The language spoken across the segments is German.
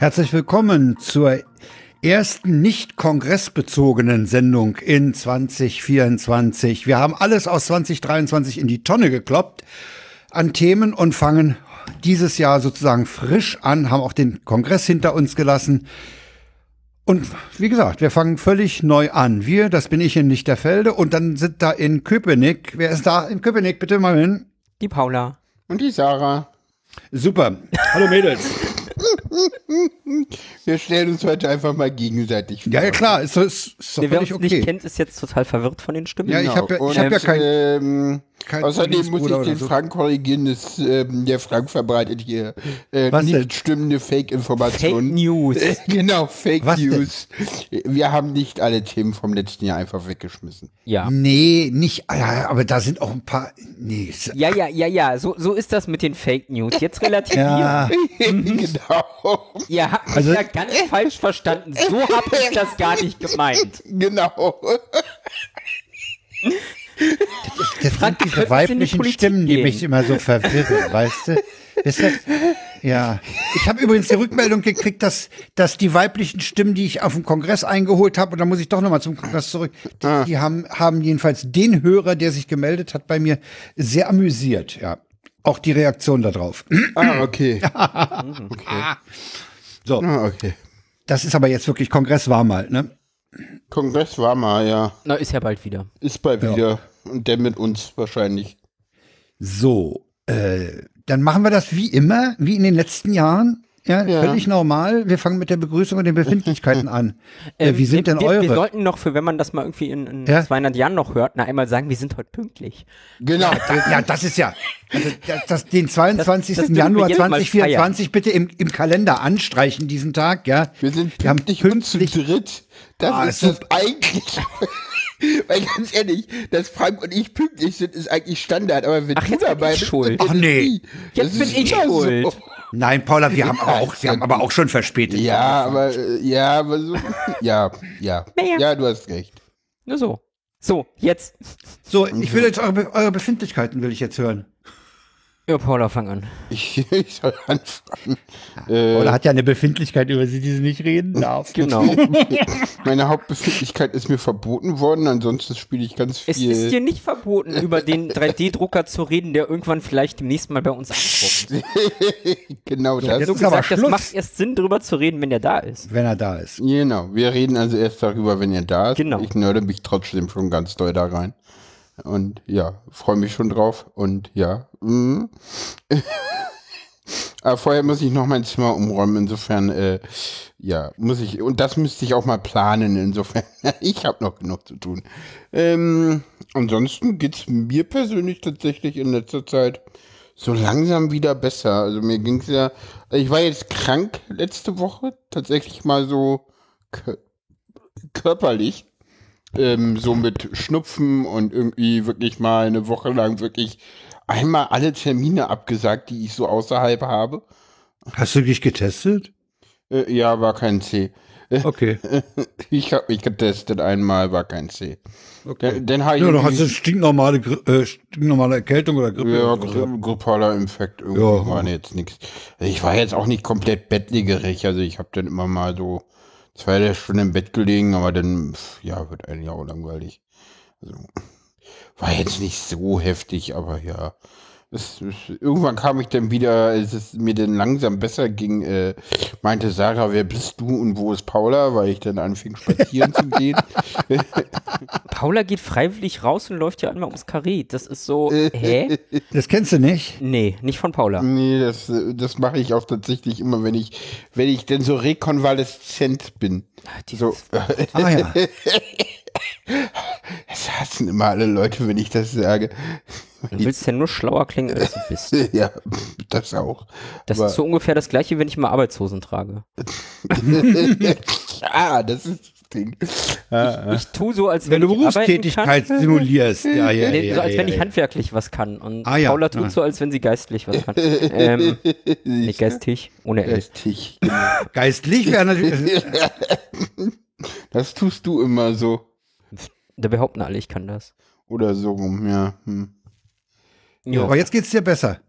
Herzlich willkommen zur ersten nicht kongressbezogenen Sendung in 2024. Wir haben alles aus 2023 in die Tonne gekloppt an Themen und fangen dieses Jahr sozusagen frisch an, haben auch den Kongress hinter uns gelassen. Und wie gesagt, wir fangen völlig neu an. Wir, das bin ich in Lichterfelde und dann sind da in Köpenick. Wer ist da in Köpenick? Bitte mal hin. Die Paula. Und die Sarah. Super. Hallo Mädels. Wir stellen uns heute einfach mal gegenseitig vor. Ja, ja klar, ist, ist, ist doch Wer uns okay. nicht kennt, ist jetzt total verwirrt von den Stimmen. Ja, ich habe ja, ich hab ja kein, ähm, kein Außerdem muss ich den so. Frank korrigieren, dass, ähm, der Frank verbreitet hier äh, Was denn? nicht stimmende Fake Fake-Informationen. News. Äh, genau, Fake Was denn? News. Wir haben nicht alle Themen vom letzten Jahr einfach weggeschmissen. Ja. Nee, nicht, ja, aber da sind auch ein paar, nee. Ja, ja, ja, ja, so, so ist das mit den Fake News. Jetzt relativieren. Ja, genau. Ihr habt mich Also- ja ganz falsch verstanden. So hab ich das gar nicht gemeint. Genau. Das Frank, sind diese die weiblichen Politik Stimmen, die gehen? mich immer so verwirren, weißt du? Wisst ihr? Ja. Ich habe übrigens die Rückmeldung gekriegt, dass, dass die weiblichen Stimmen, die ich auf dem Kongress eingeholt habe, und da muss ich doch nochmal zum Kongress zurück, die, die haben, haben jedenfalls den Hörer, der sich gemeldet hat, bei mir sehr amüsiert, ja. Auch die Reaktion darauf. Ah, okay. So, Ah, okay. das ist aber jetzt wirklich Kongress war mal, ne? Kongress war mal, ja. Na, ist ja bald wieder. Ist bald wieder. Und der mit uns wahrscheinlich. So, äh, dann machen wir das wie immer, wie in den letzten Jahren. Ja, Ja. völlig normal. Wir fangen mit der Begrüßung und den Befindlichkeiten an. äh, Ähm, wie sind wir, denn wir, eure? Wir sollten noch, für wenn man das mal irgendwie in, in Ja? 200 Jahren noch hört, na einmal sagen, wir sind heute pünktlich. Genau. ja, das ist ja, also das, das, den 22. Das- Januar wir jetzt mal 2024 bitte im, im Kalender anstreichen, diesen Tag, ja. Wir sind Wir haben pünktlich und zu pünktlich- dritt. Das Ah, ist das eigentlich. Weil ganz ehrlich, dass Frank und ich pünktlich sind, ist eigentlich Standard. Aber wenn Ach, du dabei bist, schuld. Ach, nee. Jetzt bin ich schuld. So. Nein, Paula, wir haben aber auch, wir haben aber auch schon verspätet. Ja, aber äh, ja, aber so. Ja, ja. Naja. Ja, du hast recht. Nur so. So, jetzt. So, ich will jetzt eure, Be- eure Befindlichkeiten will ich jetzt hören. Ja, Paula, fang an. Ich, ich soll anfangen. Äh, Paula hat ja eine Befindlichkeit, über die sie nicht reden darf. Genau. meine Hauptbefindlichkeit ist mir verboten worden. Ansonsten spiele ich ganz Es viel. ist dir nicht verboten, über den 3D-Drucker zu reden, der irgendwann vielleicht demnächst mal bei uns ankommt. genau jetzt das. So gesagt, das macht erst Sinn, drüber zu reden, wenn der da ist. Wenn er da ist. Genau, wir reden also erst darüber, wenn ihr da ist. Genau. Ich nörde mich trotzdem schon ganz doll da rein. Und ja, freue mich schon drauf. Und ja. mm. Aber vorher muss ich noch mein Zimmer umräumen. Insofern, äh, ja, muss ich, und das müsste ich auch mal planen. Insofern, ich habe noch genug zu tun. Ähm, ansonsten geht's mir persönlich tatsächlich in letzter Zeit so langsam wieder besser. Also mir ging's ja, ich war jetzt krank letzte Woche, tatsächlich mal so kö- körperlich, ähm, so mit Schnupfen und irgendwie wirklich mal eine Woche lang wirklich einmal alle Termine abgesagt, die ich so außerhalb habe. Hast du dich getestet? Äh, ja, war kein C. Okay. Ich habe mich getestet einmal, war kein C. okay. Dann, dann habe ich Ja, du irgendwie- hast eine stinknormale, äh, stinknormale Erkältung oder Grippe. Ja, gri grippaler Infekt irgendwie Ja. war jetzt nichts. Ich war jetzt auch nicht komplett bettlägerig, also ich habe dann immer mal so zwei Stunden im Bett gelegen, aber dann, ja, wird eigentlich auch langweilig. Also, war jetzt nicht so heftig, aber ja. Es, es, irgendwann kam ich dann wieder, als es mir dann langsam besser ging, äh, meinte Sarah, wer bist du und wo ist Paula, weil ich dann anfing spazieren zu gehen. Paula geht freiwillig raus und läuft ja einmal ums Karree. Das ist so, hä? Das kennst du nicht? Nee, nicht von Paula. Nee, das, das mache ich auch tatsächlich immer, wenn ich, wenn ich denn so rekonvaleszent bin. So, Ah ja. es hassen immer alle Leute, wenn ich das sage. Du willst ja nur schlauer klingen, als du bist. Ja, das auch. Das Aber- ist so ungefähr das gleiche, wenn ich mal Arbeitshosen trage. ah, das ist das Ding. Ich tue so, als Wenn wenn, du ich arbeiten Berufstätigkeit simulierst. Ja, ja, Nee, ja, so als ja, wenn ja. ich handwerklich was kann. Und Ah, ja. Paula tut Ah. so, als wenn sie geistlich was kann. ähm, nicht geistig, ohne L. Richtig, genau. Geistlich wäre natürlich. Das tust du immer so. Da behaupten alle, ich kann das. Oder so rum, ja. Hm. Ja. Aber jetzt geht's dir besser.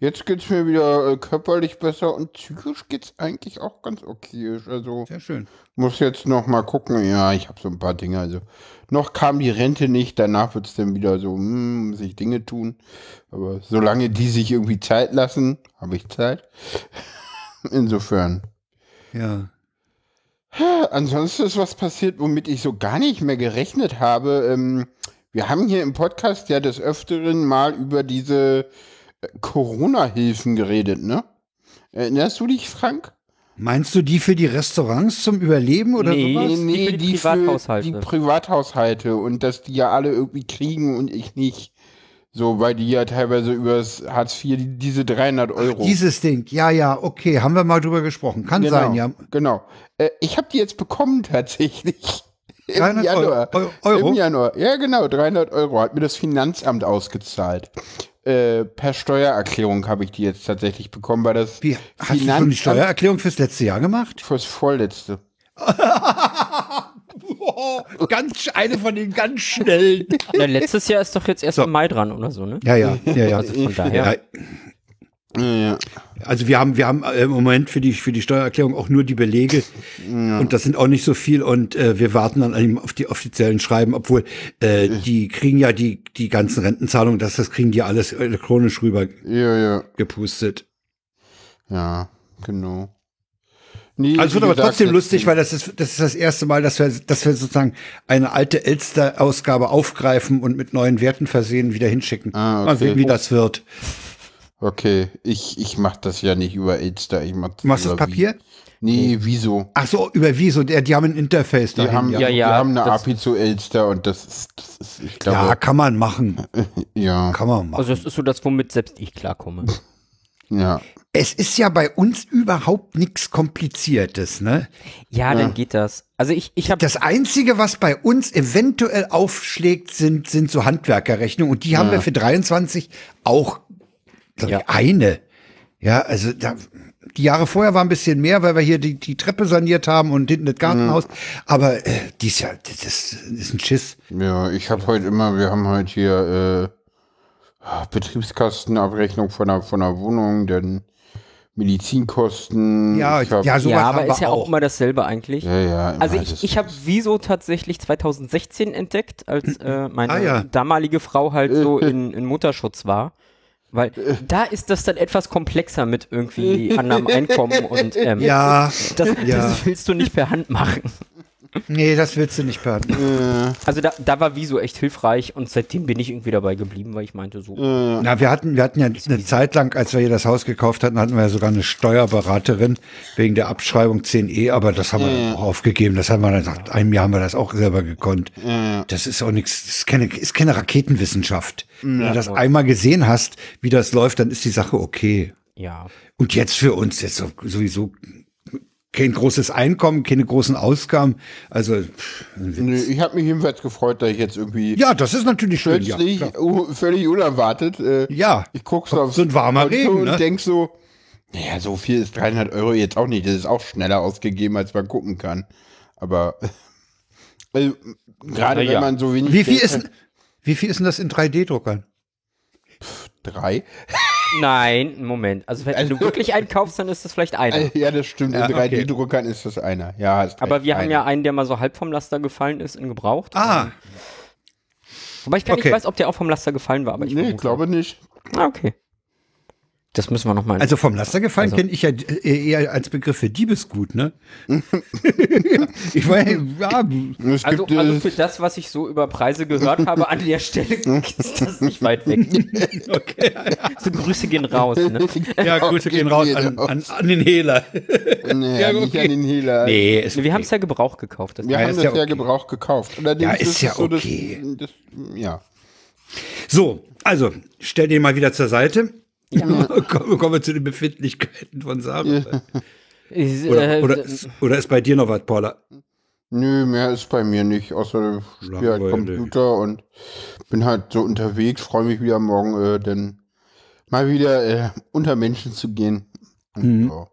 Jetzt geht's mir wieder äh, körperlich besser und psychisch geht's eigentlich auch ganz okay. Also Sehr schön. muss jetzt noch mal gucken. Ja, ich habe so ein paar Dinge. Also noch kam die Rente nicht. Danach wird's dann wieder so, hm, muss ich Dinge tun. Aber solange die sich irgendwie Zeit lassen, habe ich Zeit. Insofern. Ja. Ansonsten ist was passiert, womit ich so gar nicht mehr gerechnet habe. Ähm, wir haben hier im Podcast ja des Öfteren mal über diese äh, Corona-Hilfen geredet, ne? Erinnerst du dich, Frank? Meinst du die für die Restaurants zum Überleben oder Nee. sowas? die für die Privathaushalte. die Privathaushalte und dass die ja alle irgendwie kriegen und ich nicht. So, weil die ja teilweise übers Hartz IV die, diese 300 Euro. Dieses Ding, ja, ja, okay, haben wir mal drüber gesprochen. Kann genau, sein, ja. Genau. Äh, ich habe die jetzt bekommen tatsächlich. Im 300 Januar. Eu- Euro? Im Januar. Ja, genau, 300 Euro hat mir das Finanzamt ausgezahlt. Äh, per Steuererklärung habe ich die jetzt tatsächlich bekommen, weil das Wie, hast du schon die Steuererklärung fürs letzte Jahr gemacht? fürs Vorletzte. Oh, ganz eine von den ganz schnellen. Ja, letztes Jahr ist doch jetzt erst So. im Mai dran oder so, ne? Ja, ja, ja, ja. Also von daher. ja. Ja, ja. Also wir haben, wir haben äh, im Moment für die, für die Steuererklärung auch nur die Belege und das sind auch nicht so viel und äh, wir warten dann auf die offiziellen Schreiben, obwohl äh, die kriegen ja die, die ganzen Rentenzahlungen, das, das kriegen die alles elektronisch rüber ja, ja. gepustet. Ja, genau. Nee, Also es wird aber gesagt, trotzdem lustig, weil das ist, das ist das erste Mal, dass wir, dass wir sozusagen eine alte Elster-Ausgabe aufgreifen und mit neuen Werten versehen wieder hinschicken. Ah, okay. Mal sehen, wie das wird. Okay, ich, ich mach das ja nicht über Elster. Ich mach das Du machst das über Papier? Wie. Nee, wieso? Ach so, über Wieso? Die, die haben ein Interface Die dahin. haben, ja. Ja, die ja, haben eine das- API zu Elster und das ist, das ist ich ja, glaube, kann man machen. ja, Kann man machen. Also das ist so das, womit selbst ich klarkomme. ja. Es ist ja bei uns überhaupt nichts Kompliziertes, ne? Ja, dann geht das. Also ich, ich habe Das Einzige, was bei uns eventuell aufschlägt, sind, sind so Handwerkerrechnungen. Und die haben wir für 23 auch, Ja. ich, eine. Ja, also da, die Jahre vorher war ein bisschen mehr, weil wir hier die, die Treppe saniert haben und hinten das Gartenhaus. Aber äh, dies Jahr, das ist ein Schiss. Ja, ich habe heute immer, wir haben heute hier äh, Betriebskostenabrechnung von der, von der Wohnung, dann Medizinkosten. Ja, ich hab, ja, sowas ja, haben aber wir ist ja auch immer dasselbe eigentlich. ja, ja, Also das- ich, ich habe Wieso tatsächlich 2016 entdeckt, als äh, meine Ah, ja. damalige Frau halt so in, in Mutterschutz war. Weil da ist das dann etwas komplexer mit irgendwie anderem Einkommen und ähm, Ja, das, ja. das willst du nicht per Hand machen. Nee, das willst du nicht hören. Also da, da war Wieso echt hilfreich und seitdem bin ich irgendwie dabei geblieben, weil ich meinte so, Na, wir hatten, wir hatten ja eine Zeit lang, als wir hier das Haus gekauft hatten, hatten wir ja sogar eine Steuerberaterin wegen der Abschreibung 10e, aber das haben wir auch aufgegeben. Das haben wir dann nach einem Jahr haben wir das auch selber gekonnt. Das ist auch nichts, das ist keine, ist keine Raketenwissenschaft. Wenn du das einmal gesehen hast, wie das läuft, dann ist die Sache okay. ja. Und jetzt für uns jetzt so- sowieso kein großes Einkommen, keine großen Ausgaben. Also pff, Nee, ich habe mich jedenfalls gefreut, dass ich jetzt irgendwie ja, das ist natürlich schön. Ja, uh, völlig unerwartet, äh, ja. ich gucke so aufs So ein warmer Konto Regen, und ne? denk so, naja, so viel ist 300 Euro jetzt auch nicht. Das ist auch schneller ausgegeben, als man gucken kann. Aber also, gerade ja. wenn man so wenig Wie viel Geld ist, hat- denn- wie viel ist denn das in 3D-Druckern? drei? Nein, Moment. Also wenn du wirklich einen kaufst, dann ist das vielleicht einer. Äh, Ja, das stimmt. Ja, in okay. 3D-Druckern ist das einer. Ja, hast Aber recht, wir haben einer. ja einen, der mal so halb vom Laster gefallen ist in gebraucht. Ah, Wobei ich gar okay. nicht weiß, ob der auch vom Laster gefallen war, aber ich Nee, ich glaube nicht. Ah, okay. Das müssen wir nochmal. also vom Laster gefallen Also- kenne ich ja äh, eher als Begriff für Diebesgut, ne? ich meine, ja, Es Also, gibt, also äh, für das, was ich so über Preise gehört habe, an der Stelle ist das nicht weit weg. okay. So Grüße gehen raus. Ne? Ja, Grüße gehen raus an, an, an den Hehler. nee, Ja, nicht okay. an den Hehler. Nee, ist Wir haben es ja Gebrauch gekauft. Das Wir Ja, haben ist das ja ja, okay. Gebrauch gekauft. Allerdings Ja, ist es ja so, okay. Das, ja. So, also, stell den mal wieder zur Seite. Kommen kommen wir zu den Befindlichkeiten von Sarah. ist, Oder, äh, oder, ist, oder ist bei dir noch was, Paula? Nö, mehr ist bei mir nicht, außer ich spiele halt. Computer und bin halt so unterwegs, freue mich wieder morgen, äh, denn mal wieder äh, unter Menschen zu gehen. Mhm. ja.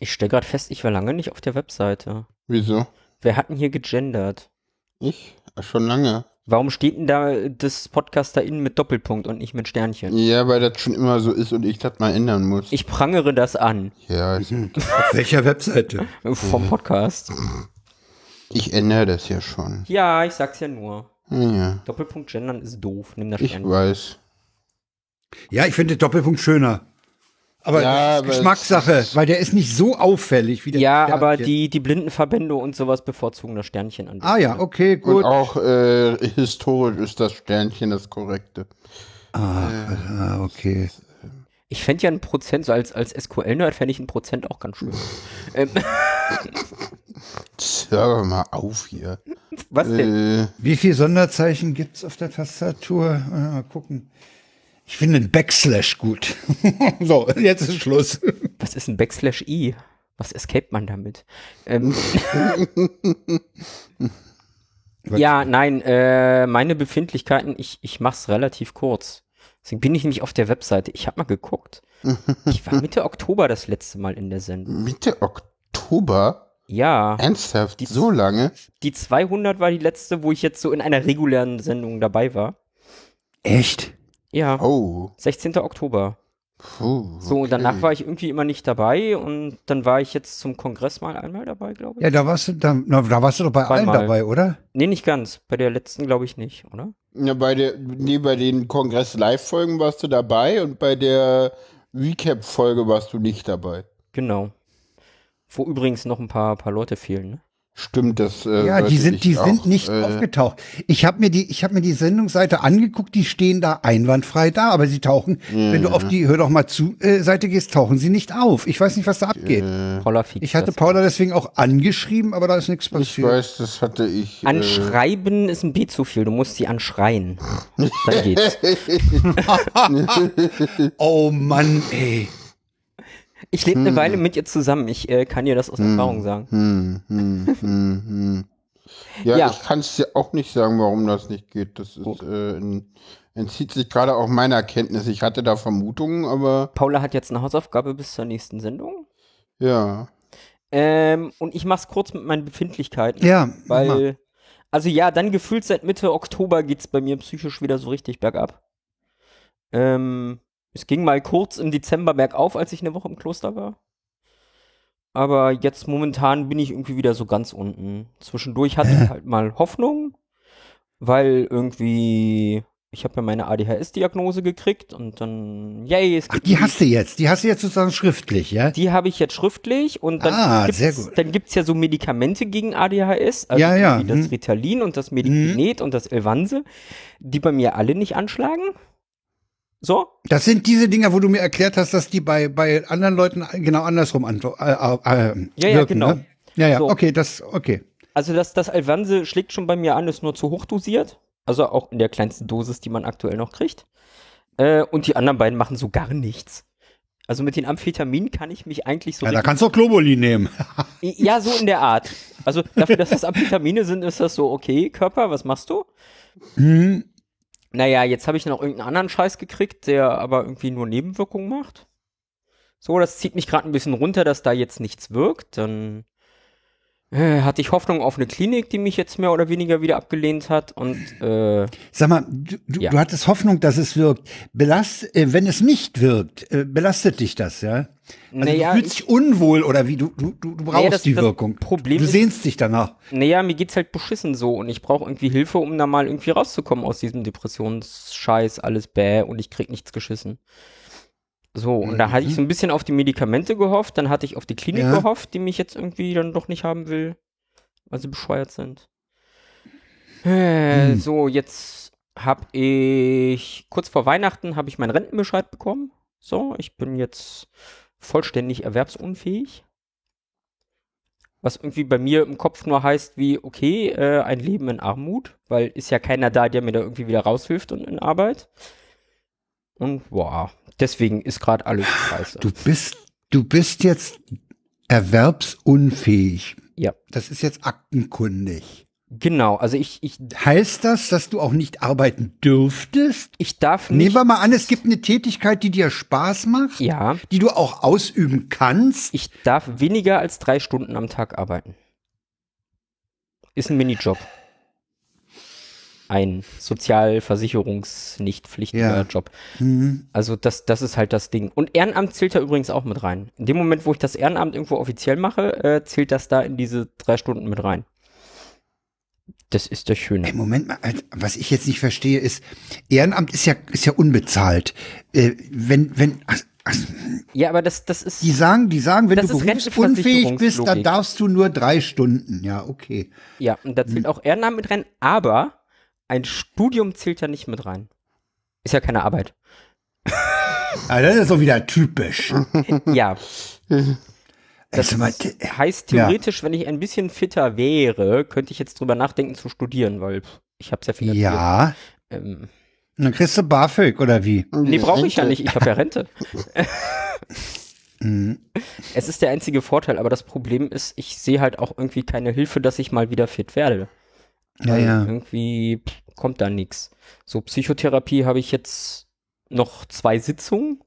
ich stelle gerade fest, ich war lange nicht auf der Webseite. Wieso? Wer hat denn hier gegendert? Ich? Ach, Schon lange. Warum steht denn da das PodcasterInnen mit Doppelpunkt und nicht mit Sternchen? Ja, weil das schon immer so ist und ich das mal ändern muss. Ich prangere das an ja, ich, Auf welcher Webseite? vom Podcast. ich ändere das ja schon. Ja, ich sag's ja nur. Ja, Doppelpunkt gendern ist doof. Nimm das ich Sternchen. weiß. Ja, ich finde Doppelpunkt schöner. Aber Ja, Geschmackssache, es weil der ist nicht so auffällig wie der Ja, der aber die, die Blindenverbände und sowas bevorzugen das Sternchen an. Ah ja, okay, Und gut. auch äh, historisch ist das Sternchen das korrekte. Ah, okay. Ich fände ja ein Prozent, so als, als SQL-Nerd fände ich ein Prozent auch ganz schön. ähm, Hör mal auf hier. was denn? Äh, Wie viele Sonderzeichen gibt's auf der Tastatur? Äh, Mal gucken. Ich finde den Backslash gut. so, jetzt ist Schluss. Was ist ein Backslash I? Was escape man damit? Ähm, ja, nein, äh, meine Befindlichkeiten, ich, ich mach's relativ kurz. Deswegen bin ich nämlich auf der Webseite. Ich habe mal geguckt. Ich war Mitte Oktober das letzte Mal in der Sendung. Mitte Oktober? Ja, Ernsthaft? so lange? die 200 war die letzte, wo ich jetzt so in einer regulären Sendung dabei war. Echt? Ja, Oh. 16. Oktober. Puh, So, und danach war ich irgendwie immer nicht dabei und dann war ich jetzt zum Kongress mal einmal dabei, glaube ich. Ja, da warst du, da, na, da warst du doch bei allen Zweimal. dabei, oder? Nee, nicht ganz. Bei der letzten glaube ich nicht, oder? Ja, bei der, nee, bei den Kongress-Live-Folgen warst du dabei und bei der Recap-Folge warst du nicht dabei. Genau. Wo übrigens noch ein paar, paar Leute fehlen, ne? Stimmt, das. Äh, Ja, die sind, ich die sind auch, nicht äh, aufgetaucht. Ich habe mir die, ich habe mir die Sendungsseite angeguckt, die stehen da einwandfrei da, aber sie tauchen, wenn du auf die Hör doch mal zu äh, Seite gehst, tauchen sie nicht auf. Ich weiß nicht, was da abgeht. Paula ich hatte. Paula deswegen auch angeschrieben, aber da ist nichts Ich passiert. weiß, das hatte ich. Äh, Anschreiben ist ein B zu viel. Du musst sie anschreien. Dann geht's. Oh Mann, ey. Ich lebe eine Weile mit ihr zusammen. Ich äh, kann dir das aus Erfahrung sagen. hm, hm, hm, hm. Ja, Ja. ich kann es dir auch nicht sagen, warum das nicht geht. Das ist, äh, ein, entzieht sich gerade auch meiner Kenntnis. Ich hatte da Vermutungen, aber Paula hat jetzt eine Hausaufgabe bis zur nächsten Sendung. ja. Ähm, und ich mach's kurz mit meinen Befindlichkeiten. Ja, mach mal. Weil, also ja, dann gefühlt seit Mitte Oktober geht's bei mir psychisch wieder so richtig bergab. Ähm, es ging mal kurz im Dezember bergauf, als ich eine Woche im Kloster war. Aber jetzt momentan bin ich irgendwie wieder so ganz unten. Zwischendurch hatte ich halt mal Hoffnung, weil irgendwie, ich habe ja meine ADHS-Diagnose gekriegt und dann, yay, es Ach, gibt die hast du jetzt. Die hast du jetzt sozusagen schriftlich, ja? die habe ich jetzt schriftlich und dann Ah, gibt's, dann gibt's ja so Medikamente gegen ADHS, also Ja, ja, wie das hm. Ritalin und das Medikinet und das Elvanse, die bei mir alle nicht anschlagen. So, Das sind diese Dinger, wo du mir erklärt hast, dass die bei, bei anderen Leuten genau andersrum äh, äh, äh, Ja, ja, wirken, genau. Ne? Ja, ja, So. okay, das, okay. also das, das Elvanse schlägt schon bei mir an, ist nur zu hoch dosiert, also auch in der kleinsten Dosis, die man aktuell noch kriegt. Äh, und die anderen beiden machen so gar nichts. Also mit den Amphetaminen kann ich mich eigentlich so Ja, da kannst du auch Globuli nehmen. Ja, so in der Art. Also dafür, dass das Amphetamine sind, ist das so, okay, Körper, was machst du? Hm, Naja, jetzt habe ich noch irgendeinen anderen Scheiß gekriegt, der aber irgendwie nur Nebenwirkungen macht. So, das zieht mich gerade ein bisschen runter, dass da jetzt nichts wirkt. Dann äh, hatte ich Hoffnung auf eine Klinik, die mich jetzt mehr oder weniger wieder abgelehnt hat. Und äh, Sag mal, du, du, Ja. du hattest Hoffnung, dass es wirkt. Belast, äh, wenn es nicht wirkt, äh, belastet dich das, ja? Also Naja, du fühlst dich unwohl oder wie, du, du, du, du brauchst das- die das Wirkung. Problem du ist- sehnst dich danach. naja, mir geht's halt beschissen so und ich brauche irgendwie Hilfe, um da mal irgendwie rauszukommen aus diesem Depressionsscheiß, alles bäh und ich krieg nichts geschissen. So, und da hatte ich so ein bisschen auf die Medikamente gehofft, dann hatte ich auf die Klinik Ja. gehofft, die mich jetzt irgendwie dann doch nicht haben will, weil sie bescheuert sind. Äh, So, jetzt habe ich kurz vor Weihnachten habe ich meinen Rentenbescheid bekommen. So, ich bin jetzt vollständig erwerbsunfähig. Was irgendwie bei mir im Kopf nur heißt wie, okay, äh, ein Leben in Armut, weil ist ja keiner da, der mir da irgendwie wieder raushilft und in Arbeit. Und boah, deswegen ist gerade alles scheiße. Du bist, du bist jetzt erwerbsunfähig. Ja, Das ist jetzt aktenkundig. genau. Also ich, ich, Heißt das, dass du auch nicht arbeiten dürftest? ich darf Nehmen nicht. wir mal an, es gibt eine Tätigkeit, die dir Spaß macht, Ja, die du auch ausüben kannst. ich darf weniger als drei Stunden am Tag arbeiten. Ist ein Minijob. Ein sozialversicherungsnichtpflichtiger Ja. Job. Mhm. Also das, das ist halt das Ding. Und Ehrenamt zählt da übrigens auch mit rein. In dem Moment, wo ich das Ehrenamt irgendwo offiziell mache, äh, zählt das da in diese drei Stunden mit rein. Das ist das Schöne. Ey, Moment mal, was ich jetzt nicht verstehe, ist, Ehrenamt ist ja, ist ja unbezahlt. Äh, wenn, wenn, ach, ach, Ja, aber das, das ist. die sagen, die sagen, wenn du berufsunfähig bist, dann darfst du nur drei Stunden. Ja, okay. Ja, und da Hm. zählt auch Ehrenamt mit rein, aber ein Studium zählt ja nicht mit rein. Ist ja keine Arbeit. Ah, das ist doch wieder typisch. Ja, Das heißt Ja. theoretisch, wenn ich ein bisschen fitter wäre, könnte ich jetzt drüber nachdenken zu studieren, weil ich habe sehr viel ja, Ähm, dann kriegst du BAföG oder wie? nee, brauche ich ja nicht, ich habe ja Rente. Es ist der einzige Vorteil, aber das Problem ist, ich sehe halt auch irgendwie keine Hilfe, dass ich mal wieder fit werde. Ja, Weil ja. Irgendwie pff, kommt da nichts. So, Psychotherapie habe ich jetzt noch zwei Sitzungen.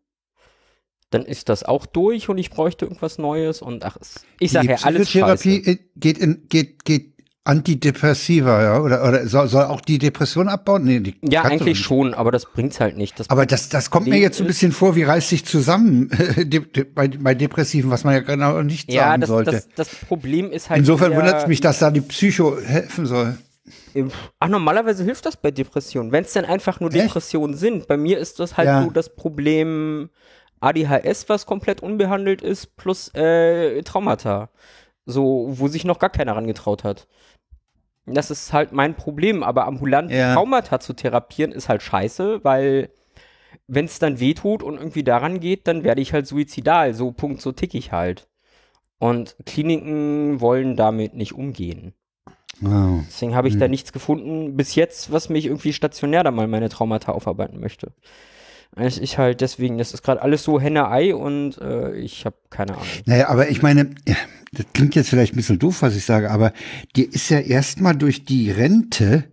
Dann ist das auch durch und ich bräuchte irgendwas Neues und ach, es- ich sage ja alles Psychotherapie scheiße. geht in, geht, geht Antidepressiva, ja? Oder, oder soll, soll auch die Depression abbauen? Nee, die Ja, eigentlich schon, aber das bringt's halt nicht. Das Aber das, das kommt mir jetzt so ein bisschen vor, wie reißt sich zusammen de, de, bei, bei Depressiven, was man ja genau nicht ja, sagen das, sollte. das, das Problem ist halt. Insofern wundert es mich, dass da die Psycho helfen soll. Ach, normalerweise hilft das bei Depressionen. Wenn es denn einfach nur Echt? Depressionen sind. Bei mir ist das halt Ja. so das Problem ADHS, was komplett unbehandelt ist, plus äh, Traumata. So, wo sich noch gar keiner rangetraut hat. Das ist halt mein Problem, aber ambulant Ja. Traumata zu therapieren ist halt scheiße, weil wenn es dann wehtut und irgendwie daran geht, dann werde ich halt suizidal. So Punkt, so tick ich halt. Und Kliniken wollen damit nicht umgehen. Wow. Deswegen habe ich Hm. da nichts gefunden bis jetzt, was mich irgendwie stationär da mal meine Traumata aufarbeiten möchte. Es ist halt deswegen, das ist gerade alles so Henne-Ei und äh, ich habe keine Ahnung. Naja, aber ich meine, das klingt jetzt vielleicht ein bisschen doof, was ich sage, aber dir ist ja erstmal durch die Rente,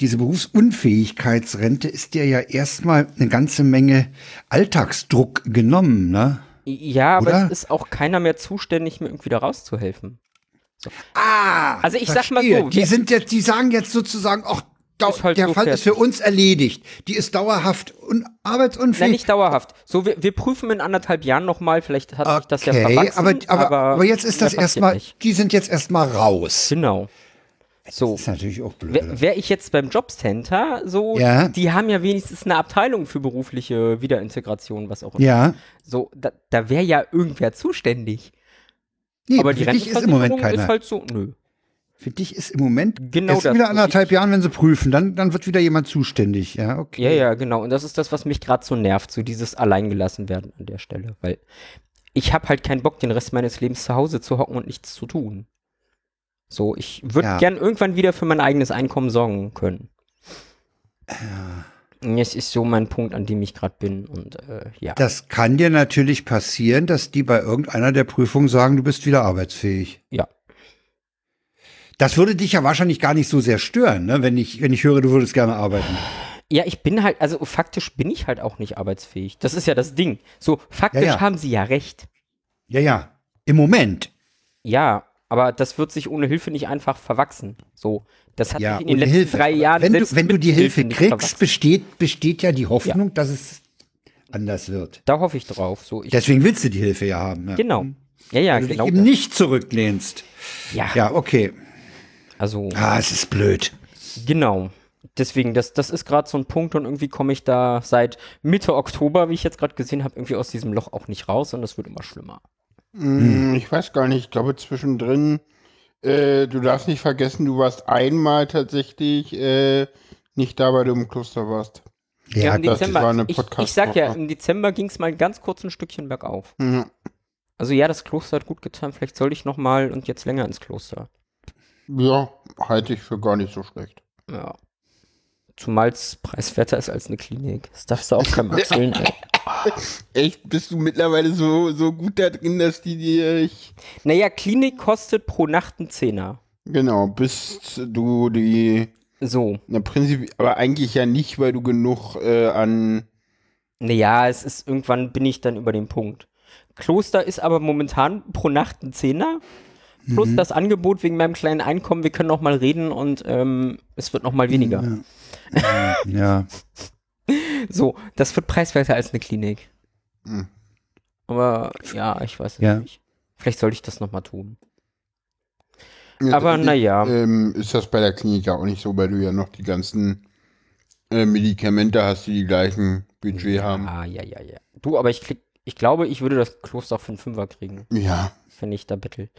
diese Berufsunfähigkeitsrente, ist dir ja erstmal eine ganze Menge Alltagsdruck genommen, ne? Ja, aber Oder? es ist auch keiner mehr zuständig, mir irgendwie da rauszuhelfen. Ah, Also ich sag mal verstehe. so, die sind jetzt, die sagen jetzt sozusagen, Ist halt der so Fall ist für fertig. uns erledigt. Die ist dauerhaft un arbeitsunfähig. Nein, nicht dauerhaft. So, wir, wir prüfen in anderthalb Jahren nochmal, vielleicht hat sich das ja okay, verwachsen, aber, aber, aber jetzt ist das erstmal, die sind jetzt erstmal raus. Genau. So. Das ist natürlich auch blöd. Wäre wär ich jetzt beim Jobcenter, so, Ja. die haben ja wenigstens eine Abteilung für berufliche Wiederintegration, was auch immer. Ja. So, da, da wäre ja irgendwer zuständig. Nee, aber die für dich ist im Moment keiner. ist halt so, nö. Für dich ist im Moment Genau erst das, wieder anderthalb ich- Jahren, wenn sie prüfen, dann, dann wird wieder jemand zuständig. Ja, okay. Ja, ja, genau. Und das ist das, was mich gerade so nervt, so dieses Alleingelassen werden an der Stelle. Weil ich habe halt keinen Bock, den Rest meines Lebens zu Hause zu hocken und nichts zu tun. So, ich würde Ja. gern irgendwann wieder für mein eigenes Einkommen sorgen können. Das ist so mein Punkt, an dem ich gerade bin. Und äh, ja. Das kann dir natürlich passieren, dass die bei irgendeiner der Prüfungen sagen, du bist wieder arbeitsfähig. Ja. Das würde dich ja wahrscheinlich gar nicht so sehr stören, ne? wenn, ich, wenn ich höre, du würdest gerne arbeiten. Ja, ich bin halt, also faktisch bin ich halt auch nicht arbeitsfähig. Das ist ja das Ding. So, faktisch Ja, ja. haben sie ja recht. Ja, ja. Im Moment. Ja, aber das wird sich ohne Hilfe nicht einfach verwachsen. So, das hat Ja, sich in den letzten Hilfe. drei Jahren wenn du, wenn du die Hilfe nicht kriegst, besteht, besteht ja die Hoffnung, dass es anders wird. Da hoffe ich drauf. So, ich, Deswegen willst du die Hilfe ja haben. Ne? genau. Ja, ja, Weil du genau. dich eben nicht zurücklehnst. Ja, Ja, okay. also Ah, es ist blöd. genau. Deswegen, das, das ist gerade so ein Punkt und irgendwie komme ich da seit Mitte Oktober, wie ich jetzt gerade gesehen habe, irgendwie aus diesem Loch auch nicht raus und das wird immer schlimmer. Mm, Ich weiß gar nicht, ich glaube zwischendrin, äh, du darfst nicht vergessen, du warst einmal tatsächlich äh, nicht da, weil du im Kloster warst. Ja, im das Dezember. war eine ich, ich sag ja, im Dezember ging es mal ganz kurz ein Stückchen bergauf. Mhm. Also ja, das Kloster hat gut getan. Vielleicht soll ich noch mal und jetzt länger ins Kloster. Ja, halte ich für gar nicht so schlecht. Ja. Zumal es preiswerter ist als eine Klinik. Das darfst du auch keinem erzählen, ey. Echt, bist du mittlerweile so, so gut da drin, dass die dir. Ich, Naja, Klinik kostet pro Nacht einen Zehner. genau, bist du die. So. Na, Prinzip, aber eigentlich ja nicht, weil du genug äh, an. Naja, es ist irgendwann bin ich dann über den Punkt. Kloster ist aber momentan pro Nacht ein Zehner. plus Mhm. das Angebot wegen meinem kleinen Einkommen, wir können noch mal reden und ähm, es wird noch mal weniger. Ja. ja. So, das wird preiswerter als eine Klinik. Hm. Aber ja, ich weiß es Ja. nicht. Vielleicht sollte ich das noch mal tun. Ja, Aber naja. Ähm, ist das bei der Klinik ja auch nicht so, weil du ja noch die ganzen äh, Medikamente hast, die die gleichen Budget haben. Ah, ja, ja, ja. Du, aber ich klick, ich glaube, ich würde das Kloster für einen Fünfer kriegen, Ja. wenn ich da bettel.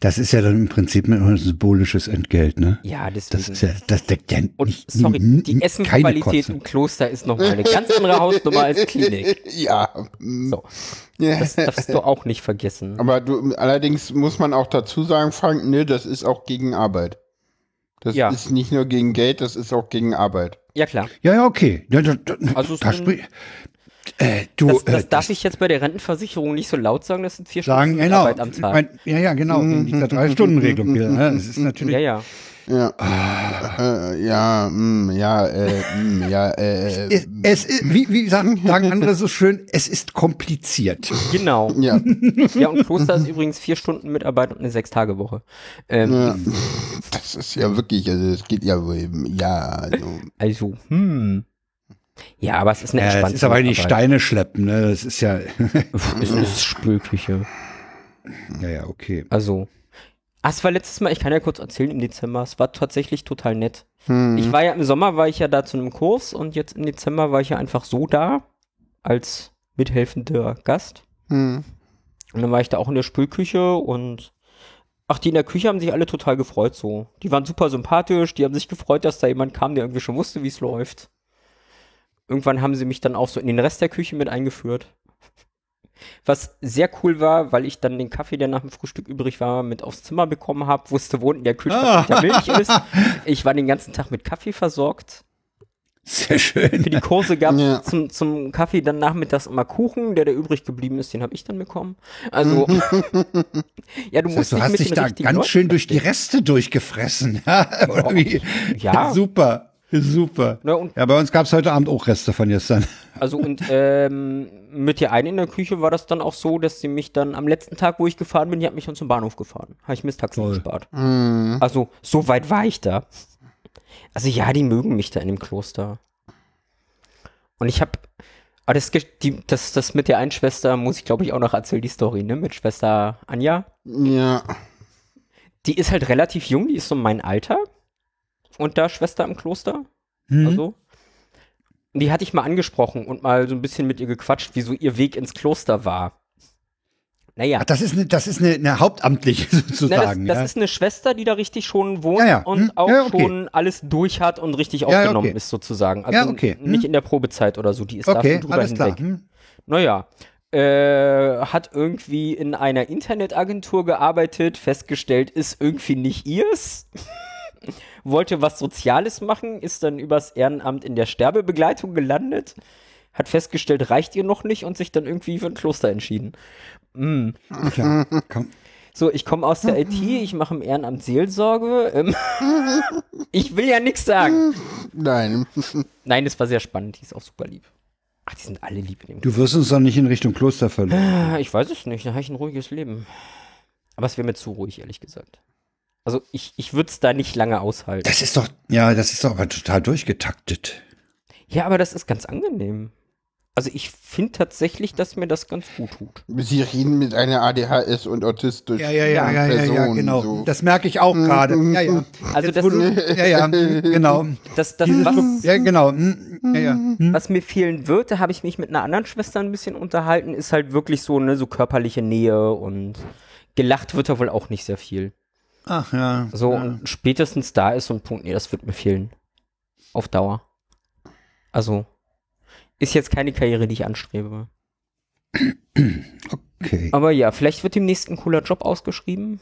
Das ist ja dann im Prinzip ein symbolisches Entgelt, ne? Ja, Das, deswegen. ist ja, das deckt ja und nicht, sorry, die Essenqualität im Kloster ist nochmal eine ganz andere Hausnummer als Klinik. Ja. So, das darfst du auch nicht vergessen. Aber du, allerdings muss man auch dazu sagen, Frank, ne, das ist auch gegen Arbeit. Das Ja. ist nicht nur gegen Geld, das ist auch gegen Arbeit. Ja, klar. Ja, ja, okay. Ja, da, da, Also da äh, du, Das, das äh, darf ich jetzt bei der Rentenversicherung nicht so laut sagen, das sind vier sagen, Stunden genau. Arbeit am Tag. Mein, ja, ja, genau. Wegen dieser Drei-Stunden-Regelung. wieder, ne? Das ist natürlich. ja, ja. Ja. Äh, ja, mm, ja, äh, mm, ja, äh, Es, es ist, wie, wie sagen, sagen andere so schön, es ist kompliziert. Genau. ja. Ja, und Kloster ist übrigens vier Stunden Mitarbeit und eine Sechs-Tage-Woche. Ähm, ja. Das ist ja wirklich, also es geht ja wohl, ja, also. Also, hm. Ja, aber es ist eine entspannte es ist aber nicht Mitarbeit. Steine schleppen, ne? Das ist ja. Es ist Spülküche. ja, ja, okay. Also. Ah, es war letztes Mal, ich kann ja kurz erzählen, im Dezember, es war tatsächlich total nett. Hm. Ich war ja im Sommer, war ich ja da zu einem Kurs und jetzt im Dezember war ich ja einfach so da, als mithelfender Gast. Hm. Und dann war ich da auch in der Spülküche und ach, die in der Küche haben sich alle total gefreut so. Die waren super sympathisch, die haben sich gefreut, dass da jemand kam, der irgendwie schon wusste, wie es läuft. Irgendwann haben sie mich dann auch so in den Rest der Küche mit eingeführt. Was sehr cool war, weil ich dann den Kaffee, der nach dem Frühstück übrig war, mit aufs Zimmer bekommen habe, wusste, wo unten der Kühlschrank der Milch ist. Ich war den ganzen Tag mit Kaffee versorgt. Sehr schön. Für die Kurse gab es Ja. zum, zum Kaffee dann nachmittags immer Kuchen, der, der übrig geblieben ist, den habe ich dann bekommen. Also, ja, du Das musst heißt, du dich hast mit dich da ganz Leuten schön durch die Reste durchgefressen. Ja? Ja. Super. Super. Ne, und Ja, bei uns gab es heute Abend auch Reste von gestern. Also und ähm, mit der einen in der Küche war das dann auch so, dass sie mich dann am letzten Tag, wo ich gefahren bin, die hat mich dann zum Bahnhof gefahren. Habe ich mir das Taxi Toll. gespart. Hm. Also so weit war ich da. Also ja, die mögen mich da in dem Kloster. Und ich habe, aber das, ge- die, das, das mit der einen Schwester muss ich glaube ich auch noch erzählen, die Story, ne? Mit Schwester Anja. Ja. Die ist halt relativ jung, die ist so mein Alter. Und da Schwester im Kloster. Hm? Also. Und die hatte ich mal angesprochen und mal so ein bisschen mit ihr gequatscht, wie so ihr Weg ins Kloster war. Naja. Ach, das ist eine, das ist eine, eine hauptamtliche Na, das, sozusagen. das ja. ist eine Schwester, die da richtig schon wohnt Ja, ja. und Hm. auch Ja, okay. schon alles durch hat und richtig aufgenommen okay. ist, sozusagen. Also Ja, okay. Hm. nicht in der Probezeit oder so, die ist da okay, schon drüber alles klar. hinweg. Hm? Naja, äh, hat irgendwie in einer Internetagentur gearbeitet, festgestellt, ist irgendwie nicht ihrs. Wollte was Soziales machen, ist dann übers Ehrenamt in der Sterbebegleitung gelandet, hat festgestellt, reicht ihr noch nicht und sich dann irgendwie für ein Kloster entschieden. Mm. Klar. Komm. So, ich komme aus der IT, ich mache im Ehrenamt Seelsorge. Ähm, ich will ja nichts sagen. Nein. Nein, das war sehr spannend, die ist auch super lieb. Ach, die sind alle lieb in dem Du wirst uns doch nicht in Richtung Kloster verloren. Ah, Ich weiß es nicht, da habe ich ein ruhiges Leben. Aber es wäre mir zu ruhig, ehrlich gesagt. Also ich, ich würde es da nicht lange aushalten. Das ist doch, ja, das ist doch aber total durchgetaktet. Ja, aber das ist ganz angenehm. Also ich finde tatsächlich, dass mir das ganz gut tut. Sie reden mit einer ADHS und autistisch Ja, ja, ja, ja, ja, ja, genau. So. Das merke ich auch gerade. Ja, ja. Also das, du, ja, ja, genau. das, das was, ja, genau. Hm, Ja, ja. Hm. was mir fehlen wird, da habe ich mich mit einer anderen Schwester ein bisschen unterhalten, ist halt wirklich so, ne, so körperliche Nähe und gelacht wird da wohl auch nicht sehr viel. Ach ja. So, ja. und spätestens da ist so ein Punkt, nee, das wird mir fehlen. Auf Dauer. Also, ist jetzt keine Karriere, die ich anstrebe. Okay. Aber ja, vielleicht wird demnächst ein cooler Job ausgeschrieben.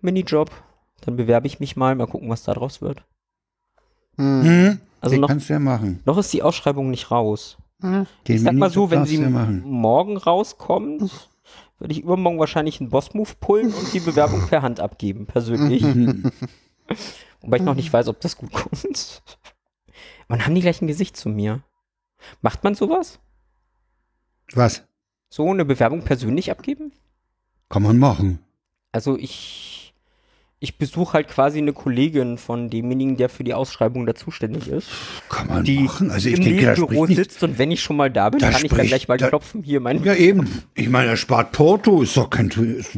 Minijob. Dann bewerbe ich mich mal, mal gucken, was da draus wird. Hm. Hm, Also den noch, kannst du ja machen. noch ist die Ausschreibung nicht raus. Hm. Den Ich sag mal so, wenn sie du ja machen. morgen rauskommt, würde ich übermorgen wahrscheinlich einen Boss-Move pullen und die Bewerbung per Hand abgeben, persönlich. Wobei ich noch nicht weiß, ob das gut kommt. Wann haben die gleich ein Gesicht zu mir? Macht man sowas? Was? So eine Bewerbung persönlich abgeben? Kann man machen. Also ich, ich besuche halt quasi eine Kollegin von demjenigen, der für die Ausschreibung da zuständig ist. Kann man Die machen. Also ich im denke, da spricht nicht. sitzt und wenn ich schon mal da bin, Da kann ich dann spricht- gleich mal da- klopfen. Hier, mein. Ja, eben. Ich meine, er spart Porto, ist doch kein. Ist,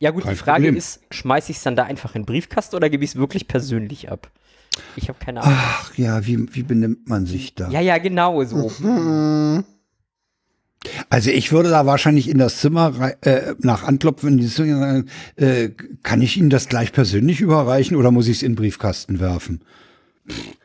Ja gut, die Frage Problem. ist, schmeiße ich es dann da einfach in den Briefkasten oder gebe ich es wirklich persönlich ab? Ich habe keine Ahnung. ach ja, wie, wie benimmt man sich da? Ja, ja, genau so. Also ich würde da wahrscheinlich in das Zimmer äh, nach anklopfen, in die Zimmer sagen, äh, kann ich Ihnen das gleich persönlich überreichen oder muss ich es in den Briefkasten werfen?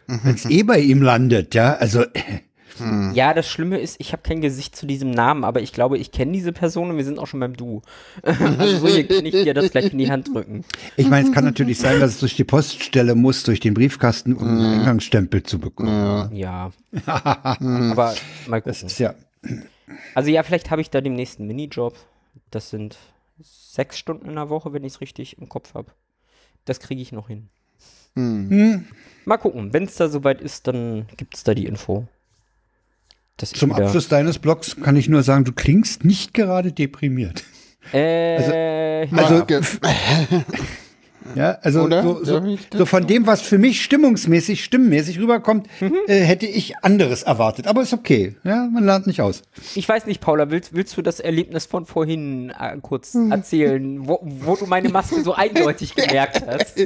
Wenn es eh bei ihm landet, ja, also äh, Ja, das Schlimme ist, ich habe kein Gesicht zu diesem Namen, aber ich glaube, ich kenne diese Person und wir sind auch schon beim Du. also so hier kann ich dir das gleich in die Hand drücken. ich meine, es kann natürlich sein, dass es durch die Poststelle muss, durch den Briefkasten, um einen Eingangsstempel zu bekommen. Ja. aber mal Das gucken. ist ja, Also ja, vielleicht habe ich da demnächst einen Minijob. Das sind sechs Stunden in der Woche, wenn ich es richtig im Kopf habe. Das kriege ich noch hin. Mal gucken. Wenn es da soweit ist, dann gibt es da die Info. Zum Abschluss deines Blogs kann ich nur sagen, du klingst nicht gerade deprimiert. Äh, Also- Marke. Ja, also Oder? so, so, so von dem, was für mich stimmungsmäßig, stimmenmäßig rüberkommt, äh, hätte ich anderes erwartet. Aber ist okay. Ja, man lernt nicht aus. ich weiß nicht, Paula, willst, willst du das Erlebnis von vorhin äh, kurz erzählen, wo, wo du meine Maske so eindeutig gemerkt hast?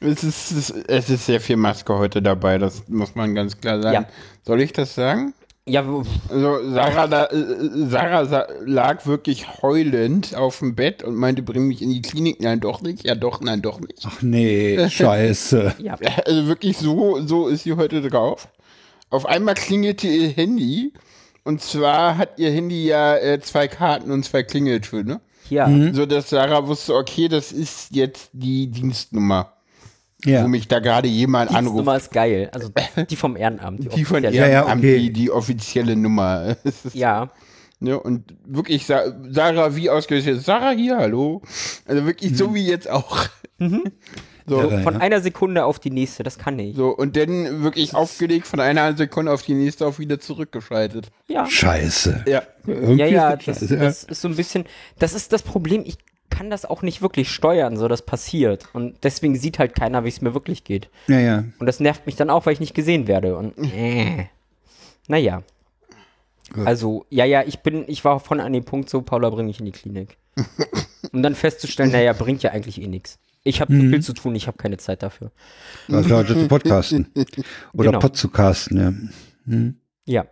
Es ist, es, ist, es ist sehr viel Maske heute dabei, das muss man ganz klar sagen. Ja. Soll ich das sagen? Ja, wo- Also Sarah, da, äh, Sarah sa lag wirklich heulend auf dem Bett und meinte, bring mich in die Klinik. Nein, doch nicht. Ja, doch, nein, doch nicht. Ach nee, scheiße. ja. Also wirklich so, so ist sie heute drauf. Auf einmal klingelte ihr Handy. Und zwar hat ihr Handy ja äh, zwei Karten und zwei Klingeltöne. Ja. So dass Sarah wusste, okay, das ist jetzt die Dienstnummer, Ja. wo mich da gerade jemand Die anruft. Nummer ist geil. Also die vom Ehrenamt. Die von offizielle. ihr Ja, ja, okay. die, die offizielle Nummer. Ja. Ne, und wirklich Sa Sarah wie ausgelöst. Sarah hier, hallo. Also wirklich so wie jetzt auch. So, Irre, Von ja. einer Sekunde auf die nächste, das kann ich. so, und dann wirklich aufgelegt, von einer Sekunde auf die nächste auch wieder zurückgeschaltet. Ja. Scheiße. Ja. Irgendwie Ja, ja, ist das, das ist so ein bisschen, das ist das Problem, ich kann das auch nicht wirklich steuern, so das passiert. Und deswegen sieht halt keiner, wie es mir wirklich geht. ja, ja. Und das nervt mich dann auch, weil ich nicht gesehen werde. Und äh. naja. Also, ja, ja, ich bin, ich war von an dem Punkt so, Paula, bring mich in die Klinik. um dann festzustellen, naja, bringt ja eigentlich eh nichts. Ich habe Mhm. zu viel zu tun, ich habe keine Zeit dafür. Was Leute zu podcasten. Oder Genau. Pod zu casten, ja. Ja.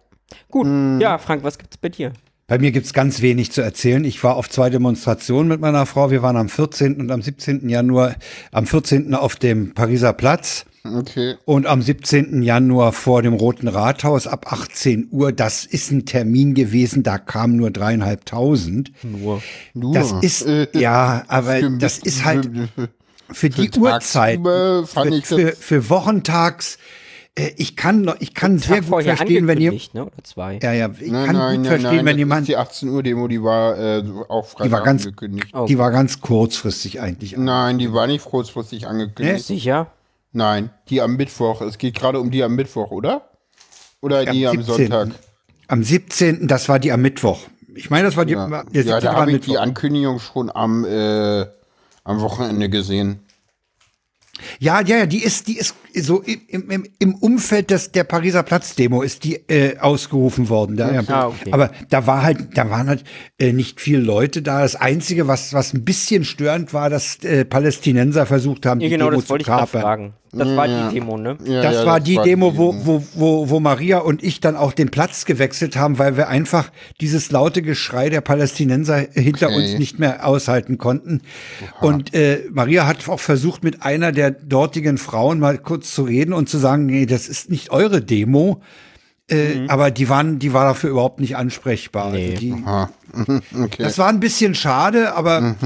Gut, Mhm. ja, Frank, was gibt's bei dir? Bei mir gibt's ganz wenig zu erzählen. Ich war auf zwei Demonstrationen mit meiner Frau. Wir waren am 14. und am 17. Januar, am 14. auf dem Pariser Platz Okay. und am 17. Januar vor dem Roten Rathaus ab 18 Uhr. Das ist ein Termin gewesen, da kamen nur dreieinhalbtausend. Nur. Nur. Das ist, ja, aber das ist halt für- die Uhrzeit, für, für, für Wochentags. Äh, ich kann, noch- ich kann sehr Tag gut verstehen, wenn ihr, ne? Oder zwei. ja, ja, ich Nein, kann nein, gut nein, verstehen, nein, wenn das jemand, ist die 18 Uhr Demo, die war äh, auch Freitag war ganz- angekündigt. Oh. die war ganz kurzfristig eigentlich. Nein, die war nicht kurzfristig angekündigt. Sicher? Nein, die am Mittwoch. Es geht gerade um die am Mittwoch, oder? Oder die am 17.. Sonntag? Am 17. das war die am Mittwoch. Ich meine, das war die, Ja, ja 17. da habe ich Mittwoch. die Ankündigung schon am, äh, am Wochenende gesehen. Ja, ja, ja, die ist, die ist so im, im, im Umfeld des, der Pariser Platzdemo ist die äh, ausgerufen worden. Da, ja. Ah, okay. Aber da war halt, da waren halt äh, nicht viele Leute da. Das Einzige, was, was ein bisschen störend war, dass äh, Palästinenser versucht haben, Ja, die genau, Demo das zu wollte ich kapern. fragen. Das war die Demo, ne? Ja, Das ja, war die Demo, wo, Demo. wo, wo, wo Maria und ich dann auch den Platz gewechselt haben, weil wir einfach dieses laute Geschrei der Palästinenser hinter Okay. uns nicht mehr aushalten konnten. Und äh, Maria hat auch versucht, mit einer der dortigen Frauen mal kurz zu reden und zu sagen, nee, das ist nicht eure Demo. Äh, Aber die waren, die war dafür überhaupt nicht ansprechbar. Nee. Also die, okay. das war ein bisschen schade, aber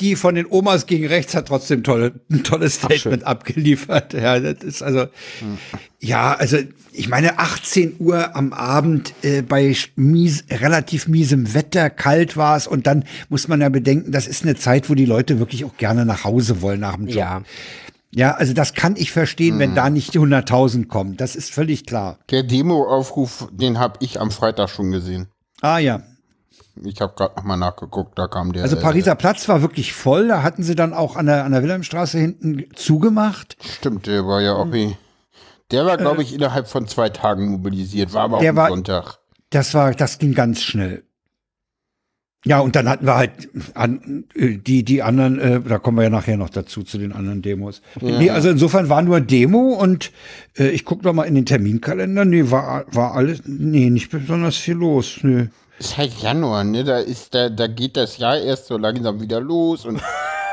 die von den Omas gegen rechts hat trotzdem tolle, ein tolles Statement abgeliefert. Ja, das ist also, ja, also ich meine 18 Uhr am Abend äh, bei mies, relativ miesem Wetter, kalt war es und dann muss man ja bedenken, das ist eine Zeit, wo die Leute wirklich auch gerne nach Hause wollen nach dem Job. Ja. Ja, also das kann ich verstehen, wenn da nicht die 100.000 kommen. Das ist völlig klar. Der Demo-Aufruf, den habe ich am Freitag schon gesehen. Ah ja. Ich habe gerade nochmal nachgeguckt, da kam der. Also Pariser Platz war wirklich voll. Da hatten sie dann auch an der, an der Wilhelmstraße hinten zugemacht. Äh, stimmt, der war ja auch wie. Der war, glaube ich, innerhalb von zwei Tagen mobilisiert, war aber auch am war- Sonntag. Das war, das ging ganz schnell. Ja, und dann hatten wir halt an, äh, die, die anderen, äh, da kommen wir ja nachher noch dazu, zu den anderen Demos. Nee, also insofern war nur Demo und äh, ich gucke noch mal in den Terminkalender. Nee, war, war alles, nee, nicht besonders viel los. Nee. Ist halt Januar, ne? Da ist, da, da geht das Jahr erst so langsam wieder los und,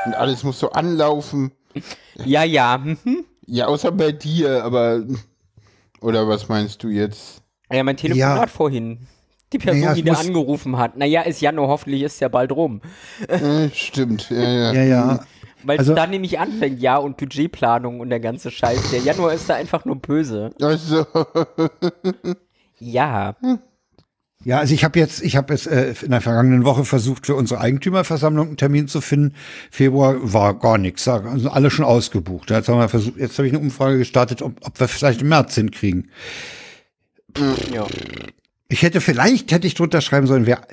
und alles muss so anlaufen. Ja, ja. mhm. Ja, außer bei dir, aber. Oder was meinst du jetzt? Ja, mein Telefonat Ja. vorhin. Die Person, Naja, die da angerufen hat. Naja, ist Januar, hoffentlich ist ja bald rum. Äh, stimmt, ja, ja. Ja, ja. Weil Also- es dann nämlich anfängt, ja, und Budgetplanung und der ganze Scheiß. Der Januar ist da einfach nur böse. Also, Ja. Ja, also ich habe jetzt, ich habe jetzt äh, in der vergangenen Woche versucht, für unsere Eigentümerversammlung einen Termin zu finden. Februar war gar nichts, also alle schon ausgebucht. Jetzt haben wir versucht, jetzt habe ich eine Umfrage gestartet, ob, ob wir vielleicht im März hinkriegen. ja. Ich hätte vielleicht hätte ich drunter schreiben sollen, wer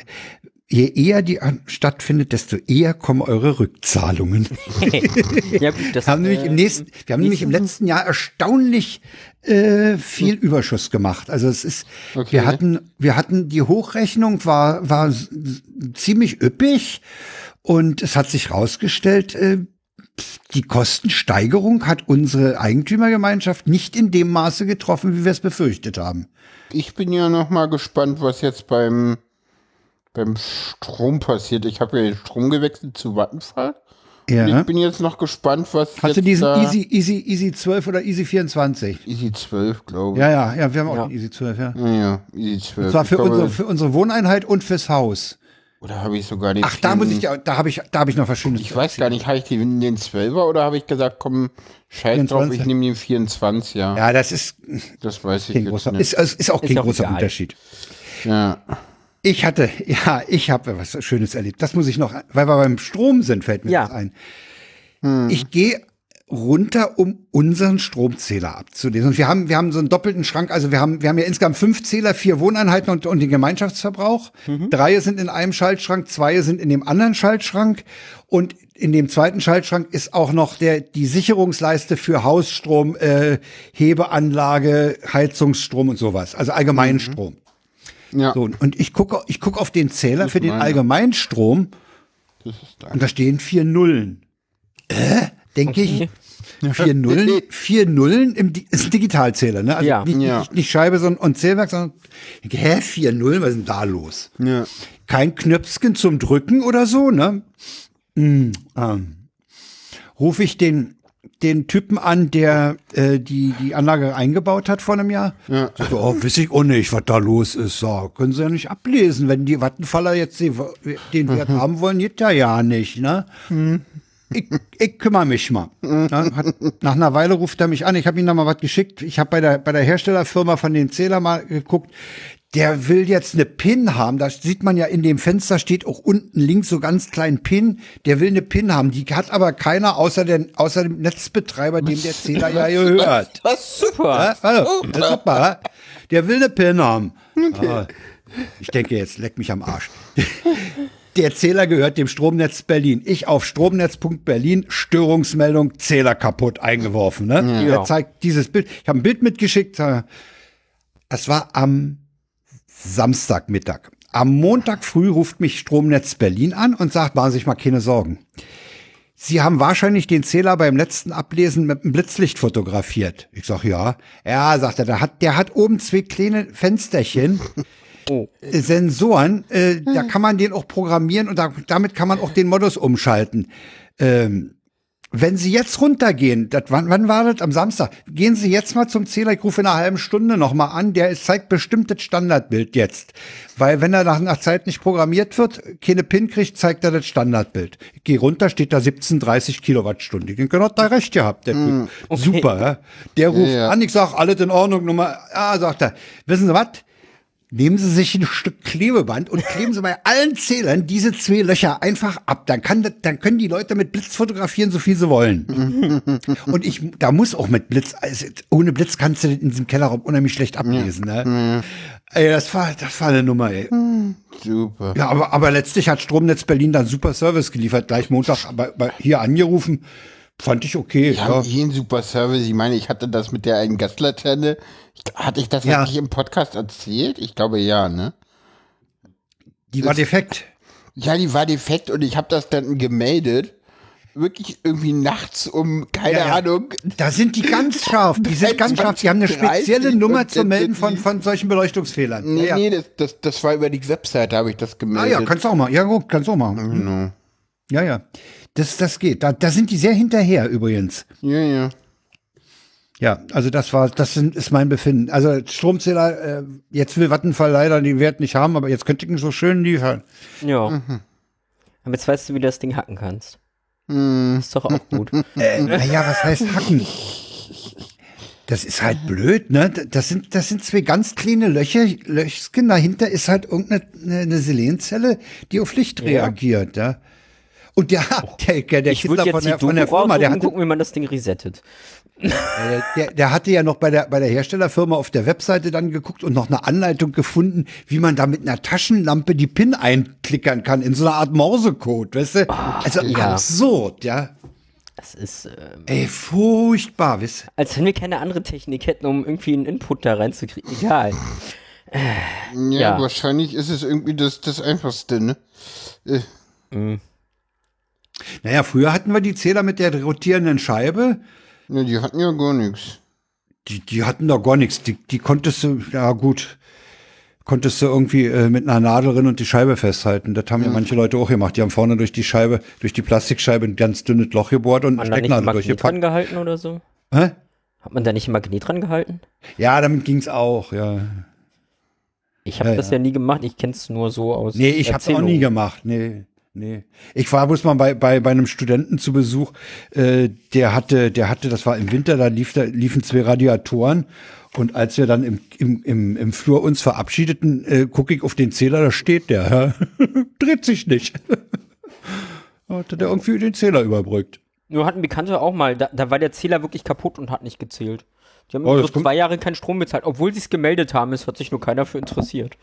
je eher die stattfindet, desto eher kommen eure Rückzahlungen. Ja, gut, das Wir haben nämlich im nächsten, wir haben nämlich im letzten Jahr erstaunlich äh, viel Überschuss gemacht. Also es ist, Okay. wir hatten, wir hatten die Hochrechnung war war ziemlich üppig und es hat sich rausgestellt, äh, die Kostensteigerung hat unsere Eigentümergemeinschaft nicht in dem Maße getroffen, wie wir es befürchtet haben. ich bin ja noch mal gespannt, was jetzt beim, beim Strom passiert. Ich habe ja den Strom gewechselt zu Vattenfall. Ja. Ich bin jetzt noch gespannt, was Hast du diesen Easy, Easy, Easy 12 oder Easy 24? Easy 12, glaube ich. Ja, ja, ja, wir haben auch Ja. den Easy 12, ja. Ja, ja, Easy 12. Und zwar für, glaube, unsere, für unsere Wohneinheit und fürs Haus. Oder habe ich sogar den Ach, da muss ich, 10 dir- da habe ich, da habe ich noch was Schönes. Ich weiß gar nicht, habe ich den, den 12er oder habe ich gesagt, komm, scheiß drauf, 24? ich nehme den 24er. Ja, das ist Das weiß ich jetzt großer, nicht. ist, ist, auch kein auch großer egal. Unterschied. ja. Ich hatte, ja, ich habe was Schönes erlebt. Das muss ich noch, weil wir beim Strom sind, fällt mir Ja. das ein. Ich gehe runter, um unseren Stromzähler abzulesen. Und wir haben, wir haben so einen doppelten Schrank. Also wir haben, wir haben ja insgesamt fünf Zähler, vier Wohneinheiten und, und den Gemeinschaftsverbrauch. Drei sind in einem Schaltschrank, zwei sind in dem anderen Schaltschrank. Und in dem zweiten Schaltschrank ist auch noch der, die Sicherungsleiste für Hausstrom, äh, Hebeanlage, Heizungsstrom und sowas. Also Allgemeinstrom. Ja, So, und ich gucke ich guck auf den Zähler für den meiner. Allgemeinstrom das ist da. und da stehen vier Nullen. Äh, denke ich. Vier Nullen, vier Nullen im Di ist ein Digitalzähler, ne? Also Ja. nicht, Ja. nicht, nicht Scheibe sondern, und Zählwerk, sondern ich denke, hä, vier Nullen, was ist denn da los? Ja. Kein Knöpfchen zum Drücken oder so, ne? Hm, ähm. Rufe ich den, den Typen an, der äh, die, die Anlage eingebaut hat vor einem Jahr. Ja. So, oh, weiß ich auch nicht, was da los ist. So, können sie ja nicht ablesen. Wenn die Wattenfaller jetzt den Wert haben wollen, geht ja ja nicht, ne? Ich, ich kümmere mich mal. Ja, hat, nach einer Weile ruft er mich an. Ich habe ihm da mal was geschickt. Ich habe bei der, bei der Herstellerfirma von dem Zähler mal geguckt. Der will jetzt eine PIN haben. Da sieht man ja in dem Fenster steht auch unten links so ganz klein PIN. Der will eine PIN haben. Die hat aber keiner außer, den, außer dem Netzbetreiber, dem der Zähler ja gehört. Was super. Ja, hallo, das ist super. Der will eine PIN haben. Ah, ich denke jetzt, leck mich am Arsch. Der Zähler gehört dem Stromnetz Berlin. Ich auf stromnetz.berlin, Störungsmeldung, Zähler kaputt eingeworfen. Ne? Ja. Er zeigt dieses Bild. Ich habe ein Bild mitgeschickt. Das war am Samstagmittag. Am Montag früh ruft mich Stromnetz Berlin an und sagt, machen Sie sich mal keine Sorgen. Sie haben wahrscheinlich den Zähler beim letzten Ablesen mit einem Blitzlicht fotografiert. Ich sag ja. Ja, sagt er, der hat, der hat oben zwei kleine Fensterchen, Oh. äh, Sensoren. Äh, Da kann man den auch programmieren und da, damit kann man auch den Modus umschalten. Ähm, wenn Sie jetzt runtergehen, das, wann, wann war das? Am Samstag. Gehen Sie jetzt mal zum Zähler, ich rufe in einer halben Stunde nochmal an, der ist, zeigt bestimmt das Standardbild jetzt. Weil wenn er nach, nach Zeit nicht programmiert wird, keine PIN kriegt, zeigt er das Standardbild. Ich gehe runter, steht da 1730 Kilowattstunden. Ich hat da recht gehabt, der Typ. Super, ja? Der ruft ja. an, ich sag, alles in Ordnung, Nummer, ah, sagt er, wissen Sie was? Nehmen Sie sich ein Stück Klebeband und kleben Sie bei allen Zählern diese zwei Löcher einfach ab. Dann, kann dann können die Leute mit Blitz fotografieren, so viel sie wollen. und ich, da muss auch mit Blitz, also ohne Blitz kannst du in diesem Kellerraum unheimlich schlecht ablesen. Ne? Ey, das war, das war eine Nummer, ey. Super. Ja, aber, aber letztlich hat Stromnetz Berlin dann super Service geliefert, gleich Montag aber, aber hier angerufen. Fand ich okay. Die Ja. haben einen super Service. Ich meine, ich hatte das mit der einen Gaslaterne. Hatte ich das Ja. eigentlich im Podcast erzählt? Ich glaube ja, ne? Die war defekt. Ja, die war defekt und ich habe das dann gemeldet. Wirklich irgendwie nachts um, keine Ja, ja. Ahnung. Da sind die ganz scharf. Die sind ganz scharf. Die haben eine 30 spezielle Nummer dann Melden von, von solchen Beleuchtungsfehlern. Nee, ja, nee, das, das, das war über die Webseite, habe ich das Ah gemeldet. ja, kannst du auch mal. Ja, gut, kannst du auch machen. Genau. Ja, ja. Das, das geht. Da, da sind die sehr hinterher übrigens. Ja, ja. Ja, also das war, das sind, ist mein Befinden. Also Stromzähler, äh, jetzt will Vattenfall leider den Wert nicht haben, aber jetzt könnte ich ihn so schön liefern. Ja. Mhm. Aber jetzt weißt du, wie du das Ding hacken kannst. Hm. Ist doch auch gut. Äh, naja, was heißt hacken? Das ist halt blöd, ne? Das sind, das sind zwei ganz kleine Löcher, Löchchen. Dahinter ist halt irgendeine eine, eine Selenzelle, die auf Licht reagiert, ja. Und der, der, der, der Ich würde Kittler jetzt von der, die von der Firma, der hatte, gucken, wie man das Ding resettet. Äh, der, der hatte ja noch bei der, bei der Herstellerfirma auf der Webseite dann geguckt und noch eine Anleitung gefunden, wie man da mit einer Taschenlampe die PIN einklickern kann, in so einer Art Morsecode, weißt du? Also ja. absurd, ja. Das ist, ähm, Ey, furchtbar, weißt du? als wenn wir keine andere Technik hätten, um irgendwie einen Input da reinzukriegen. Egal. Ja, Ja. wahrscheinlich ist es irgendwie das, das Einfachste, ne? Naja, früher hatten wir die Zähler mit der rotierenden Scheibe. Ne, die hatten ja gar nichts. Die, die hatten da gar nichts. Die, die konntest du, ja gut, konntest du irgendwie äh, mit einer Nadel drin und die Scheibe festhalten. Das haben ja manche Leute auch gemacht. Die haben vorne durch die Scheibe, durch die Plastikscheibe ein ganz dünnes Loch gebohrt und Stecknadel Magnet dran durchgepackt. gehalten oder so? Hä? Hat man da nicht ein Magnet dran gehalten? Ja, damit ging's auch, ja. Ich habe Ja, das ja. ja nie gemacht. Ich kenne es nur so aus. Nee, ich hab's auch nie gemacht. Nee, nee. Ich war bloß mal bei, bei, bei einem Studenten zu Besuch, äh, der hatte, der hatte, das war im Winter, da, lief, da liefen zwei Radiatoren. Und als wir dann im, im, im, im Flur uns verabschiedeten, äh, gucke ich auf den Zähler, da steht der. Ja. Dreht sich nicht. Hatte der irgendwie den Zähler überbrückt. Nur hatten Bekannte auch mal, da, da war der Zähler wirklich kaputt und hat nicht gezählt. Die haben Oh, zwei Jahre keinen Strom bezahlt, obwohl sie es gemeldet haben, es hat sich nur keiner für interessiert.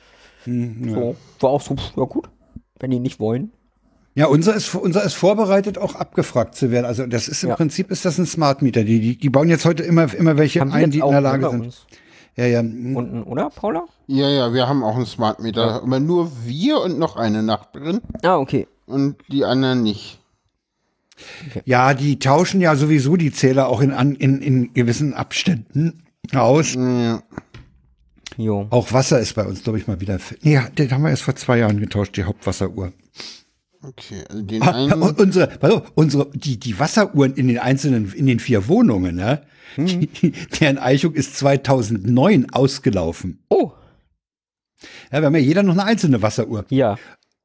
Hm, So, war auch so, pff, ja gut, wenn die nicht wollen. Ja, unser ist, unser ist vorbereitet, auch abgefragt zu werden. Also das ist im Ja. Prinzip ist das ein Smart Meter. Die, die, die bauen jetzt heute immer, immer welche Haben die ein, die in der Lage bei sind. uns Ja, ja. unten, oder, Paula? Ja, ja, wir haben auch einen Smart Meter, aber nur wir und noch eine Nachbarin Ah, okay. und die anderen nicht. Ja, die tauschen ja sowieso die Zähler auch in, an, in, in gewissen Abständen aus. Ja. Jo. Auch Wasser ist bei uns, glaube ich, mal wieder. Nee, den haben wir erst vor zwei Jahren getauscht, die Hauptwasseruhr. Okay, also den Ah, einen. unsere, auf, unsere, die, die Wasseruhren in den einzelnen, in den vier Wohnungen, ne? Die, deren Eichung ist 2009 ausgelaufen. Oh, Ja, wir haben ja jeder noch eine einzelne Wasseruhr. ja.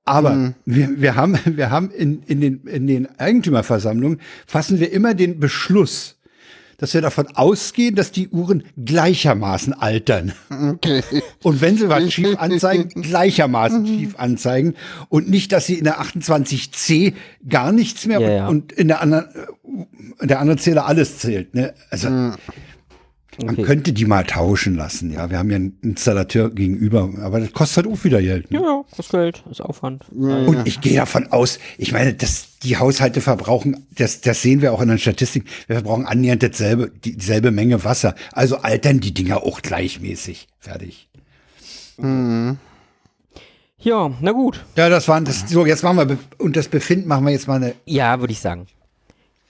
Aber wir, wir haben, wir haben in, in, den, in den Eigentümerversammlungen fassen wir immer den Beschluss, dass wir davon ausgehen, dass die Uhren gleichermaßen altern. Okay. Und wenn sie was schief anzeigen, gleichermaßen schief anzeigen. Und nicht, dass sie in der 28C gar nichts mehr Ja, und, ja. und in der anderen, äh, der anderen Zähler alles zählt. Ne? Also man Okay. könnte die mal tauschen lassen. Ja, wir haben ja einen Installateur gegenüber, aber das kostet halt auch wieder Geld. Ne? Ja, ja, das Geld, ist Aufwand. Und ich gehe davon aus, ich meine, dass die Haushalte verbrauchen, das, das sehen wir auch in den Statistiken, wir verbrauchen annähernd dasselbe, die- dieselbe Menge Wasser. Also altern die Dinger auch gleichmäßig. Fertig. Ja, na gut. Ja, das waren das. So, jetzt machen wir und das Befinden machen wir jetzt mal eine. Ja, würde ich sagen.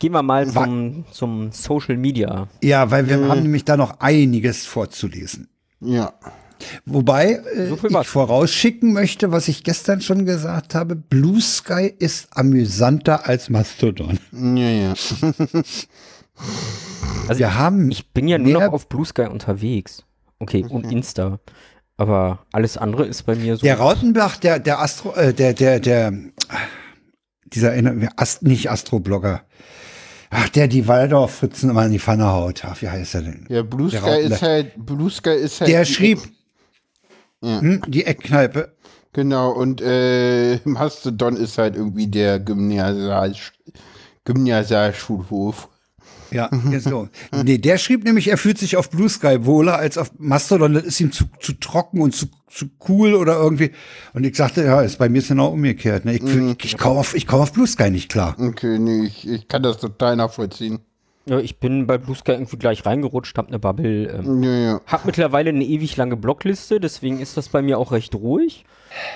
Gehen wir mal zum, zum Social Media. Ja, weil wir haben nämlich da noch einiges vorzulesen. Ja. Wobei äh, So ich vorausschicken möchte, was ich gestern schon gesagt habe: Blue Sky ist amüsanter als Mastodon. Ja, ja. Also Wir haben Ich bin ja nur noch auf Blue Sky unterwegs. Okay, und Insta. Aber alles andere ist bei mir so. Der Rautenbach, der, der Astro, äh, der, der, der, dieser, Ast, nicht Astroblogger. Ach, der die Waldorf-Fritzen immer in die Pfanne haut. Ach, wie heißt er denn? Ja, Blue Der Sky ist halt, Blue Sky ist halt. Der schrieb, Ja. hm, die Eckkneipe. Genau, und äh, Mastodon ist halt irgendwie der Gymnasial, Gymnasialschulhof. Ja, so. Nee, der schrieb nämlich, er fühlt sich auf Blue Sky wohler als auf Mastodon. Das ist ihm zu, zu trocken und zu, zu cool oder irgendwie. Und ich sagte, ja, ist bei mir ist genau umgekehrt. Ne? Ich, Mhm. ich, ich komme auf, ich komm auf Blue Sky nicht klar. Okay, nee, ich, ich kann das total nachvollziehen. Ja, ich bin bei Blue Sky irgendwie gleich reingerutscht, hab eine Bubble. Ähm, Ja, ja. hab mittlerweile eine ewig lange Blockliste, deswegen ist das bei mir auch recht ruhig.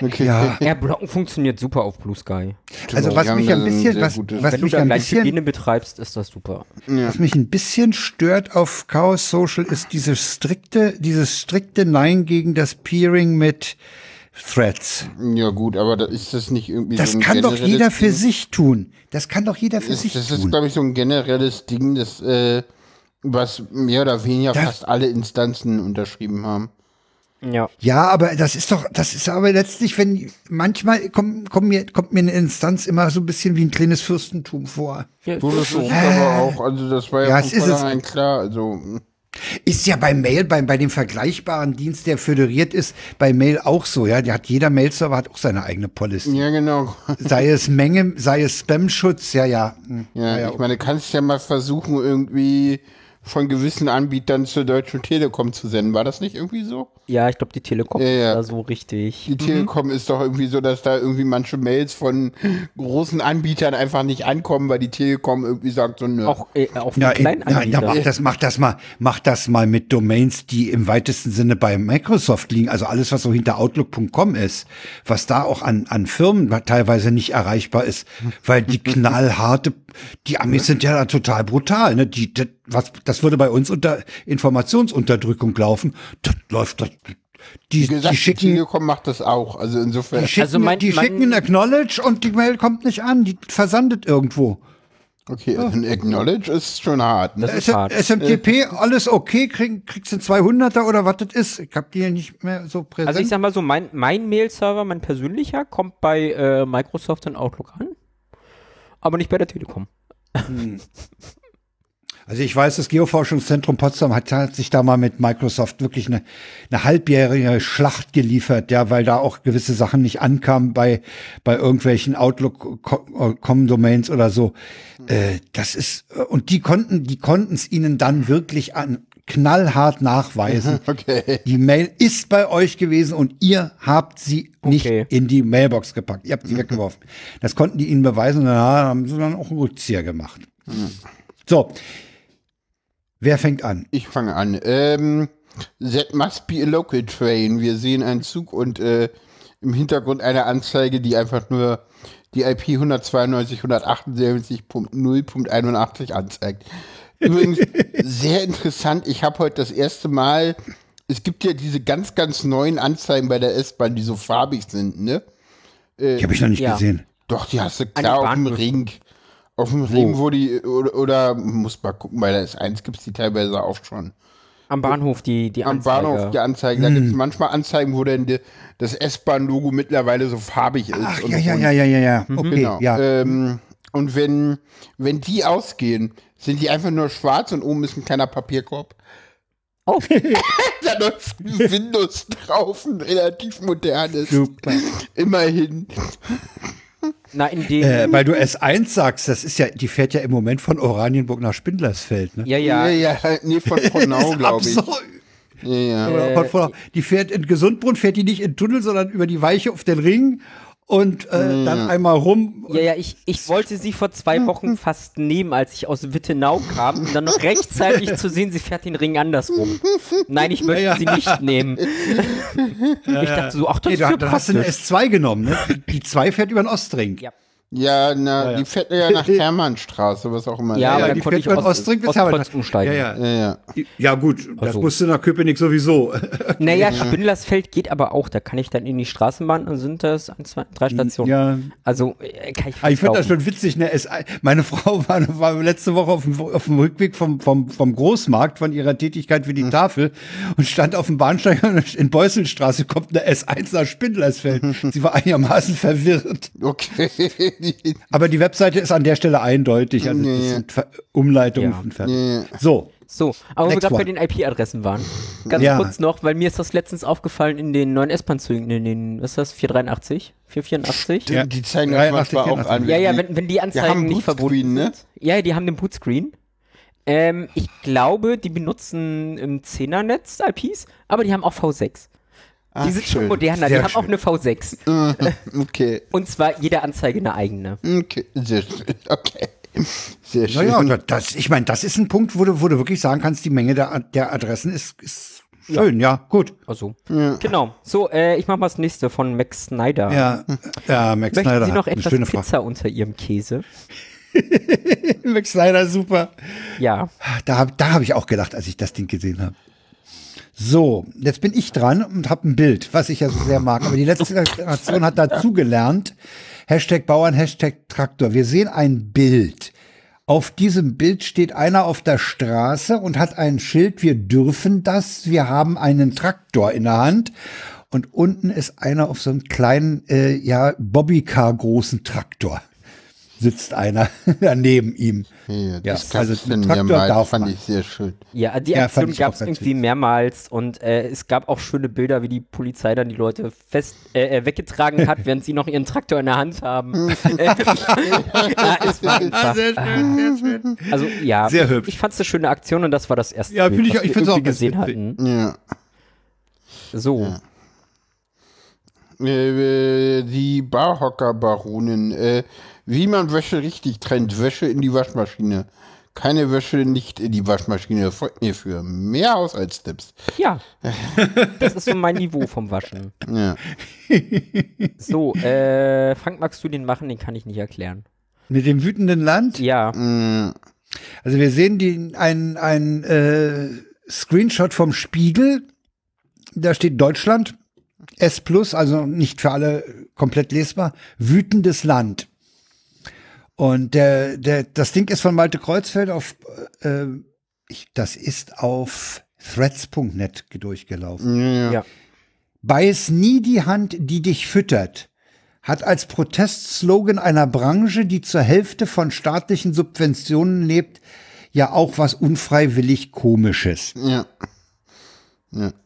Okay. Ja. Ja, Blocken funktioniert super auf Blue Sky. Also was mich ein bisschen, was, was Wenn du mich da ein gleich bisschen, Hygiene betreibst, ist das super. was mich ein bisschen stört auf Chaos Social ist dieses strikte, dieses strikte Nein gegen das Peering mit Threads. Ja, gut, aber da ist das nicht irgendwie Das so ein kann doch jeder für Ding? sich tun. Das kann doch jeder für Ist, sich das ist, tun. glaube ich, so ein generelles Ding, das, äh, was mehr oder weniger Das- fast alle Instanzen unterschrieben haben. Ja. Ja, aber das ist doch, das ist aber letztlich, wenn manchmal kommt, kommt, mir, kommt mir eine Instanz immer so ein bisschen wie ein kleines Fürstentum vor. ja So, das ist ist aber auch, also das war ja, Ja, von es ist es. vornherein klar. Also, Ist ja bei Mail, bei, bei dem vergleichbaren Dienst, der föderiert ist, bei Mail auch so, ja. Der hat jeder Mail-Server hat auch seine eigene Policy. ja, genau. Sei es Menge, sei es Spam-Schutz, ja, ja. Hm. Ja, ja, ich meine, du kannst ja mal versuchen, irgendwie von gewissen Anbietern zur Deutschen Telekom zu senden. War das nicht irgendwie so? Ja, ich glaube, die Telekom Ja, ja. ist da so richtig. Die Telekom ist doch irgendwie so, dass da irgendwie manche Mails von großen Anbietern einfach nicht ankommen, weil die Telekom irgendwie sagt so, nö. Auch, äh, auch Ja, kleinen ja, ja, mach Anbieter. das, mach das mal, mach das mal mit Domains, die im weitesten Sinne bei Microsoft liegen. Also alles, was so hinter Outlook.com ist, was da auch an, an Firmen teilweise nicht erreichbar ist, weil die knallharte, die Amis sind ja da total brutal, ne? Die, das, was, das würde bei uns unter Informationsunterdrückung laufen. Das läuft, das, die, Wie gesagt, die die schicken, Telekom macht das auch. Also insofern. die schicken, Also mein- die mein- schicken ein Acknowledge und die Mail kommt nicht an, die versandet irgendwo. Okay, ein Acknowledge ist schon hart. Ne? Das ist hart. SMTP, alles okay, krieg, kriegst du 200er oder was das ist? Ich hab die ja nicht mehr so präsent. Also ich sag mal so, mein, mein Mail-Server, mein persönlicher, kommt bei äh, Microsoft und Outlook an, aber nicht bei der Telekom. Also ich weiß, das Geoforschungszentrum Potsdam hat, hat sich da mal mit Microsoft wirklich eine, eine halbjährige Schlacht geliefert, ja, weil da auch gewisse Sachen nicht ankamen bei, bei irgendwelchen Outlook-Com-Domains oder so. Äh, das ist, und die konnten, die konnten es ihnen dann wirklich an, knallhart nachweisen. Okay. Die Mail ist bei euch gewesen und ihr habt sie nicht Okay. in die Mailbox gepackt. Ihr habt sie weggeworfen. Das konnten die ihnen beweisen und dann haben sie dann auch einen Rückzieher gemacht. So. Wer fängt an? Ich fange an. Ähm, that must be a local train. Wir sehen einen Zug und äh, im Hintergrund eine Anzeige, die einfach nur die IP 192.168.0.81 anzeigt. Übrigens, sehr interessant. Ich habe heute das erste Mal, es gibt ja diese ganz, ganz neuen Anzeigen bei der S-Bahn, die so farbig sind, ne? Ich habe ich noch nicht Ja. gesehen. Doch, die hast du klar auf dem. Ring. Auf dem Ring, wo die, oder, oder muss mal gucken, bei der S1 gibt es die teilweise auch schon. Am Bahnhof die, die Am Anzeige. Bahnhof die Anzeigen. Da gibt es manchmal Anzeigen, wo dann die, das S-Bahn-Logo mittlerweile so farbig ist. Ach, und ja, ja, ja, ja, ja, ja. Okay, Genau. ja. Ähm, und wenn, wenn die ausgehen, sind die einfach nur schwarz und oben ist ein kleiner Papierkorb. Oh. da läuft ein Windows drauf, ein relativ modernes. Super. Immerhin. Na, in dem. Äh, weil du S1 sagst, das ist ja, die fährt ja im Moment von Oranienburg nach Spindlersfeld, ne? ja, ja. ja, nee, von Frohnau, Ist glaube ich. Ja, ja. Von- Die fährt in Gesundbrunn, fährt die nicht in den Tunnel, sondern über die Weiche auf den Ring und äh, dann einmal rum. Ja, ja, ich, ich wollte sie vor zwei Wochen fast nehmen, als ich aus Wittenau kam, um dann noch rechtzeitig zu sehen, sie fährt den Ring andersrum. Nein, ich möchte Ja, ja. sie nicht nehmen. ich dachte so, ach, das Nee, ist ja da hast du eine praktisch. S2 genommen, ne? Die, die 2 fährt über den Ostring. Ja. Ja, na, Ja, ja. die fährt ja nach Hermannstraße, was auch immer. Ja, aber ja, dann die konnte fährt ich bis Ostkreuz Hermann- umsteigen. Ja, ja. ja, ja. Ja, gut, das Also. musste nach Köpenick sowieso. Naja, Spindlersfeld geht aber auch, da kann ich dann in die Straßenbahn und sind das ein, zwei, drei Stationen. Ja. Also, äh, kann ich Aber ich finde das schon witzig, ne? Es, meine Frau war, war letzte Woche auf dem, auf dem Rückweg vom, vom, vom Großmarkt von ihrer Tätigkeit für die Tafel und stand auf dem Bahnsteig und in Beuselstraße kommt eine S1 nach Spindlersfeld. Sie war einigermaßen verwirrt. Okay. Aber die Webseite ist an der Stelle eindeutig. Also Ja, das sind Umleitungen Ja. und fertig. Ja. So. So, aber wo wir Next gerade bei den IP-Adressen waren. Ganz Ja. kurz noch, weil mir ist das letztens aufgefallen in den neuen S-Bahn-Zügen, in den, was ist das, 483? 484? Ja. Die zeigen das 83, manchmal auch 84. an. Ja, ja, die- wenn, wenn die die Anzeigen haben nicht Bootscreen, verbunden ne? sind. Ja, die haben den Bootscreen. Ähm, ich glaube, die benutzen im 10er-Netz IPs, aber die haben auch V6. Ach, die sind schon schön. moderner, die Sehr haben auch eine V6. Okay. Und zwar jede Anzeige eine eigene. Okay. Sehr schön. Okay. Sehr schön. Naja, das, ich meine, das ist ein Punkt, wo du, wo du wirklich sagen kannst, die Menge der, der Adressen ist, ist schön, ja, gut. Also, genau. So, äh, ich mach mal das nächste von Max Snyder. Ja, ja Max Möchten Snyder Sie noch etwas schöne Frage. Pizza unter Ihrem Käse? Max Snyder, super. Ja. Da habe da hab ich auch gedacht, als ich das Ding gesehen habe. So, jetzt bin ich dran und habe ein Bild, was ich ja so sehr mag. Aber die letzte Generation hat dazugelernt. Hashtag Bauern, Hashtag Traktor. Wir sehen ein Bild. Auf diesem Bild steht einer auf der Straße und hat ein Schild, wir dürfen das, wir haben einen Traktor in der Hand. Und unten ist einer auf so einem kleinen, äh, ja, Bobbycar großen Traktor. Sitzt einer neben ihm. Ja, Ja, das also also mir Traktor mal, darf fand man. ich sehr schön. Ja, die Ja, Aktion ich gab es irgendwie mehrmals und äh, es gab auch schöne Bilder, wie die Polizei dann die Leute fest äh, äh, weggetragen hat, während sie noch ihren Traktor in der Hand haben. ja, es war einfach, sehr schön, sehr schön. also ja, Sehr hübsch. ich fand es eine schöne Aktion und das war das erste Ja, Bild, find ich was ich wir irgendwie gesehen witzig. hatten. Ja. So, Äh, die Barhocker-Baronin. Äh, wie man Wäsche richtig trennt. Wäsche in die Waschmaschine. Keine Wäsche nicht in die Waschmaschine. Folgt mir für mehr Haushaltstipps. ja, das ist so mein Niveau vom Waschen. Ja. So, äh, Frank, magst du den machen? Den kann ich nicht erklären. Mit dem wütenden Land? Ja, Mm, Also wir sehen die, ein, ein äh, Screenshot vom Spiegel. Da steht Deutschland. S plus, also nicht für alle komplett lesbar. Wütendes Land. Und der, der, das Ding ist von Malte Kreuzfeld auf, äh, ich, das ist auf threads.net durchgelaufen. ja. ja. Beiß nie die Hand, die dich füttert, hat als Protestslogan einer Branche, die zur Hälfte von staatlichen Subventionen lebt, ja auch was unfreiwillig Komisches. ja.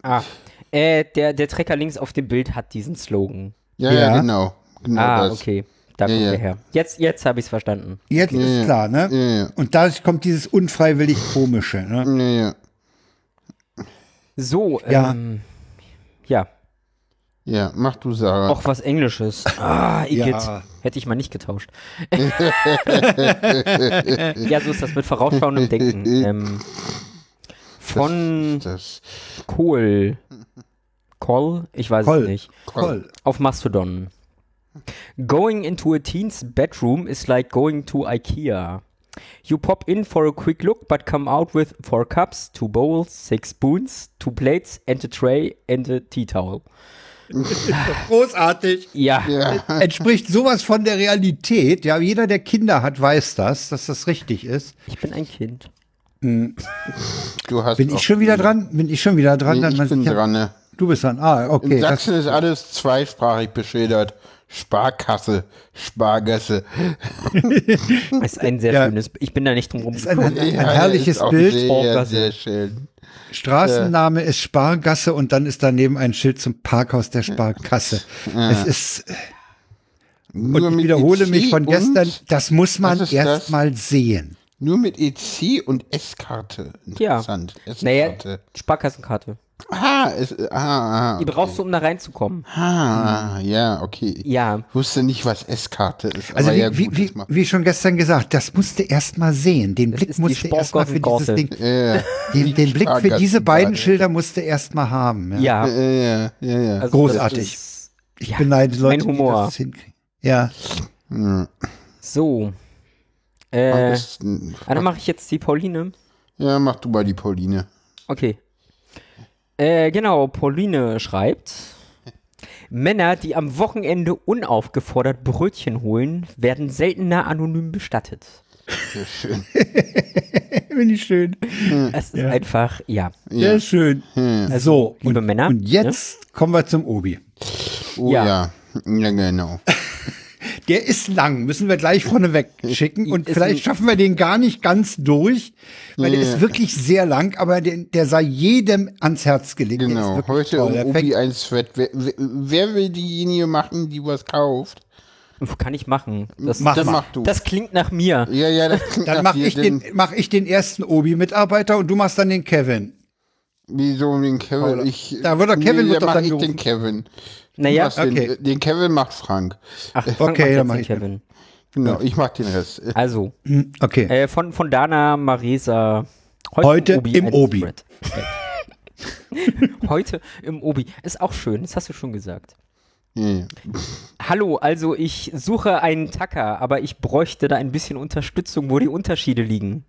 Ah, äh, der, der Trecker links auf dem Bild hat diesen Slogan. Ja, Ja. ja, genau. genau ah, das. okay. Da Ja, kommt ja. er her. Jetzt, jetzt habe ich es verstanden. Jetzt Ja, ist ja. klar, ne? Ja, ja. Und da kommt dieses unfreiwillig Komische. Ne? Ja, ja. So, Ja. ähm, ja, ja, mach du, Sarah. auch was Englisches. Ah, Igitt. Ja. Hätte ich mal nicht getauscht. ja, so ist das mit vorausschauendem Denken. Ähm, von das. Kohl. Kohl? Ich weiß Kohl. es nicht. Toll. Auf Mastodon. Going into a teen's bedroom is like going to IKEA. You pop in for a quick look, but come out with four cups, two bowls, six spoons, two plates, and a tray and a tea towel. Großartig. Ja, Ja, Entspricht sowas von der Realität. Ja, jeder, der Kinder hat, weiß das, dass das richtig ist. ich bin ein Kind. du hast Bin ich schon wieder dran? Bin ich schon wieder dran? Nee, ich bin dran, ne? Du bist dran. Ah, In okay. Das, Sachsen ist alles zweisprachig beschildert. Sparkasse, Spargasse. Das ist ein sehr Ja. schönes. Ich bin da nicht drum ist ein, ein, ein Ja, herrliches ist Bild. Sehr, sehr schön. Straßenname ist Spargasse und dann ist daneben ein Schild zum Parkhaus der Sparkasse. Es ist, Nur und ich mit wiederhole EC mich von gestern, das muss man Was ist erst das? mal sehen. Nur mit EC und S-Karte. Ja. Interessant. Naja, S-Karte. Sparkassenkarte. Ah, es, ah, ah, Die brauchst du, um da reinzukommen. ah, ja, okay. Ja. Ich wusste nicht, was S-Karte ist. Also wie, ja, wie, gut, wie, das wie schon gestern gesagt, das musste erst mal sehen. Den Blick ist die musste erst mal für dieses. Ding, Ja, den, den Blick für diese beiden Schilder musste erst mal haben. Ja. Ja. ja, ja, ja, ja. Also Großartig. das ist- Ich ja, beneide Leute, mein Humor. die das hinkriegen. Ja, Hm. So. Äh, dann mache ich jetzt die Pauline. ja, mach du mal die Pauline. Okay. Äh, genau, Pauline schreibt. Männer, die am Wochenende unaufgefordert Brötchen holen, werden seltener anonym bestattet. Sehr schön. finde ich schön. Es ist einfach, ja. Sehr schön. so, liebe und, Männer, Und jetzt kommen wir zum Obi. Oh Ja. ja. Ja, genau. Der ist lang, müssen wir gleich vorneweg schicken. Und vielleicht schaffen wir den gar nicht ganz durch, weil der ist wirklich sehr lang, aber der, der sei jedem ans Herz gelegt. Genau. Heute toll. um Obi ein Thread. Wer, wer- will diejenige machen, die was kauft? Kann ich machen. Das, Mach das. Mach du. das klingt nach mir. Ja, ja, das klingt Dann nach mache dir, ich, den, mach ich den ersten Obi-Mitarbeiter und du machst dann den Kevin. Wieso den Kevin? Ich, Da wird der Kevin nee, wird doch mach dann ich gerufen. den Kevin. Naja, okay. den, den Kevin macht Frank. ach, Frank Okay, macht dann mach den ich- Kevin. Genau, ich mach den Rest. Also, Hm, Okay. äh, von, von Dana Maresa. Heute im ein Obi. Thread. Heute im Obi. Ist auch schön, das hast du schon gesagt. Ja. Hallo, also ich suche einen Tacker, aber ich bräuchte da ein bisschen Unterstützung, wo die Unterschiede liegen.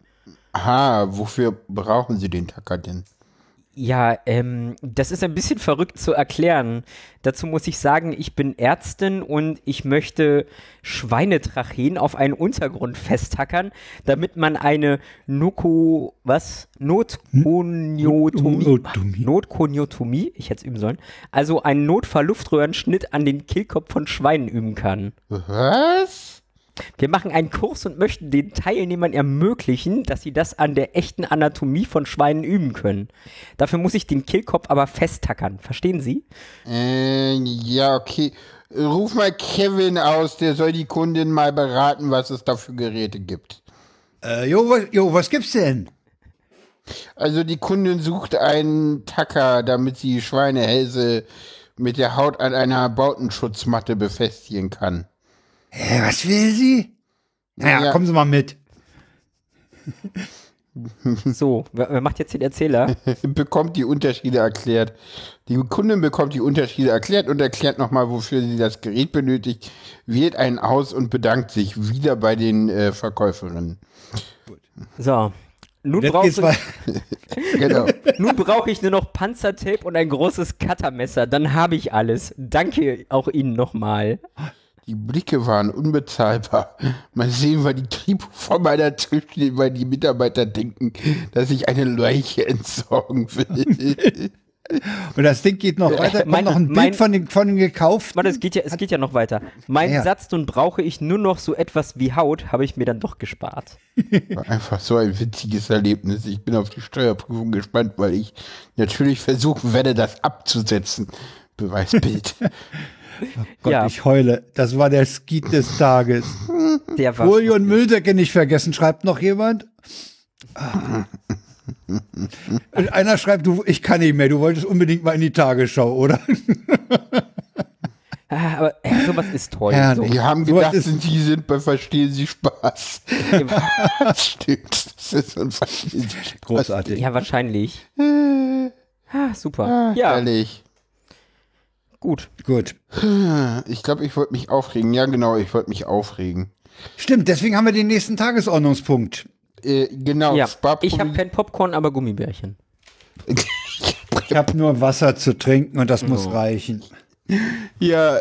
Aha, wofür brauchen Sie den Tacker denn? Ja, ähm, das ist ein bisschen verrückt zu erklären. Dazu muss ich sagen, ich bin Ärztin und ich möchte Schweinetracheen auf einen Untergrund festtackern, damit man eine Noko, was? Notkoniotomie. Nototomie. Notkoniotomie, ich hätte es üben sollen. Also einen Notfallluftröhrenschnitt an den Kehlkopf von Schweinen üben kann. Was? Wir machen einen Kurs und möchten den Teilnehmern ermöglichen, dass sie das an der echten Anatomie von Schweinen üben können. Dafür muss ich den Kehlkopf aber festtackern. Verstehen Sie? Äh, ja, okay. Ruf mal Kevin aus, der soll die Kundin mal beraten, was es da für Geräte gibt. Äh, jo, was, jo, was gibt's denn? Also die Kundin sucht einen Tacker, damit sie Schweinehälse mit der Haut an einer Bautenschutzmatte befestigen kann. Hä, was will sie? Naja, Ja. kommen Sie mal mit. So, wer, macht jetzt den Erzähler? bekommt die Unterschiede erklärt. Die Kundin bekommt die Unterschiede erklärt und erklärt nochmal, wofür sie das Gerät benötigt, wählt einen aus und bedankt sich wieder bei den äh, Verkäuferinnen. So. Nun brauche. Genau. nun brauche ich nur noch Panzertape und ein großes Cuttermesser. Dann habe ich alles. Danke auch Ihnen nochmal. Die Blicke waren unbezahlbar. Mal sehen, weil die Trieb vor meiner Tür steht, weil die Mitarbeiter denken, dass ich eine Leiche entsorgen will. Und das Ding geht noch weiter. Mein- noch ein Bild mein- von dem, von dem gekauften. Warte, es geht ja, es geht ja noch weiter. Mein Ja. Satz, nun brauche ich nur noch so etwas wie Haut, habe ich mir dann doch gespart. War einfach so ein witziges Erlebnis. Ich bin auf die Steuerprüfung gespannt, weil ich natürlich versuchen werde, das abzusetzen. Beweisbild. Gott, Ja. ich heule. Das war der Skit des Tages. Der war. Folie und Mülldecke nicht vergessen, schreibt noch jemand. Ah. Und einer schreibt, du, ich kann nicht mehr, du wolltest unbedingt mal in die Tagesschau, oder? Ah, aber äh, sowas ist toll. Herrlich. So. Die haben gedacht, ist- sie sind bei Verstehen Sie Spaß. Stimmt. Das ist so ein Verstehen Sie Spaß. Großartig. Ja, wahrscheinlich. Ah, super. Ja, Ehrlich. Gut. Gut. Ich glaube, ich wollte mich aufregen. Ja, genau, ich wollte mich aufregen. Stimmt, deswegen haben wir den nächsten Tagesordnungspunkt. Äh, genau, Ja, ich habe kein Popcorn, aber Gummibärchen. Ich habe nur Wasser zu trinken und das muss reichen. Ja,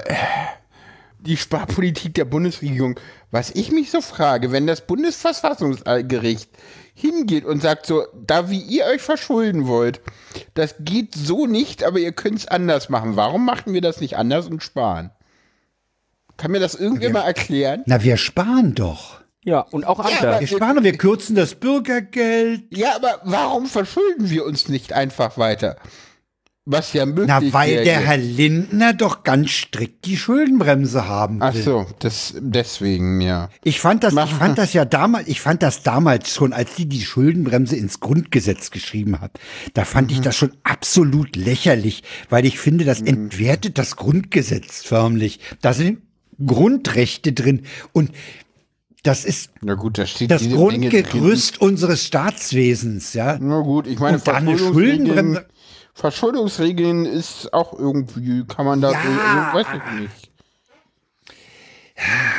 die Sparpolitik der Bundesregierung. Was ich mich so frage, wenn das Bundesverfassungsgericht hingeht und sagt so, da wie ihr euch verschulden wollt, das geht so nicht, aber ihr könnt es anders machen. Warum machen wir das nicht anders und sparen? Kann mir das irgendwer mal erklären? Na, wir sparen doch. Ja, und auch Ja, andere. Wir sparen und wir kürzen das Bürgergeld. Ja, aber warum verschulden wir uns nicht einfach weiter? Was ja möglich Na, weil wäre. der Herr Lindner doch ganz strikt die Schuldenbremse haben will. Ach so, das, deswegen, ja. Ich fand das, ich fand das ja damals, ich fand das damals schon, als die die Schuldenbremse ins Grundgesetz geschrieben hat. Da fand Mhm. ich das schon absolut lächerlich, weil ich finde, das entwertet das Grundgesetz förmlich. Da sind Grundrechte drin und das ist Na gut, da steht das. Grundgerüst unseres Staatswesens, ja. Na gut, ich meine, Und dann eine Schuldenbremse. Verschuldungsregeln ist auch irgendwie, kann man da, Ja. so, weiß ich nicht.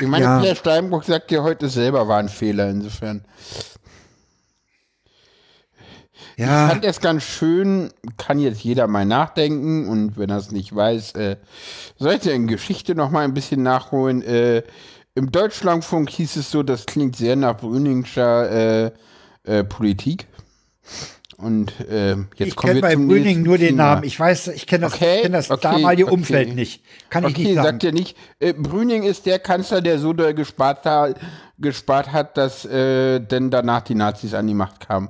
Ich meine, Ja. Pierre Steinbrück sagt ja heute selber war ein Fehler, insofern. Ich Ja, fand es ganz schön, kann jetzt jeder mal nachdenken und wenn er es nicht weiß, äh, sollte er in Geschichte noch mal ein bisschen nachholen. Äh, Im Deutschlandfunk hieß es so, das klingt sehr nach Brüningscher äh, äh, Politik. Und äh, jetzt ich kommen kenne wir bei zum Brüning nur den Thema. Namen. Ich weiß, ich kenne das, Okay, ich kenn das okay, damalige okay. Umfeld nicht. Kann ich nicht sagen. sagt ihr nicht. Äh, Brüning ist der Kanzler, der so doll gespart, ha gespart hat, dass äh, denn danach die Nazis an die Macht kamen.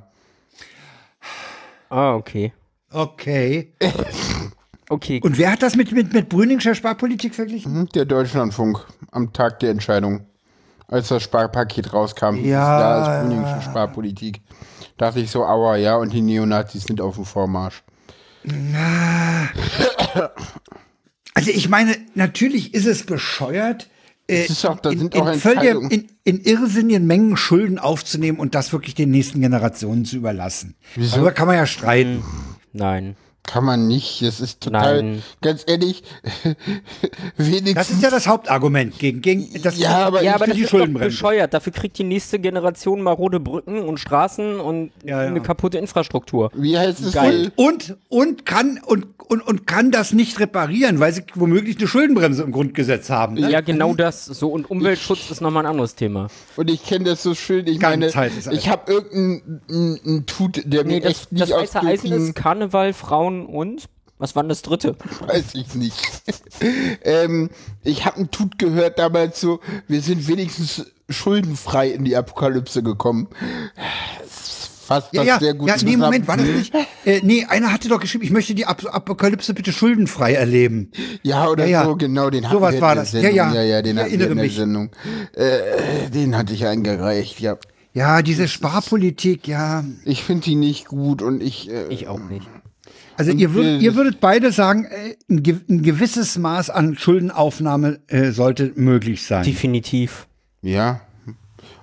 Ah, okay. Okay. Okay, Und wer hat das mit, mit, mit Brüningscher Sparpolitik verglichen? Hm, Der Deutschlandfunk am Tag der Entscheidung, als das Sparpaket rauskam. Ja, Ja, als Brüningsche Sparpolitik. Dachte ich so, aua, ja, und die Neonazis sind auf dem Vormarsch. Also ich meine, natürlich ist es bescheuert, äh, auch- völliger, in, in irrsinnigen Mengen Schulden aufzunehmen und das wirklich den nächsten Generationen zu überlassen. Wieso? Darüber kann man ja streiten. nein. Kann man nicht, das ist total, Nein. ganz ehrlich, wenigstens. Das ist ja das Hauptargument gegen, gegen das Ja, aber Ja, aber das die ist doch Schuldenbremse. bescheuert. Dafür kriegt die nächste Generation marode Brücken und Straßen und Ja, ja. eine kaputte Infrastruktur. Wie heißt es? Geil. Und, und kann und, und, und kann das nicht reparieren, weil sie womöglich eine Schuldenbremse im Grundgesetz haben. Ne? Ja, genau das. So und Umweltschutz ist nochmal ein anderes Thema. Und ich kenne das so schön. Ich Ganz meine, ich habe irgendeinen einen- einen Tut, der Nee, mir das, echt nicht das weiße Eisen ist Karneval, Frauen und was war denn das dritte? Weiß ich nicht. ähm, ich habe einen Tut gehört damals so, wir sind wenigstens schuldenfrei in die Apokalypse gekommen. Das fasst Ja, das ja, sehr gut ja nee, zusammen. Moment, war das nicht? Äh, nee, einer hatte doch geschrieben, ich möchte die Ap Apokalypse bitte schuldenfrei erleben. Ja, oder Ja, ja. so, genau, den hatten Sowas wir war in der das. Ja, Sendung. ja. ja, ja, den Ich hatten wir erinnere in der mich. Sendung. Äh, den hatte ich eingereicht, ja. Ja, diese Sparpolitik, ja. Ich finde die nicht gut und ich, äh, Ich auch nicht. Also ihr, würdet, ihr würdet beide sagen, äh, ein, ge- ein gewisses Maß an Schuldenaufnahme äh, sollte möglich sein. Definitiv. ja.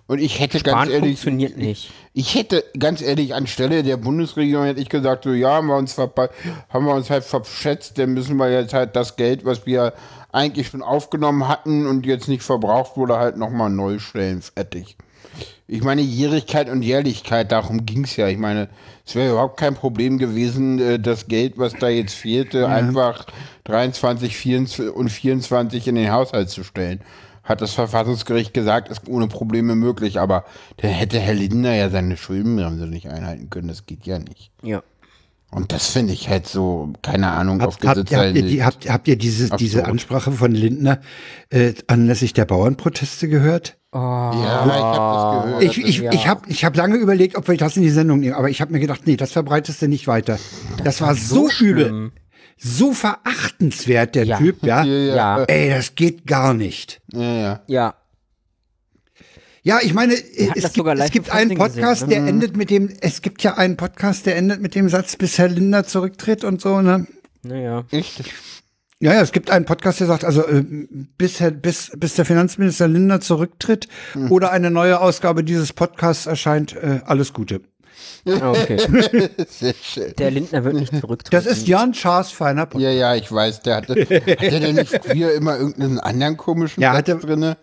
Und ich hätte ganz Bahn ehrlich, funktioniert nicht. Ich hätte ganz ehrlich anstelle der Bundesregierung hätte ich gesagt, so ja, haben wir uns verpa- haben wir uns halt verschätzt, dann müssen wir jetzt halt das Geld, was wir eigentlich schon aufgenommen hatten und jetzt nicht verbraucht wurde, halt nochmal neu stellen, fertig. Ich meine, Jährigkeit und Jährlichkeit, darum ging's ja. Ich meine, es wäre überhaupt kein Problem gewesen, äh, das Geld, was da jetzt fehlte, einfach 23 24 und 24 in den Haushalt zu stellen. Hat das Verfassungsgericht gesagt, ist ohne Probleme möglich, aber dann hätte Herr Lindner ja seine Schuldenbremse nicht einhalten können. Das geht ja nicht. Ja. Und das finde ich halt so, keine Ahnung, auf Habt, habt, ihr, die, habt, habt ihr diese, diese Ansprache von Lindner äh, anlässlich der Bauernproteste gehört? Ja, ich habe das gehört. Ich, ich, ja. ich habe ich hab lange überlegt, ob wir das in die Sendung nehmen, aber ich habe mir gedacht, nee, das verbreitest du nicht weiter. Das war so, übel, so verachtenswert, der Ja. Typ, ja. ja, Ja. Ey, das geht gar nicht. ja, ja. Ja. Ja, ich meine, es gibt, es gibt einen Podcast, gesehen, ne? der endet mit dem, es gibt ja einen Podcast, der endet mit dem Satz, bis Herr Lindner zurücktritt und so, ne? Naja. Echt? Ja, ja, es gibt einen Podcast, der sagt, also äh, bis, bis, bis der Finanzminister Lindner zurücktritt Hm. oder eine neue Ausgabe dieses Podcasts erscheint, äh, alles Gute. Ah, Okay. Sehr schön. Der Lindner wird nicht zurücktreten. Das ist Jan Schaas feiner Podcast. Ja, ja, ich weiß, der hatte, hatte der nicht früher immer irgendeinen anderen komischen Ja, hatte- drinne?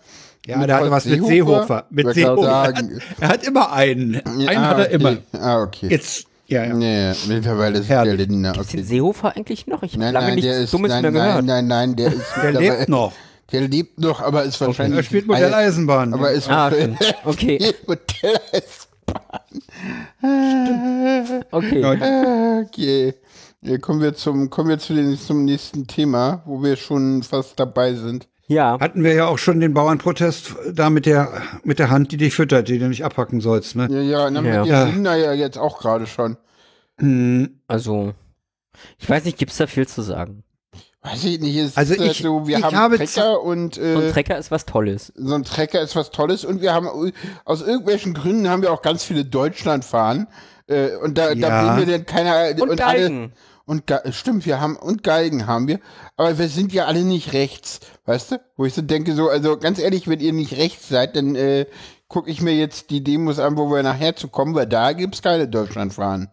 Ja, der hatte was mit Seehofer. Mit Seehofer. Er hat, sagen. er hat immer einen. Einen Ah, hat er okay. immer. Ah, okay. Jetzt, ja, ja. Nee, mittlerweile ist Herrlich. der Lindner. Gibt's den Okay. Seehofer eigentlich noch? Ich habe Nein, lange nein, nichts der ist, Dummes nein, mehr gehört. nein, nein, nein, der ist Der lebt noch. Der lebt noch, aber ist wahrscheinlich. Er spielt Modelleisenbahn. Aber ist Ah, wahrscheinlich. stimmt. Okay. Modelleisenbahn. Okay. Ja. Okay. Ja, kommen wir zum, kommen wir zu den, zum nächsten Thema, wo wir schon fast dabei sind. Ja. Hatten wir ja auch schon den Bauernprotest da mit der, mit der Hand, die dich füttert, die du nicht abhacken sollst, ne? Ja, ja, und dann Ja. haben wir Ja. die Kinder ja jetzt auch gerade schon. Hm, Also, ich weiß nicht, gibt's da viel zu sagen? Weiß ich nicht, es Also ist halt ich- so, wir ich haben habe Trecker und So ein äh, Trecker ist was Tolles. so ein Trecker ist was Tolles und wir haben aus irgendwelchen Gründen haben wir auch ganz viele Deutschlandfahren äh, und da, da Ja. bringen wir denn keiner Und alle, Geigen. Und Ge stimmt, wir haben und Geigen haben wir, aber wir sind ja alle nicht rechts, weißt du? Wo ich so denke so, also ganz ehrlich, wenn ihr nicht rechts seid, dann äh, gucke ich mir jetzt die Demos an, wo wir nachher zu kommen, weil da gibt's keine Deutschlandfahren.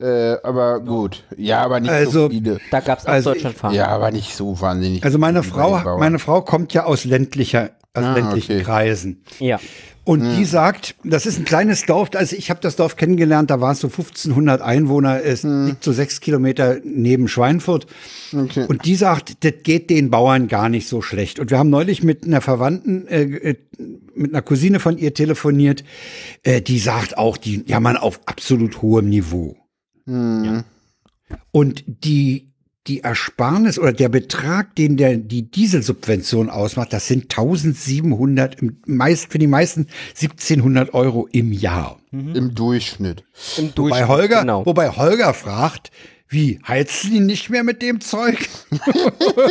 Äh, aber gut, ja, aber nicht so Also, viele. Da gab's auch Also Deutschlandfahren. Ja, aber nicht so wahnsinnig. Also meine Frau, meine Frau kommt ja aus ländlicher, aus Ah, ländlichen okay. Kreisen. Ja. Und die sagt, das ist ein kleines Dorf, also ich habe das Dorf kennengelernt, da waren es so 1500 Einwohner, es liegt so sechs Kilometer neben Schweinfurt. Okay. Und die sagt, das geht den Bauern gar nicht so schlecht. Und wir haben neulich mit einer Verwandten, äh, äh, mit einer Cousine von ihr telefoniert, äh, die sagt auch, die jammern auf absolut hohem Niveau. Hm. Und die, die Ersparnis oder der Betrag, den der, die Dieselsubvention ausmacht, das sind 1700, im meist, für die meisten 1700 Euro im Jahr. Im Durchschnitt. Im Wobei Durchschnitt. Holger, Genau. wobei Holger fragt, Wie, heizen die nicht mehr mit dem Zeug?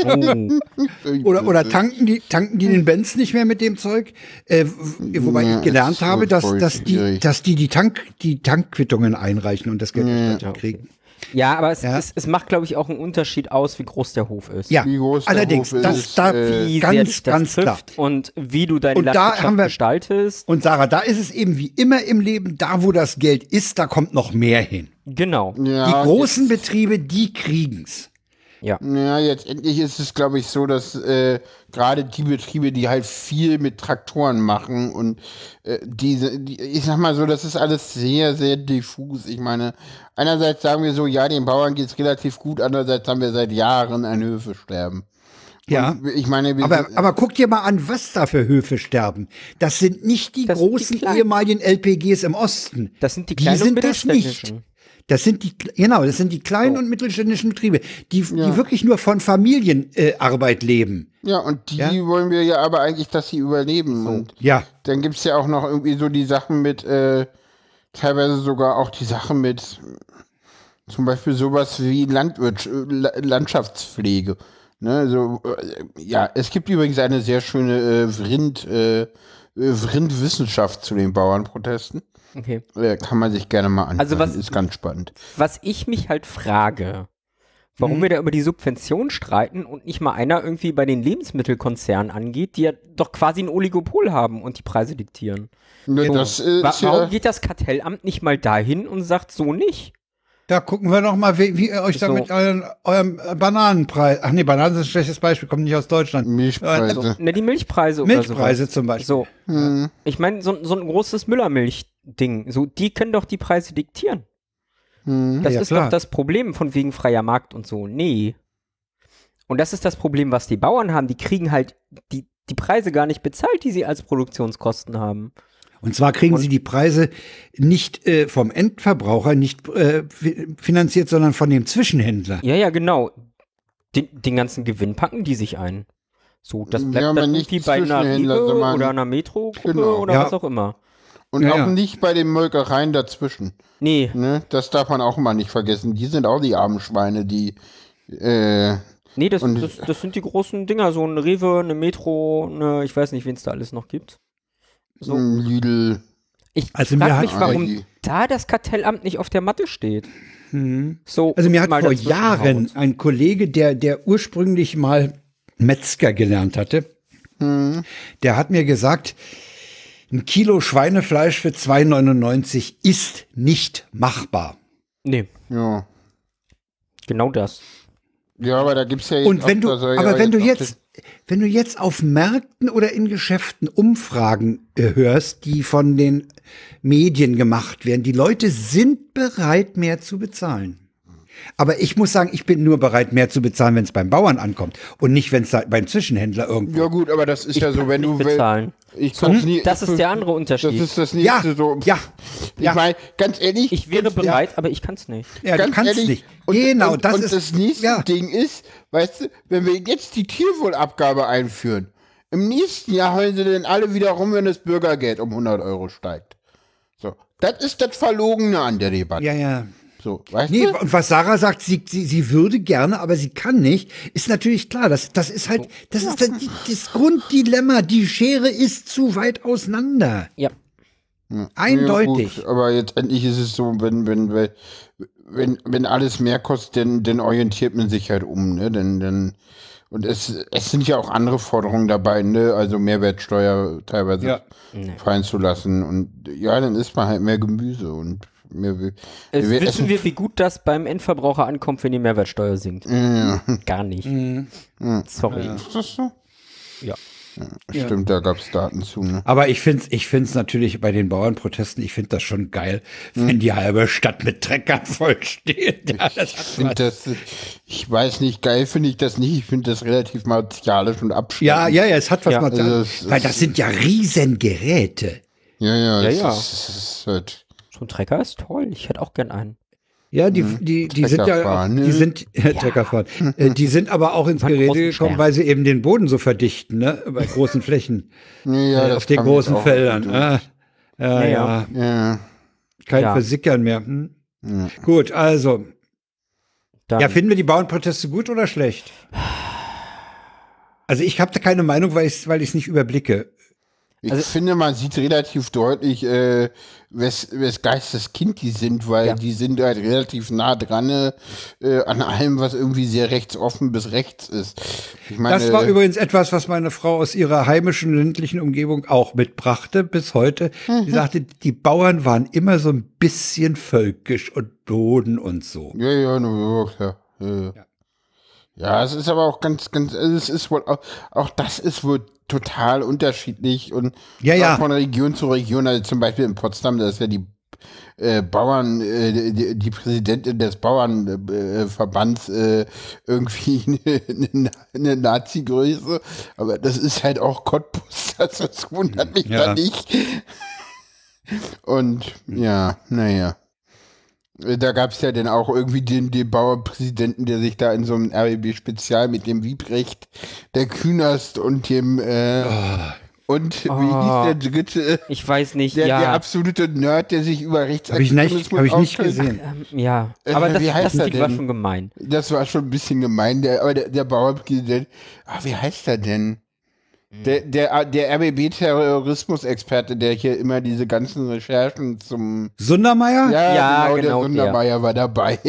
Oh. Oder, oder tanken, die, tanken die den Benz nicht mehr mit dem Zeug? Äh, wobei Ja, ich gelernt habe, dass, dass, die, dass die die, Tank, die Tankquittungen einreichen und das Geld nicht Ja, kriegen. Ja, aber es, Ja. Es, es macht, glaube ich, auch einen Unterschied aus, wie groß der Hof ist. Ja, Wie groß der allerdings, Hof das ist, da äh, Wie sehr ganz, ganz klar. und wie du deine Und da haben wir- gestaltest. Und Sarah, da ist es eben wie immer im Leben, da wo das Geld ist, da kommt noch mehr hin. Genau. Ja, die großen Betriebe, die kriegen's. Ja. Ja, jetzt endlich ist es, glaube ich, so, dass äh, gerade die Betriebe, die halt viel mit Traktoren machen und äh, diese, die, ich sag mal so, das ist alles sehr, sehr diffus. Ich meine, einerseits sagen wir so, ja, den Bauern geht's relativ gut, andererseits haben wir seit Jahren ein Höfesterben. Ja. Und ich meine, wir, Aber, aber guck dir mal an, was da für Höfe sterben. Das sind nicht die Das sind die großen kleinen. ehemaligen LPGs im Osten. Das sind die kleinen und sind das nicht. Das sind die, genau, das sind die kleinen und mittelständischen Betriebe, die, die Ja. wirklich nur von Familienarbeit äh, leben. ja, und die Ja. wollen wir ja aber eigentlich, dass sie überleben. Und Ja. dann gibt's ja auch noch irgendwie so die Sachen mit, äh, teilweise sogar auch die Sachen mit, zum Beispiel sowas wie Landwirts äh, La- Landschaftspflege. Ne, so, äh, ja, es gibt übrigens eine sehr schöne äh, Vrind, äh, äh, Vrindwissenschaft zu den Bauernprotesten. Okay. Kann man sich gerne mal anhören. Also was- ist ganz spannend. Was ich mich halt frage, warum Mhm. wir da über die Subvention streiten und nicht mal einer irgendwie bei den Lebensmittelkonzernen angeht, die ja doch quasi ein Oligopol haben und die Preise diktieren. Ne, das äh, Wa ist warum ja, geht das Kartellamt nicht mal dahin und sagt so nicht? Da gucken wir noch mal, wie, wie ihr euch da So. mit euren, eurem Bananenpreis, ach nee, Bananen ist ein schlechtes Beispiel, kommt nicht aus Deutschland. Milchpreise. Also, Ne, die Milchpreise oder Milchpreise sowas. zum Beispiel. So, Hm. ich meine, so, so ein großes Müllermilch-Ding, so, die können doch die Preise diktieren. Hm. Das Ja, ist klar. doch das Problem von wegen freier Markt und so. Nee. Und das ist das Problem, was die Bauern haben. Die kriegen halt die, die Preise gar nicht bezahlt, die sie als Produktionskosten haben. Und zwar kriegen sie die Preise nicht äh, vom Endverbraucher, nicht äh, fi- finanziert, sondern von dem Zwischenhändler. Ja, ja, genau. Den, den ganzen Gewinn packen die sich ein. So, das Ja, bleibt aber dann nicht irgendwie bei einer Zwischenhändler, Rewe oder einer Metro-Gruppe Genau. oder Ja. was auch immer. Und Ja, auch ja. nicht bei den Molkereien dazwischen. Nee, Ne? Das darf man auch mal nicht vergessen. Die sind auch die armen Schweine, die äh, nee, das, Und- das, das sind die großen Dinger. So eine Rewe, eine Metro, eine, ich weiß nicht, wen es da alles noch gibt. So. m, Lidl. Ich Also mir frage hat- mich, warum Aldi. da das Kartellamt nicht auf der Matte steht. Mhm. So, Also mir hat mal vor Jahren haut. ein Kollege, der, der ursprünglich mal Metzger gelernt hatte, der hat mir gesagt, ein Kilo Schweinefleisch für 2,99 ist nicht machbar. Nee, Ja. genau das. Ja, aber da gibt's ja jetzt Und wenn auch- du, aber wenn du jetzt, wenn du jetzt auf Märkten oder in Geschäften Umfragen äh, hörst, die von den Medien gemacht werden, die Leute sind bereit, mehr zu bezahlen. Aber ich muss sagen, ich bin nur bereit, mehr zu bezahlen, wenn es beim Bauern ankommt und nicht, wenn es beim Zwischenhändler irgendwo. Ja gut, aber das ist ja so, wenn du nicht will- bezahlen. Ich kann's nie, Das ist der andere Das Unterschied. ist das Ja, nächste so. ja, Ich ja. meine, ganz ehrlich. Ich wäre bereit, aber ich kann es nicht. Ja, du ganz kannst ehrlich, nicht. Und, genau, und, das und ist das nächste ja. Ding ist, weißt du, wenn wir jetzt die Tierwohlabgabe einführen, im nächsten Jahr heulen sie denn alle wieder rum, wenn das Bürgergeld um 100 Euro steigt. So, das ist das Verlogene an der Debatte. Ja, ja. So, weißt Nee, du? und was Sarah sagt, sie, sie, sie würde gerne, aber sie kann nicht, ist natürlich klar. Das, das ist halt, das ist die, das Grunddilemma. Die Schere ist zu weit auseinander. Ja. Eindeutig. Ja, gut, aber jetzt endlich ist es so, wenn, wenn, wenn, wenn, wenn alles mehr kostet, dann, dann orientiert man sich halt um, ne? Denn, denn, und es, es sind ja auch andere Forderungen dabei, ne? Also Mehrwertsteuer teilweise Ja. fallen zu lassen. Und ja, dann isst man halt mehr Gemüse und mehr. Es wir wissen wir, wie gut das beim Endverbraucher ankommt, wenn die Mehrwertsteuer sinkt. Ja, Gar nicht. Sorry. ist das so? Ja. Stimmt, da gab es Daten zu, ne? Aber ich find's, ich find's natürlich bei den Bauernprotesten, ich find das schon geil, wenn die halbe Stadt mit Treckern voll steht. Ja, das Ich finde das, ich weiß nicht, geil finde ich das nicht. Ich finde das relativ martialisch und abschreckend. ja, ja, ja, es hat was Ja, mal also es- Weil das sind ja Riesengeräte. Ja, ja, Ja, es ja. Es ist halt. So ein Trecker ist toll. Ich hätte auch gern einen. Ja, die, die, die sind ja, die ne? sind, ja, Trecker fahren. Äh, die sind aber auch ins Gerede gekommen, weil sie eben den Boden so verdichten, ne, bei großen Flächen, ja, äh, das auf den großen Feldern. Ah, ja, Ja, ja, kein Ja. Versickern mehr. Hm? Ja. Gut, also, Dann, Ja, finden wir die Bauernproteste gut oder schlecht? Also ich habe da keine Meinung, weil ich weil ich es nicht überblicke. Ich Also- finde, man sieht relativ deutlich, äh, wes, wes Geistes Kind die sind, weil Ja. die sind halt relativ nah dran äh, an allem, was irgendwie sehr rechtsoffen bis rechts ist. Meine, Das war übrigens etwas, was meine Frau aus ihrer heimischen ländlichen Umgebung auch mitbrachte bis heute. Mhm. Sie sagte, die Bauern waren immer so ein bisschen völkisch und Boden und so. Ja, ja, no, ja, ja, ja. Ja, es ist aber auch ganz, ganz, also es ist wohl auch, auch das ist wohl total unterschiedlich und Ja, ja. von Region zu Region, also zum Beispiel in Potsdam, da ist ja die äh, Bauern, äh, die, die Präsidentin des Bauernverbands äh, irgendwie eine, eine, eine Nazi-Größe, aber das ist halt auch Cottbus, das, das wundert mich Ja. da nicht. Und ja, naja. Da gab es ja dann auch irgendwie den, den Bauernpräsidenten, der sich da in so einem RBB-Spezial mit dem Wiebrecht, der Künast und dem äh, und wie Oh. hieß der dritte? ich weiß nicht, Der, ja. der absolute Nerd, der sich über Habe ich nicht, Rechtsextremismus hab ich nicht gesehen. ähm, ja, Äh, aber das, wie heißt das er Lied war denn? schon gemein. Das war schon ein bisschen gemein, der, aber der, der Bauernpräsident, ah, wie heißt er denn? Der, der, der RBB-Terrorismusexperte, der hier immer diese ganzen Recherchen zum Sundermeier? Ja, Ja, genau, genau der der. Sundermeier war dabei.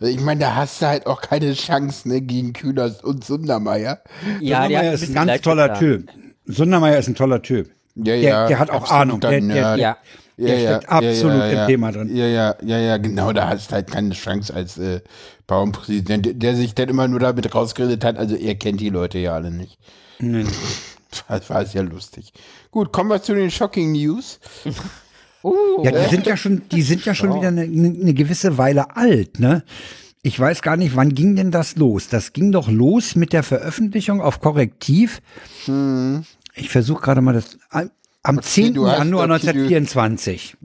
Also ich meine, da hast du halt auch keine Chance ne, gegen Kühners und Sundermeier. Ja, der Sundermeier ist ein ganz toller getan. Typ. Sundermeier ist ein toller Typ. Ja, Der- der hat auch Ahnung. Der- der-. Ja, Der steckt absolut im ja. Thema drin. Ja, ja, ja, ja, genau, da hast du halt keine Chance als äh, Bauernpräsident, der- der sich dann immer nur damit rausgeredet hat, also er kennt die Leute ja alle nicht. Nee. Das war sehr lustig. Gut, kommen wir zu den Shocking News. Uh, Ja, die sind ja schon, die sind ja schon wieder eine, eine gewisse Weile alt, ne? Ich weiß gar nicht, wann ging denn das los? Das ging doch los mit der Veröffentlichung auf Korrektiv. Ich versuche gerade mal das. Am 10. du hast Januar doch die- 1924.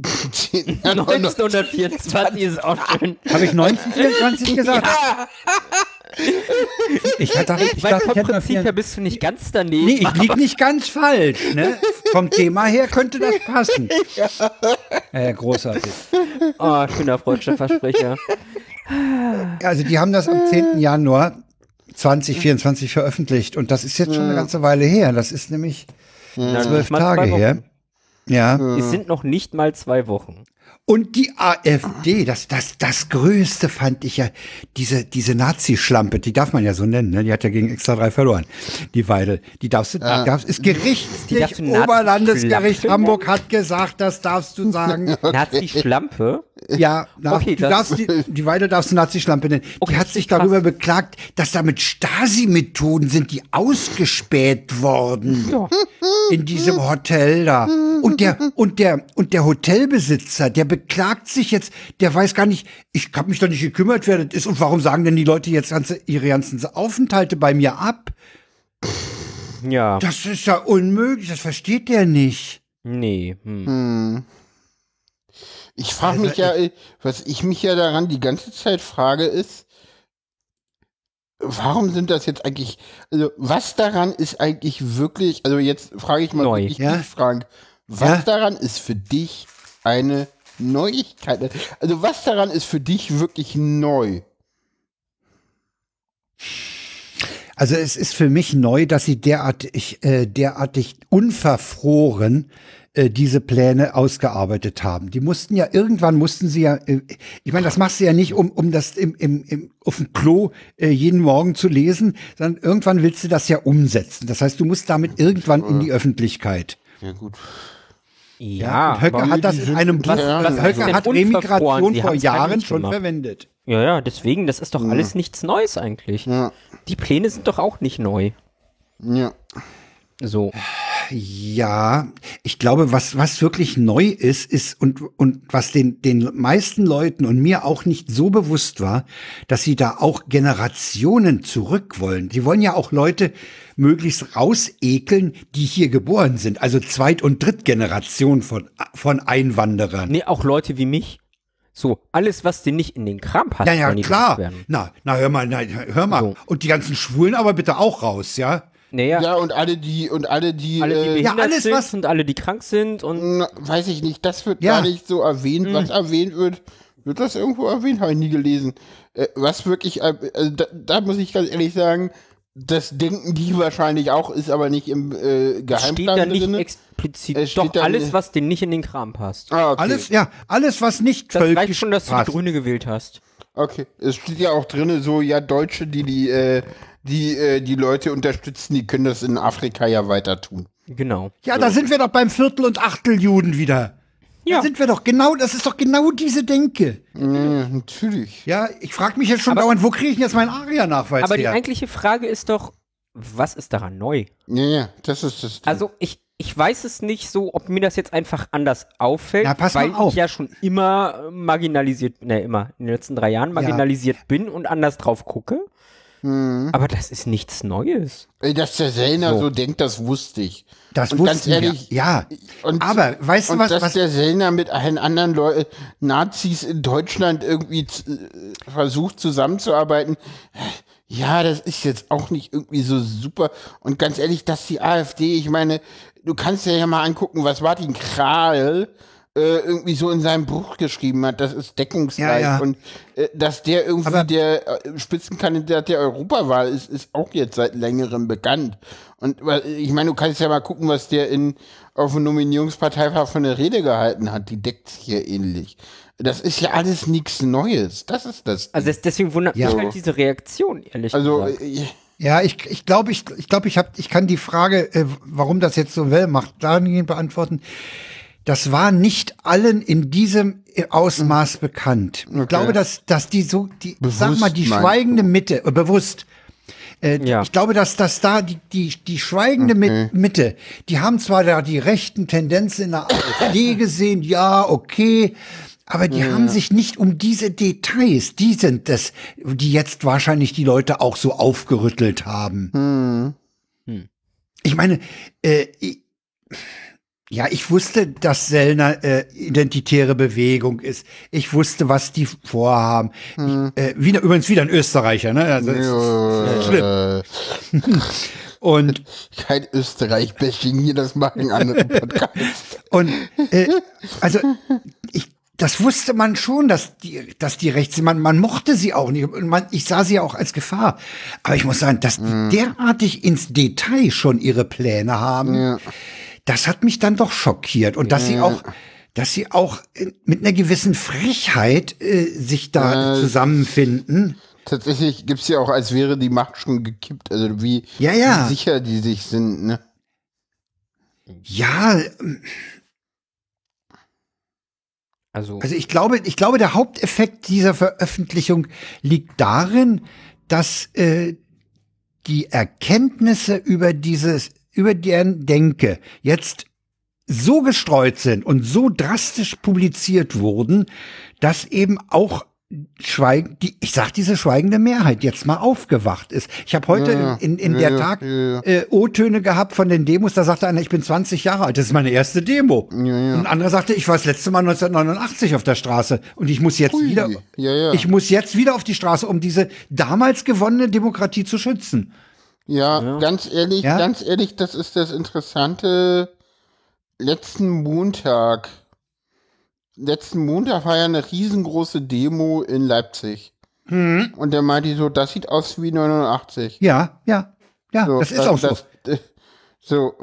1924 ist auch schön. Habe ich 1924 gesagt? Ich dachte, ich, Weil dachte, vom ich hätte Prinzip her bist du nicht ganz daneben. Nee, ich lieg nicht ganz falsch, ne? Vom Thema her könnte das passen. Ja, ja großartig. Oh, schöner freudscher Versprecher. Also die haben das am 10. Januar 2024 veröffentlicht und das ist jetzt schon eine ganze Weile her. Das ist nämlich Na, zwölf Tage her. Ja. Es sind noch nicht mal zwei Wochen. Und die AfD, das, das, das Größte fand ich ja, diese, diese Nazi-Schlampe, die darf man ja so nennen, ne? die hat ja gegen Extra 3 verloren, die Weidel. Die darfst du, die darfst, ist Nazi-Schlampe Oberlandesgericht? Hamburg hat gesagt, das darfst du sagen. Nazi-Schlampe? Ja, na, Okay, du darfst die, die Weide darfst du Nazi-Schlampe nennen. Okay, die hat sich krass. darüber beklagt, dass damit Stasi-Methoden sind, die ausgespäht worden Ja. in diesem Hotel da. Und der, und der, und der Hotelbesitzer, der beklagt sich jetzt, der weiß gar nicht, ich habe mich doch nicht gekümmert, wer das ist. Und warum sagen denn die Leute jetzt ganze, ihre ganzen Aufenthalte bei mir ab? Ja. Das ist ja unmöglich, das versteht der nicht. Nee. Hm. Ich frage Also mich ja, was ich mich ja daran die ganze Zeit frage, ist, warum sind das jetzt eigentlich, also was daran ist eigentlich wirklich, also jetzt frage ich mal Neu. wirklich Ja. dich, Frank, was Ja. daran ist für dich eine Neuigkeit? Also was daran ist für dich wirklich neu? Also es ist für mich neu, dass sie derartig, äh, derartig unverfroren äh, diese Pläne ausgearbeitet haben. Die mussten ja, irgendwann mussten sie ja, äh, ich meine, das machst du ja nicht, um, um das im, im, im, auf dem Klo äh, jeden Morgen zu lesen, sondern irgendwann willst du das ja umsetzen. Das heißt, du musst damit irgendwann in die Öffentlichkeit. Ja gut. Ja. Und Höcke aber hat das in einem Buch, was- was, was ist Höcke denn hat? Remigration vor Jahren schon gemacht. verwendet. ja, ja, deswegen, das ist doch alles nichts Neues eigentlich. Ja. Die Pläne sind doch auch nicht neu. Ja. So. Ja, ich glaube, was, was wirklich neu ist, ist und, und was den, den meisten Leuten und mir auch nicht so bewusst war, dass sie da auch Generationen zurück wollen. Die wollen ja auch Leute möglichst rausekeln, die hier geboren sind. Also Zweit- und Drittgeneration von, von Einwanderern. Nee, auch Leute wie mich. So, alles, was dir nicht in den Kram passt, Ja, ja, klar. Na, na, hör mal, na, hör mal. So. Und die ganzen Schwulen aber bitte auch raus, ja? Naja, Ja, und alle die, und alle die, alle, die äh, behindert Ja, alles, sind was- und alle, die krank sind und na, weiß ich nicht, das wird Ja. gar nicht so erwähnt, was erwähnt wird. Wird das irgendwo erwähnt? Habe ich nie gelesen. Äh, was wirklich, äh, also da, da muss ich ganz ehrlich sagen, das denken die wahrscheinlich auch, ist aber nicht im äh, Steht Geheimplan da nicht drin. explizit. Es steht Doch, da alles, was denen nicht in den Kram passt. Ah, okay. Alles, ja, alles, was nicht Das reicht völkisch schon, dass du passt. die Grüne gewählt hast. Okay, es steht ja auch drin, so, ja, Deutsche, die die, äh, die, äh, die Leute unterstützen, die können das in Afrika ja weiter tun. Genau. Ja, da sind wir doch beim Viertel- und Achteljuden wieder. Ja. Da sind wir doch genau, das ist doch genau diese Denke. Ja, natürlich. Ja, ich frage mich jetzt schon dauernd, wo kriege ich jetzt meinen ARIA-Nachweis Aber die her? eigentliche Frage ist doch, was ist daran neu? Ja, ja, das ist das. Ding. Also ich, ich weiß es nicht so, ob mir das jetzt einfach anders auffällt, Ja, pass mal weil auf. ich ja schon immer marginalisiert, ne, immer in den letzten drei Jahren marginalisiert bin und anders drauf gucke. Mhm. Aber das ist nichts Neues. Dass der Sellner so. So. denkt, das wusste ich. Das und wussten ganz ehrlich, wir. Ja, Und, aber weißt du und was? dass was der Sellner mit allen anderen Leu Nazis in Deutschland irgendwie äh, versucht zusammenzuarbeiten, ja, das ist jetzt auch nicht irgendwie so super. Und ganz ehrlich, dass die AfD, ich meine, du kannst dir ja mal angucken, was Martin Kral äh, irgendwie so in seinem Buch geschrieben hat, das ist deckungsgleich. Ja, ja. Und äh, dass der irgendwie Aber- der äh, Spitzenkandidat der Europawahl ist, ist auch jetzt seit längerem bekannt. Und ich meine, du kannst ja mal gucken, was der in auf dem Nominierungsparteitag für eine Rede gehalten hat. Die deckt sich ja ähnlich. Das ist ja alles nichts Neues. Das ist das. Also das, deswegen wundert Ja. mich halt diese Reaktion, ehrlich also gesagt. äh, ja, ich ich glaube, ich, ich, glaube, ich, hab, ich kann die Frage, äh, warum das jetzt so well macht, dahingehend beantworten. Das war nicht allen in diesem Ausmaß bekannt. Ich glaube, dass, dass die so, die, Bewusst sag mal, die schweigende Mitte, äh, bewusst, äh, Ja. Ich glaube, dass, dass da die, die, die schweigende Mi- Mitte, die haben zwar da die rechten Tendenzen in der AfD gesehen, ja, okay, aber die haben sich nicht um diese Details, die sind das, die jetzt wahrscheinlich die Leute auch so aufgerüttelt haben. Ich meine, äh, ich, ja, ich wusste, dass Sellner äh, identitäre Bewegung ist. Ich wusste, was die vorhaben. Ich, äh, wieder, übrigens wieder ein Österreicher, ne? Also, das ist schlimm. äh, Und kein Österreich-Bashing hier, das machen andere Podcasts. Und äh, also ich, das wusste man schon, dass die, dass die rechts sind. Man, man mochte sie auch nicht. Und man, ich sah sie auch als Gefahr. Aber ich muss sagen, dass die derartig ins Detail schon ihre Pläne haben, das hat mich dann doch schockiert. Und dass sie auch, dass sie auch äh, mit einer gewissen Frechheit äh, sich da zusammenfinden. Tatsächlich gibt's ja auch, als wäre die Macht schon gekippt. Also wie, Ja, ja. wie sicher die sich sind, ne? Ja, ähm, Also, Also ich glaube, ich glaube, der Haupteffekt dieser Veröffentlichung liegt darin, dass äh, die Erkenntnisse über dieses, über deren Denke jetzt so gestreut sind und so drastisch publiziert wurden, dass eben auch Schweigen, die, ich sag diese schweigende Mehrheit jetzt mal aufgewacht ist. Ich habe heute Ja, in, in ja, der ja, Tag. Äh, O-Töne gehabt von den Demos, da sagte einer, ich bin 20 Jahre alt, das ist meine erste Demo. Und ein anderer sagte, ich war das letzte Mal 1989 auf der Straße und ich muss jetzt Hui. wieder, ich muss jetzt wieder auf die Straße, um diese damals gewonnene Demokratie zu schützen. Ja, ganz ehrlich, Ja? ganz ehrlich, das ist das Interessante. Letzten Montag, letzten Montag war ja eine riesengroße Demo in Leipzig. Mhm. Und der meinte so, das sieht aus wie 89. Ja, ja, ja, So, das ist auch so. das, äh, so.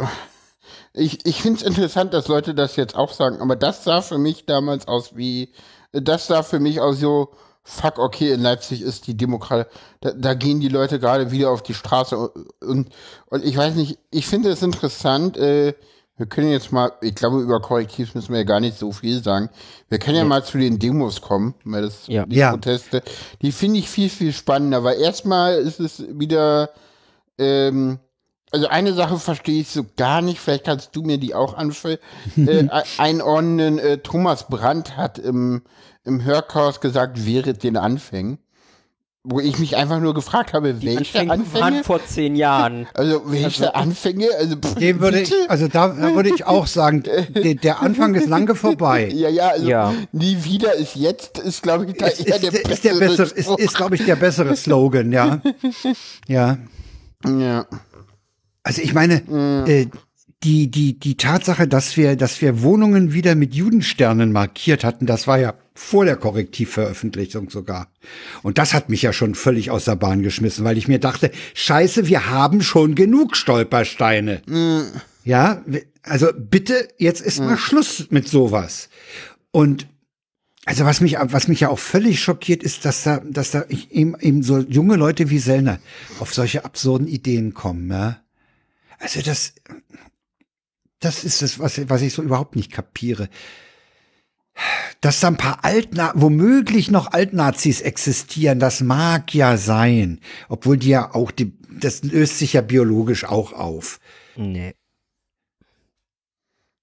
Ich, ich finde es interessant, dass Leute das jetzt auch sagen, aber das sah für mich damals aus wie, das sah für mich aus so, fuck, okay, in Leipzig ist die Demokratie, da, da gehen die Leute gerade wieder auf die Straße und, und ich weiß nicht, ich finde es interessant, äh, wir können jetzt mal, ich glaube, über Korrektiv müssen wir ja gar nicht so viel sagen. Wir können ja mal zu den Demos kommen, weil das Ja. die Ja. Proteste, die finde ich viel, viel spannender, weil erstmal ist es wieder, ähm, also eine Sache verstehe ich so gar nicht, vielleicht kannst du mir die auch anf- äh, einordnen. Äh, Thomas Brandt hat im, im Hörchaos gesagt, während den Anfängen. Wo ich mich einfach nur gefragt habe, die welche Anfänge Anfänge? waren vor zehn Jahren. Also welche Anfänge? Also pff, Dem würde ich, also da würde ich auch sagen, der, der Anfang ist lange vorbei. Ja, ja, also Ja. nie wieder ist jetzt, ist glaube ich da Ist, eher ist, der ist, der bessere, ist, Spruch. ist glaube ich, der bessere Slogan, ja. Ja. ja. Also ich meine, äh, die, die, die Tatsache, dass wir, dass wir Wohnungen wieder mit Judensternen markiert hatten, das war ja vor der Korrektivveröffentlichung sogar. Und das hat mich ja schon völlig aus der Bahn geschmissen, weil ich mir dachte, scheiße, wir haben schon genug Stolpersteine. Ja, also bitte, jetzt ist mal Schluss mit sowas. Und also was mich, was mich ja auch völlig schockiert ist, dass da, dass da eben, eben so junge Leute wie Sellner auf solche absurden Ideen kommen, ja. Also das, das ist das, was, was ich so überhaupt nicht kapiere. Dass da ein paar Altna womöglich noch Altnazis existieren, das mag ja sein. Obwohl die ja auch, die, das löst sich ja biologisch auch auf. Nee.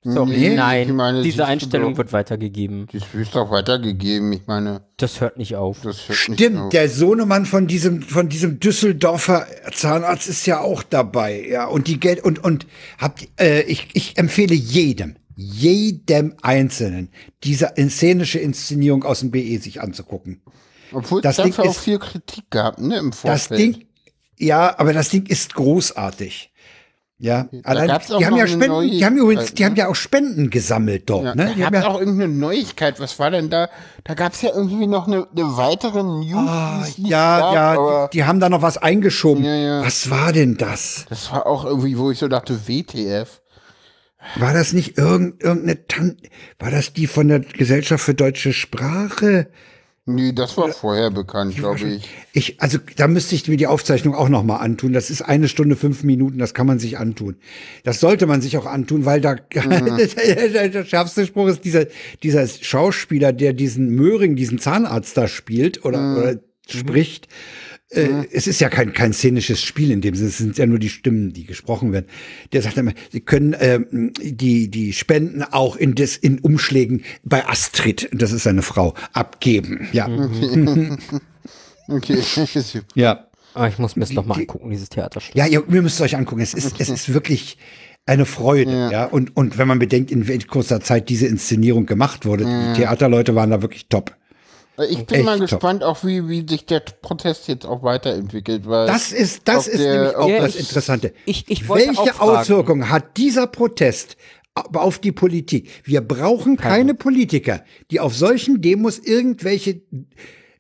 Sorry, Nee, nein, ich meine, diese Einstellung doch. wird weitergegeben. Das ist doch weitergegeben. Ich meine, Das hört nicht auf. das hört nicht Stimmt, auf. der Sohnemann von diesem, von diesem Düsseldorfer Zahnarzt ist ja auch dabei, ja. Und die Geld, und, und habt, äh, ich, ich empfehle jedem, jedem Einzelnen, diese szenische Inszenierung aus dem BE sich anzugucken. Obwohl das Ding dafür auch ist- viel Kritik gab, ne, im Vorfeld. Das Ding, ja, aber das Ding ist großartig. Ja, allein, die haben ja Spenden, die haben übrigens, die haben ne? ja auch Spenden gesammelt dort, Ja, ne? Die haben ja, auch irgendeine Neuigkeit. Was war denn da? Da gab es ja irgendwie noch eine, eine weitere News. Ah, ja, gab, ja, die, die haben da noch was eingeschoben. Ja, ja. Was war denn das? das war auch irgendwie, wo ich so dachte, WTF. War das nicht irgend, irgendeine Tan war das die von der Gesellschaft für deutsche Sprache? Nee, das war vorher bekannt, glaube ich. Ich, also da müsste ich mir die Aufzeichnung auch noch mal antun. Das ist eine Stunde fünf Minuten, das kann man sich antun. Das sollte man sich auch antun, weil da der schärfste Spruch ist dieser dieser Schauspieler, der diesen Möhring, diesen Zahnarzt da spielt oder, oder spricht. Äh, es ist ja kein, kein szenisches Spiel in dem Sinne, es sind ja nur die Stimmen, die gesprochen werden. Der sagt immer, sie können ähm, die, die Spenden auch in, des, in Umschlägen bei Astrid, das ist seine Frau, abgeben. Ja. Okay. Ja. Ah, ich muss mir das nochmal die- angucken, dieses Theaterstück. Ja, ihr, ihr müsst es euch angucken. Es ist, es ist wirklich eine Freude, ja. Und, und wenn man bedenkt, in welch kurzer Zeit diese Inszenierung gemacht wurde, die Theaterleute waren da wirklich top. Ich bin Echt mal top. gespannt, auch wie, wie sich der Protest jetzt auch weiterentwickelt, weil Das ist, das ist der- nämlich auch Ja, das ich- Interessante. ich- ich wollte Welche. Auswirkungen hat dieser Protest auf die Politik? Wir brauchen keine Politiker, die auf solchen Demos irgendwelche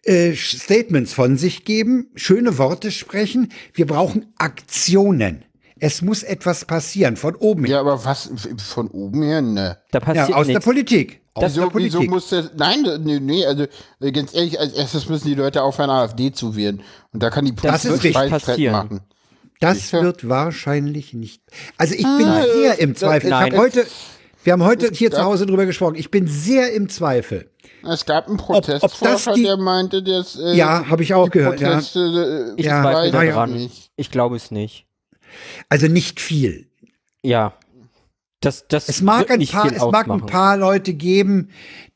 äh, Statements von sich geben, schöne Worte sprechen. Wir brauchen Aktionen. Es muss etwas passieren von oben her. Ja, aber was von oben her, ne? Da Ja, passiert aus der nichts. Politik. Aus Wieso, der wieso Politik. muss das, nein, nee, nee, also äh, ganz ehrlich, als erstes müssen die Leute aufhören, AfD zu wählen. Und da kann die Das ist Politik richtig. Passieren. machen. Das Sicher? wird wahrscheinlich nicht. Also ich bin Ah, sehr im Zweifel. Ich habe heute, wir haben heute hier Ja. zu Hause drüber gesprochen. Ich bin sehr im Zweifel. Es gab einen ob das Protestforscher, die- der meinte, dass äh, Ja, habe ich auch gehört. Ja. Proteste, äh, Ich Ja, zweifle ja, ja. Ich glaube es nicht. Also nicht viel. Ja. Das, das Es mag, ein nicht paar, viel es mag ein paar Leute geben,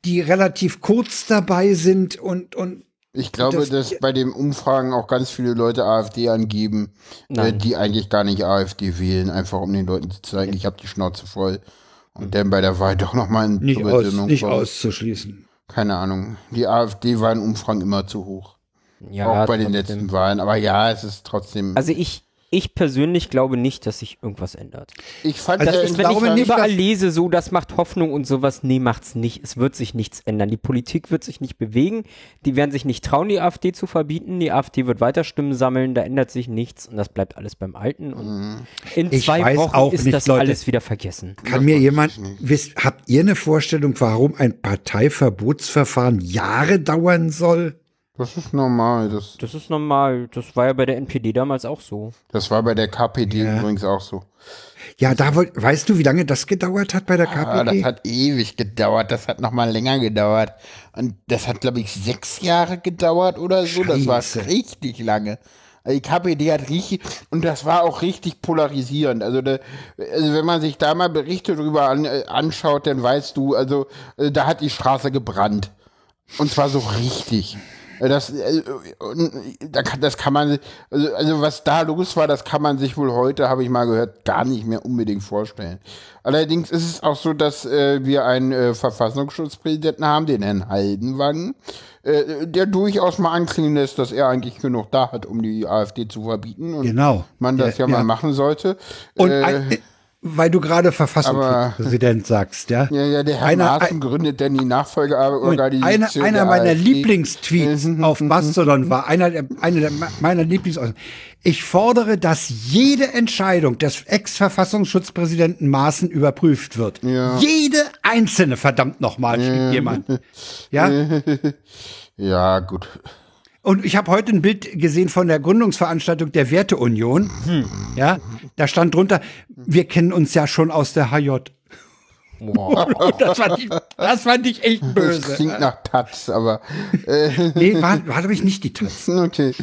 die relativ kurz dabei sind und, und Ich glaube, Das- dass bei den Umfragen auch ganz viele Leute AfD angeben, äh, die eigentlich gar nicht AfD wählen, einfach um den Leuten zu zeigen, ich habe die Schnauze voll. Und dann bei der Wahl doch nochmal in nicht, aus, nicht auszuschließen. Keine Ahnung. Die AfD war in Umfragen immer zu hoch. ja, auch bei den letzten Wahlen. Aber ja, es ist trotzdem. Also ich, ich persönlich glaube nicht, dass sich irgendwas ändert. ich fand also ja ich Wenn ich nicht, überall lese, so, das macht Hoffnung und sowas, nee, macht's nicht. Es wird sich nichts ändern. Die Politik wird sich nicht bewegen. Die werden sich nicht trauen, die AfD zu verbieten. Die AfD wird weiter Stimmen sammeln. Da ändert sich nichts und das bleibt alles beim Alten. Und in Ich zwei weiß Wochen auch ist nicht, das Leute. alles wieder vergessen. Kann mir jemand, wisst, habt ihr eine Vorstellung, warum ein Parteiverbotsverfahren Jahre dauern soll? Das ist normal. Das, Das ist normal. Das war ja bei der NPD damals auch so. das war bei der KPD übrigens auch so. Ja, da wollt, weißt du, wie lange das gedauert hat bei der Ah, das KPD? hat ewig gedauert. Das hat noch mal länger gedauert. Und das hat, glaube ich, sechs Jahre gedauert oder so. Das war Scheiße. richtig lange. Die KPD hat richtig, und das war auch richtig polarisierend. Also, da, also wenn man sich da mal Berichte drüber an, äh, anschaut, dann weißt du, also äh, da hat die Straße gebrannt. Und zwar so richtig. Äh, Das, äh, kann- das kann man, also, also was da los war, das kann man sich wohl heute, habe ich mal gehört, gar nicht mehr unbedingt vorstellen. Allerdings ist es auch so, dass äh, wir einen äh, Verfassungsschutzpräsidenten haben, den Herrn Haldenwang, äh, der durchaus mal anklingen lässt, dass er eigentlich genug da hat, um die AfD zu verbieten. Und Genau. man das ja, Ja, mal ja. machen sollte. Und äh, ein, äh, weil du gerade Verfassungspräsident sagst, ja. Ja, ja, der Herr Einer- Maaßen gründet denn die Nachfolgeorganisation. einer, einer meiner AfD. Lieblingstweets auf Mastodon war einer der, einer meiner Lieblings. Ich fordere, dass jede Entscheidung des Ex-Verfassungsschutzpräsidenten Maaßen überprüft wird. Ja. Jede einzelne, verdammt nochmal, schrieb jemand. Ja. Ja, gut. Und ich habe heute ein Bild gesehen von der Gründungsveranstaltung der Werteunion. Ja, da stand drunter, wir kennen uns ja schon aus der HJ. das, fand ich, das fand ich echt Das böse. klingt nach Taz, aber äh, Nee, war, war glaube ich nicht die Taz. okay.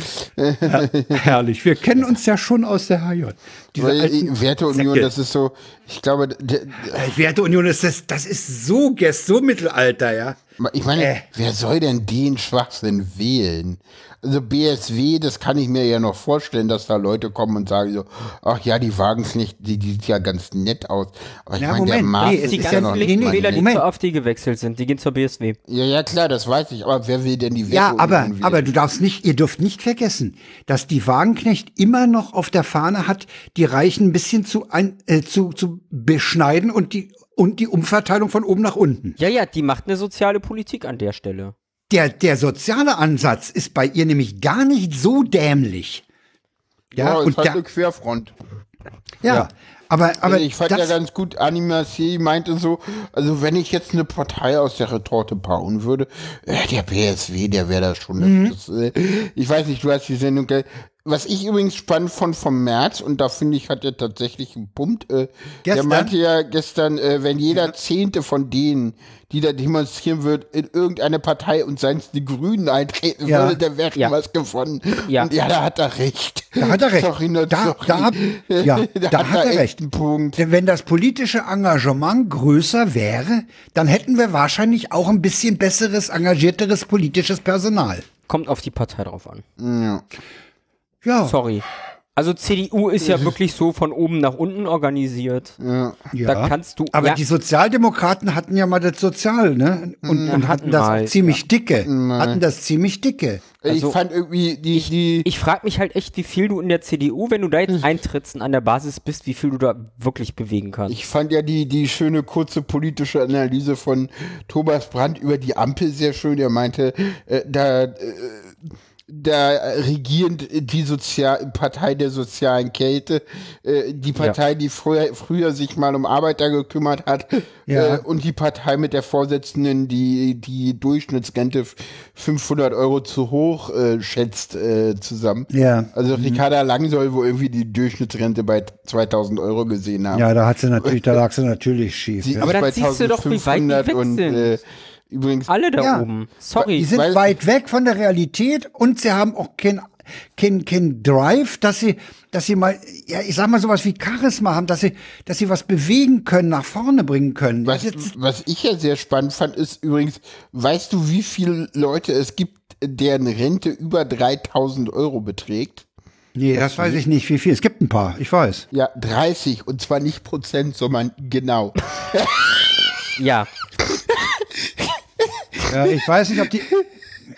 Herrlich. Wir kennen uns ja schon aus der HJ. Diese Weil alten Werteunion, Säcke. das ist so, ich glaube, Äh, Werteunion ist das, das ist so gest, so Mittelalter, ja. Ich meine, Äh. wer soll denn den Schwachsinn wählen? Also BSW, das kann ich mir ja noch vorstellen, dass da Leute kommen und sagen so, ach ja, die Wagenknecht, die, die sieht ja ganz nett aus. Aber ich Ja, meine, der Maas nee, ist es Die ist ja ja noch nicht nee, Wähler, die zur AfD gewechselt sind, die gehen zur BSW. Ja, ja, klar, das weiß ich. Aber wer will denn die Ja, Werteunion aber, wählen? aber du darfst nicht, ihr dürft nicht vergessen, dass die Wagenknecht immer noch auf der Fahne hat, die Reichen ein bisschen zu, ein, äh, zu, zu beschneiden und die, und die Umverteilung von oben nach unten. Ja, ja, die macht eine soziale Politik an der Stelle. Der, der soziale Ansatz ist bei ihr nämlich gar nicht so dämlich. Ja, ja, und halt der, eine Querfront. ja, aber, aber also ich fand das, ja ganz gut, Animacier meinte so, also wenn ich jetzt eine Partei aus der Retorte bauen würde, äh, der BSW, der wäre das schon. Mhm. Das, äh, ich weiß nicht, du hast die Sendung, was ich übrigens spannend fand vom März, und da finde ich, hat er tatsächlich einen Punkt, äh, der Gestern? meinte ja gestern, äh, wenn jeder Zehnte von denen, die da demonstrieren wird, in irgendeine Partei und seien es die Grünen eintreten Ja. würde, dann wäre Ja. was gewonnen. Ja. Und ja, da hat er recht. Da hat er recht. Sorry, Da- sorry. da ja, da hat er echt recht. einen Punkt. Denn wenn das politische Engagement größer wäre, dann hätten wir wahrscheinlich auch ein bisschen besseres, engagierteres politisches Personal. Kommt auf die Partei drauf an. Ja. Ja, Sorry. Also CDU ist ja wirklich so von oben nach unten organisiert. ja. Da kannst du. Aber ja, die Sozialdemokraten hatten ja mal das Sozial, ne? Und, und hatten das mal, auch ziemlich dicke. Hatten das ziemlich dicke. Also, ich fand irgendwie die, die ich frage mich halt echt, wie viel du in der CDU, wenn du da jetzt eintrittst und an der Basis bist, wie viel du da wirklich bewegen kannst. ich fand ja die, die schöne kurze politische Analyse von Thomas Brandt über die Ampel sehr schön. Er meinte, äh, da, äh, da regieren die Sozial Partei der sozialen Kälte, äh, die Partei, die früher, früher sich mal um Arbeiter gekümmert hat, Ja. äh, und die Partei mit der Vorsitzenden, die die Durchschnittsrente 500 Euro zu hoch äh, schätzt, äh, zusammen. Ja. Also Ricarda Lang soll wohl irgendwie die Durchschnittsrente bei 2000 Euro gesehen haben. Ja, da hat sie natürlich, da lag sie natürlich schief. Sie ja. ist Aber dann bei siehst du doch, wie weit die 1500 weg und. Äh, übrigens, Alle da Ja. oben. Sorry. Die sind Weil- weit weg von der Realität und sie haben auch kein, kein, kein Drive, dass sie, dass sie mal, ja, ich sag mal sowas wie Charisma haben, dass sie, dass sie was bewegen können, nach vorne bringen können. was, Jetzt- was ich ja sehr spannend fand, ist übrigens, weißt du, wie viele Leute es gibt, deren Rente über 3000 Euro beträgt? nee, das weiß ich nicht, wie viel. Es gibt ein paar, ich weiß. Ja, 30 und zwar nicht Prozent, sondern genau. ja. Ja, ich weiß nicht, ob die.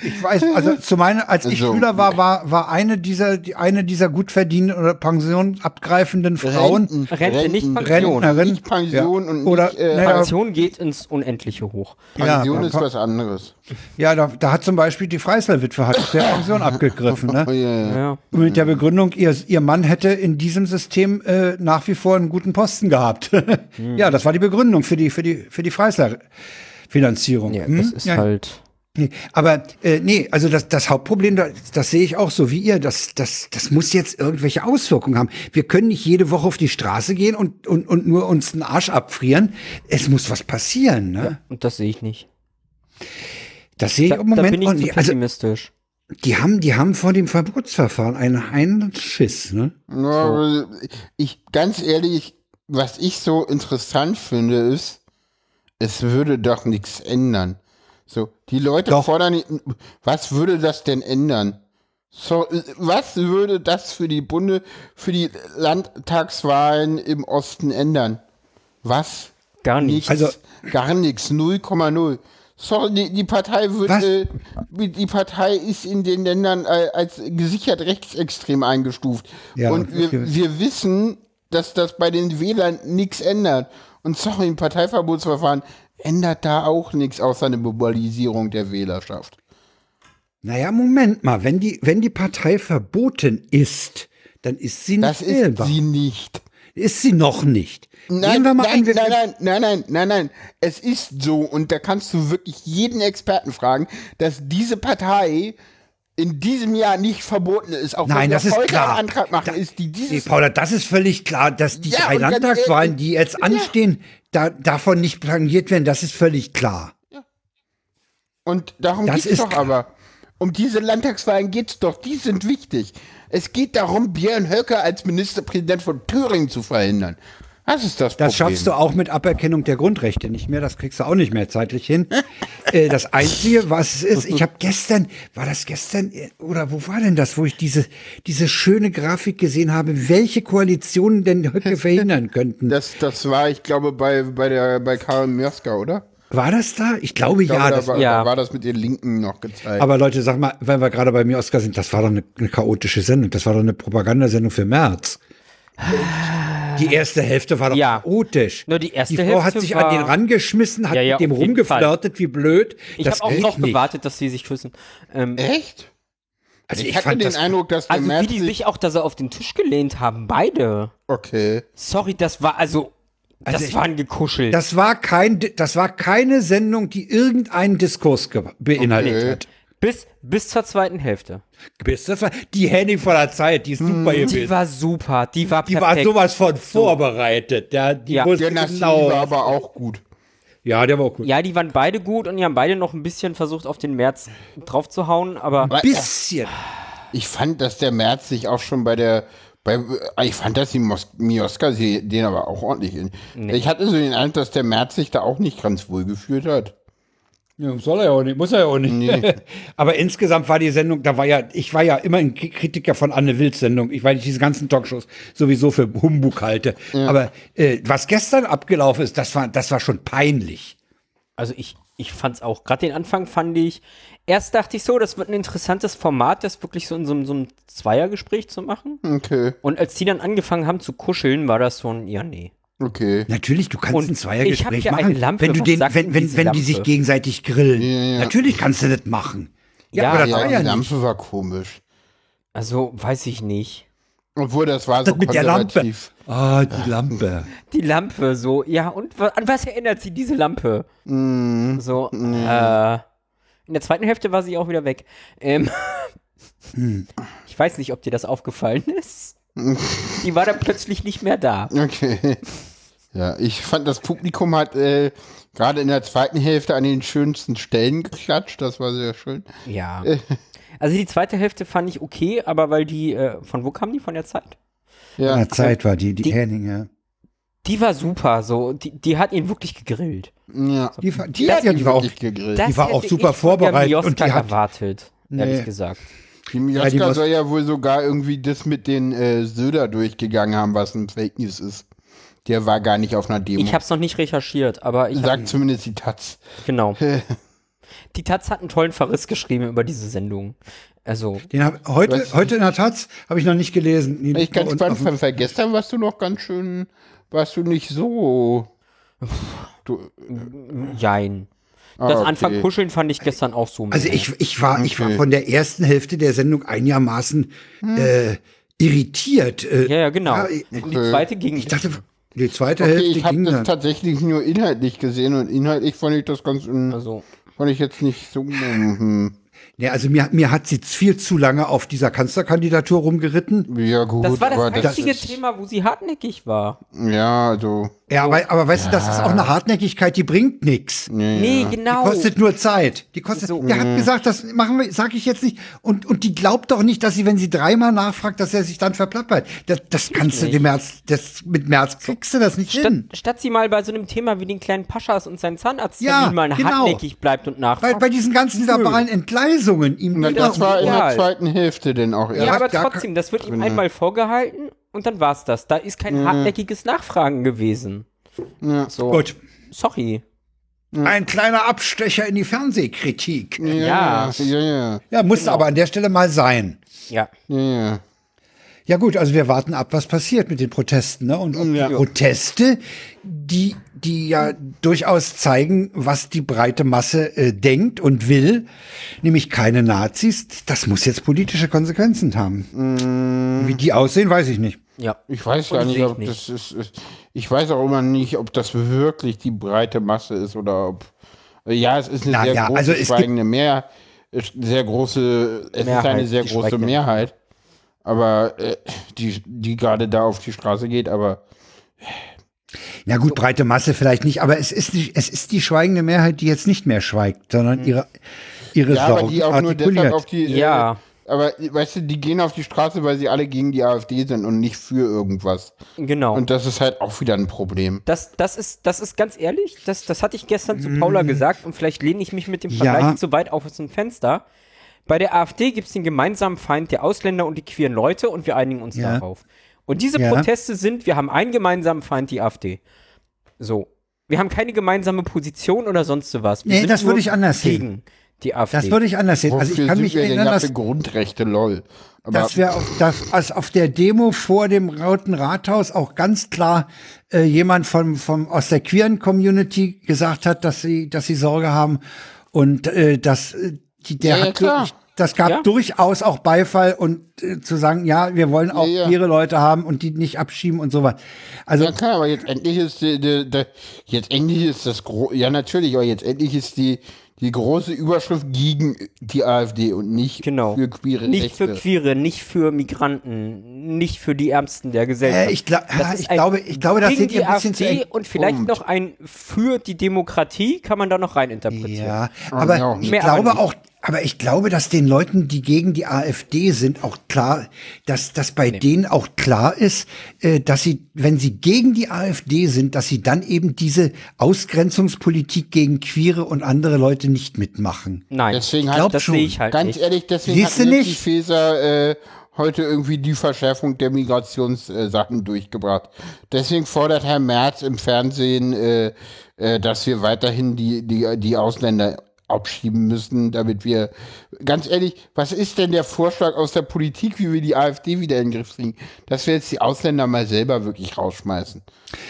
Ich weiß, also zu meiner, als ich So. Schüler war, war, war eine dieser, die, eine dieser gut verdienenden oder Pension abgreifenden Frauen Renten, Rente, nicht Pension. Rentnerin. Nicht Pension ja. und oder, nicht, äh, naja, Pension geht ins Unendliche hoch. Pension ja, ist was anderes. ja, da, da hat zum Beispiel die Freisler-Witwe hat der Pension abgegriffen, Oh, ne? ja, ja. Ja. Mit der Begründung, ihr, ihr Mann hätte in diesem System äh, nach wie vor einen guten Posten gehabt. Ja, das war die Begründung für die, für die, für die Freisler-Finanzierung. Ja, Hm? das ist Ja. halt. Nee, aber äh, nee, also das, das Hauptproblem, das, das sehe ich auch so wie ihr, das, das, das muss jetzt irgendwelche Auswirkungen haben. Wir können nicht jede Woche auf die Straße gehen und, und, und nur uns den Arsch abfrieren. Es muss was passieren. Ne? Und das sehe ich nicht. Das sehe ich Da, im da Moment bin ich auch nicht. Also pessimistisch. die haben, die haben vor dem Verbotsverfahren einen heinen Schiss. Ne? Ja, aber Ich, ganz ehrlich, was ich so interessant finde, ist, es würde doch nichts ändern. So, die Leute Doch. fordern, was würde das denn ändern? So, was würde das für die Bunde, für die Landtagswahlen im Osten ändern? Was? Gar nicht. Nichts, Also- gar nichts, 0,0. Sorry, die, die Partei wird, Was? äh, die Partei ist in den Ländern äh, als gesichert rechtsextrem eingestuft. Ja, und wir, wir wissen, dass das bei den Wählern nichts ändert. Und sorry, ein Parteiverbotsverfahren ändert da auch nichts außer eine Mobilisierung der Wählerschaft. Naja, Moment mal, wenn die, wenn die Partei verboten ist, dann ist sie nicht Das ist wählbar. sie nicht. ist sie noch nicht. Nein, Nehmen wir mal nein, an, wir, nein, nein, nein, nein, nein, nein. Es ist so, und da kannst du wirklich jeden Experten fragen, dass diese Partei in diesem Jahr nicht verboten ist. Auch Nein, wenn das ist klar. einen Antrag machen, Da- ist die Nee, dieses Paula, das ist völlig klar, dass die Ja, drei Landtagswahlen, die jetzt ja. anstehen, da, davon nicht tangiert werden, das ist völlig klar. Und darum geht's ist doch klar. aber. Um diese Landtagswahlen geht's doch, die sind wichtig. Es geht darum, Björn Höcke als Ministerpräsident von Thüringen zu verhindern. Das ist das Problem. Das schaffst du auch mit Aberkennung der Grundrechte nicht mehr. Das kriegst du auch nicht mehr zeitlich hin. äh, das Einzige, was es ist, ich habe gestern, war das gestern äh, oder wo war denn das, wo ich diese diese schöne Grafik gesehen habe, welche Koalitionen denn Höcke verhindern könnten? Das, das war, ich glaube, bei, bei, der, bei Karl Mörska, oder? War das da? Ich glaube Ich glaube, ja. da, Das, war, ja. war das mit den Linken noch gezeigt. aber Leute, sag mal, wenn wir gerade bei mir Oscar sind, das war doch eine, eine chaotische Sendung. Das war doch eine Propagandasendung für März. Die erste Hälfte war doch Ja. chaotisch. Nur die erste die Frau hat Hälfte sich war- an den rangeschmissen, hat Ja, ja, mit dem rumgeflirtet, wie blöd. Ich habe auch drauf nicht. gewartet, dass sie sich küssen. Ähm, Echt? Also ich, ich, hatte fand den das, Eindruck, dass also wie Merz die sich- sich auch, dass sie auf den Tisch gelehnt haben, beide. Okay. Sorry, das war also, das Also ich- war ein gekuschelt. das war kein, das war keine Sendung, die irgendeinen Diskurs beinhaltet Okay. hat. Bis, bis zur zweiten Hälfte. Bis das war die Henning von der Zeit, die ist super Die gewesen. war super, die war Die war sowas von vorbereitet. Ja, die Ja. wusste Der genau. war aber auch gut. ja, der war auch gut. ja, die waren beide gut und die haben beide noch ein bisschen versucht, auf den März draufzuhauen, aber Weil- Bisschen. Ich fand, dass der Merz sich auch schon bei der. Bei, ich fand, dass die Mos Mioska sie den aber auch ordentlich in. Ich hatte so den Eindruck, dass der Merz sich da auch nicht ganz wohl gefühlt hat. Ja, soll er ja auch nicht, muss er ja auch nicht. Aber insgesamt war die Sendung, da war ja, ich war ja immer ein Kritiker von Anne Wills Sendung. Ich, weil ich diese ganzen Talkshows sowieso für Humbug halte. Aber äh, was gestern abgelaufen ist, das war, das war schon peinlich. also ich, ich fand's auch, gerade den Anfang fand ich, erst dachte ich so, das wird ein interessantes Format, das wirklich so in so, einem- so einem Zweiergespräch zu machen. Okay, Und als die dann angefangen haben zu kuscheln, war das so ein, ja, nee. Okay. Natürlich, du kannst Und ein ich hab Zweiergespräch machen, eine Lampe. wenn du den, wenn, wenn, wenn die sich gegenseitig grillen. ja. Natürlich kannst du das machen. Ja, Ja, aber das Ja, war die ja nicht. Lampe war komisch. Also, weiß ich nicht. Obwohl, das war so Das mit der Lampe. konservativ. Ah, die Lampe. Die Lampe, so, ja, und an was erinnert sie diese Lampe? Mm, So, äh, in der zweiten Hälfte war sie auch wieder weg. Ähm, Ich weiß nicht, ob dir das aufgefallen ist. Die war dann plötzlich nicht mehr da. Okay. Ja, ich fand, das Publikum hat äh, gerade in der zweiten Hälfte an den schönsten Stellen geklatscht. Das war sehr schön. Ja. Also die zweite Hälfte fand ich okay, aber weil die, äh, von wo kam die? Von der Zeit? In Ja, der Zeit war die, die, Die- Henning, ja. Die war super, so, die, die hat ihn wirklich gegrillt. ja. Die, war- die, Die hat ja, ihn die war auch, wirklich gegrillt. Das war auch super von vorbereitet und die hat- erwartet, ehrlich Nee. gesagt. Die Ja, die soll ja wohl sogar irgendwie das mit den äh, Söder durchgegangen haben, was ein Fake News ist. Der war gar nicht auf einer Demo. Ich habe es noch nicht recherchiert, aber ich Sagt zumindest die Taz. genau. Die Taz hat einen tollen Verriss geschrieben über diese Sendung. Also, den hab, heute, heute in der Taz habe ich noch nicht gelesen. Ich ganz spannend weil gestern warst du noch ganz schön, warst du nicht so. Du, jein. Ah, Das okay. Anfang kuscheln fand ich gestern auch so. Also ich, ich war, ich war Okay. von der ersten Hälfte der Sendung einigermaßen äh, irritiert. Äh, Ja, ja, genau. Ja, ich, Und die zweite ging. ich dachte, die zweite Okay, Hälfte ich habe ging das dann. tatsächlich nur inhaltlich gesehen und inhaltlich fand ich das ganz, also, fand ich jetzt nicht so. mm, Ja, also mir, mir hat sie viel zu lange auf dieser Kanzlerkandidatur rumgeritten. Ja gut, das war das aber einzige ist, Thema, wo sie hartnäckig war. Ja, also Ja, aber, aber weißt du, das ist auch eine Hartnäckigkeit, die bringt nichts. Nee, Die genau. kostet nur Zeit. Die kostet. So. Der hat gesagt, das machen wir, sag ich jetzt nicht. Und und die glaubt doch nicht, dass sie, wenn sie dreimal nachfragt, dass er sich dann verplappert. Das, das kannst du dem März, das mit März kriegst du das nicht Statt, hin. statt sie mal bei so einem Thema wie den kleinen Paschas und seinen Zahnarzt Ja, mal genau. hartnäckig bleibt und nachfragt. bei diesen ganzen verbalen Entgleisungen ihm na, wieder- das war in der zweiten Hälfte denn auch erst. ja, aber trotzdem, das wird ihm einmal vorgehalten und dann war's das. Da ist kein hartnäckiges Nachfragen gewesen. Ja. So, Gut. sorry. Ein kleiner Abstecher in die Fernsehkritik. Ja, ja, ja, Ja, musste aber an der Stelle mal sein. Ja. ja, ja. Ja gut, also wir warten ab, was passiert mit den Protesten. Ne? Und ob die Proteste, die, die ja durchaus zeigen, was die breite Masse äh, denkt und will, nämlich keine Nazis, das muss jetzt politische Konsequenzen haben. Wie die aussehen, weiß ich nicht. Ja. Ich weiß gar nicht, ob nicht. das ist, ist. Ich weiß auch immer nicht, ob das wirklich die breite Masse ist oder ob. Ja, es ist eine Na sehr ja, große also es schweigende Mehr, sehr große. Es ist Mehrheit, eine sehr große. Mehrheit, aber äh, die die gerade da auf die Straße geht. Aber Na gut, breite Masse vielleicht nicht, aber es ist, die, es ist die schweigende Mehrheit, die jetzt nicht mehr schweigt, sondern ihre, ihre ja, aber Sorgen die auch nur deshalb auf die. Ja. Äh, aber weißt du, die gehen auf die Straße, weil sie alle gegen die AfD sind und nicht für irgendwas. Genau. Und das ist halt auch wieder ein Problem. Das, das, ist, das ist ganz ehrlich, das, das hatte ich gestern zu Paula gesagt und vielleicht lehne ich mich mit dem Ja. Vergleich zu weit auf ein Fenster. Bei der AfD gibt es den gemeinsamen Feind der Ausländer und die queeren Leute und wir einigen uns Ja. darauf. Und diese Ja. Proteste sind, wir haben einen gemeinsamen Feind, die AfD. So. Wir haben keine gemeinsame Position oder sonst was. Wir Nee, sind das würde ich anders sehen. Die AfD. Das würde ich anders sehen. Also ich kann mich erinnern, ja dass, Grundrechte, lol. Aber dass wir auf, dass, als auf der Demo vor dem Roten Rathaus auch ganz klar äh, jemand vom, vom, aus der queeren Community gesagt hat, dass sie, dass sie Sorge haben und äh, dass äh, die, der Ja, ja, hat klar. wirklich, das gab Ja. durchaus auch Beifall und äh, zu sagen, ja, wir wollen auch Ja, ja. queere Leute haben und die nicht abschieben und sowas. Also Ja klar, aber jetzt endlich ist die, die, die, jetzt endlich ist das gro ja natürlich, aber jetzt endlich ist die die große Überschrift gegen die AfD und nicht Genau. für queere nicht Rechte. für Queere, nicht für Migranten, nicht für die Ärmsten der Gesellschaft. Äh, ich gla- Das ja, ist ich ein glaube- ich glaube, das gegen seht die ihr ein bisschen zu AfD eng. und vielleicht Punkt. noch ein für die Demokratie kann man da noch reininterpretieren. Ja, ja aber auch ich nicht. Mehr aber glaube auch, aber ich glaube, dass den Leuten, die gegen die AfD sind, auch klar, dass dass bei denen auch klar ist, äh, dass sie, wenn sie gegen die AfD sind, dass sie dann eben diese Ausgrenzungspolitik gegen Queere und andere Leute nicht mitmachen. Nein, Deswegen glaub hat, das schon. sehe ich halt ganz nicht. ehrlich, deswegen Siehst hat nicht? Faeser äh, heute irgendwie die Verschärfung der Migrationssachen durchgebracht. Deswegen fordert Herr Merz im Fernsehen, äh, äh, dass wir weiterhin die, die, die Ausländer abschieben müssen, damit wir, ganz ehrlich, was ist denn der Vorschlag aus der Politik, wie wir die AfD wieder in den Griff kriegen? Dass wir jetzt die Ausländer mal selber wirklich rausschmeißen.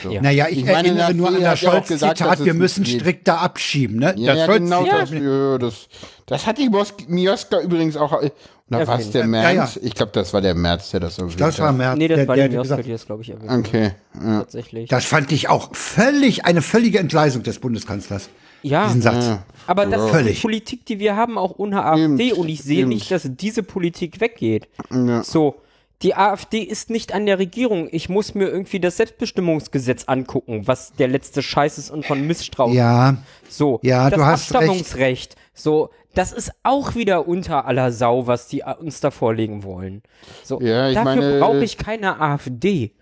So. Ja. Naja, ich, Ich meine, erinnere nur an das dass Scholz-Zitat, wir müssen strikter abschieben. Ne? Ja, ja genau, das, ja, das, das hat die Mioska übrigens auch, äh, oder war es der Ja, März? ja. Ich glaube, das war der März, der das so Das war Merz. Nee, das der, war der, die der Mioska, die das, glaube ich, erwähnt hat. Okay, ja. Tatsächlich. das fand ich auch völlig, eine völlige Entgleisung des Bundeskanzlers. Ja, Diesen Satz. aber das ist die. Politik, die wir haben, auch ohne AfD. Eben, und ich sehe eben. nicht, dass diese Politik weggeht. Ja. So, die AfD ist nicht an der Regierung. Ich muss mir irgendwie das Selbstbestimmungsgesetz angucken, was der letzte Scheiß ist und von Miststrauß. Ja, So, Ja, das du hast recht. Abstammungsrecht. So, das ist auch wieder unter aller Sau, was die uns da vorlegen wollen. So, Ja, ich dafür brauche ich keine AfD.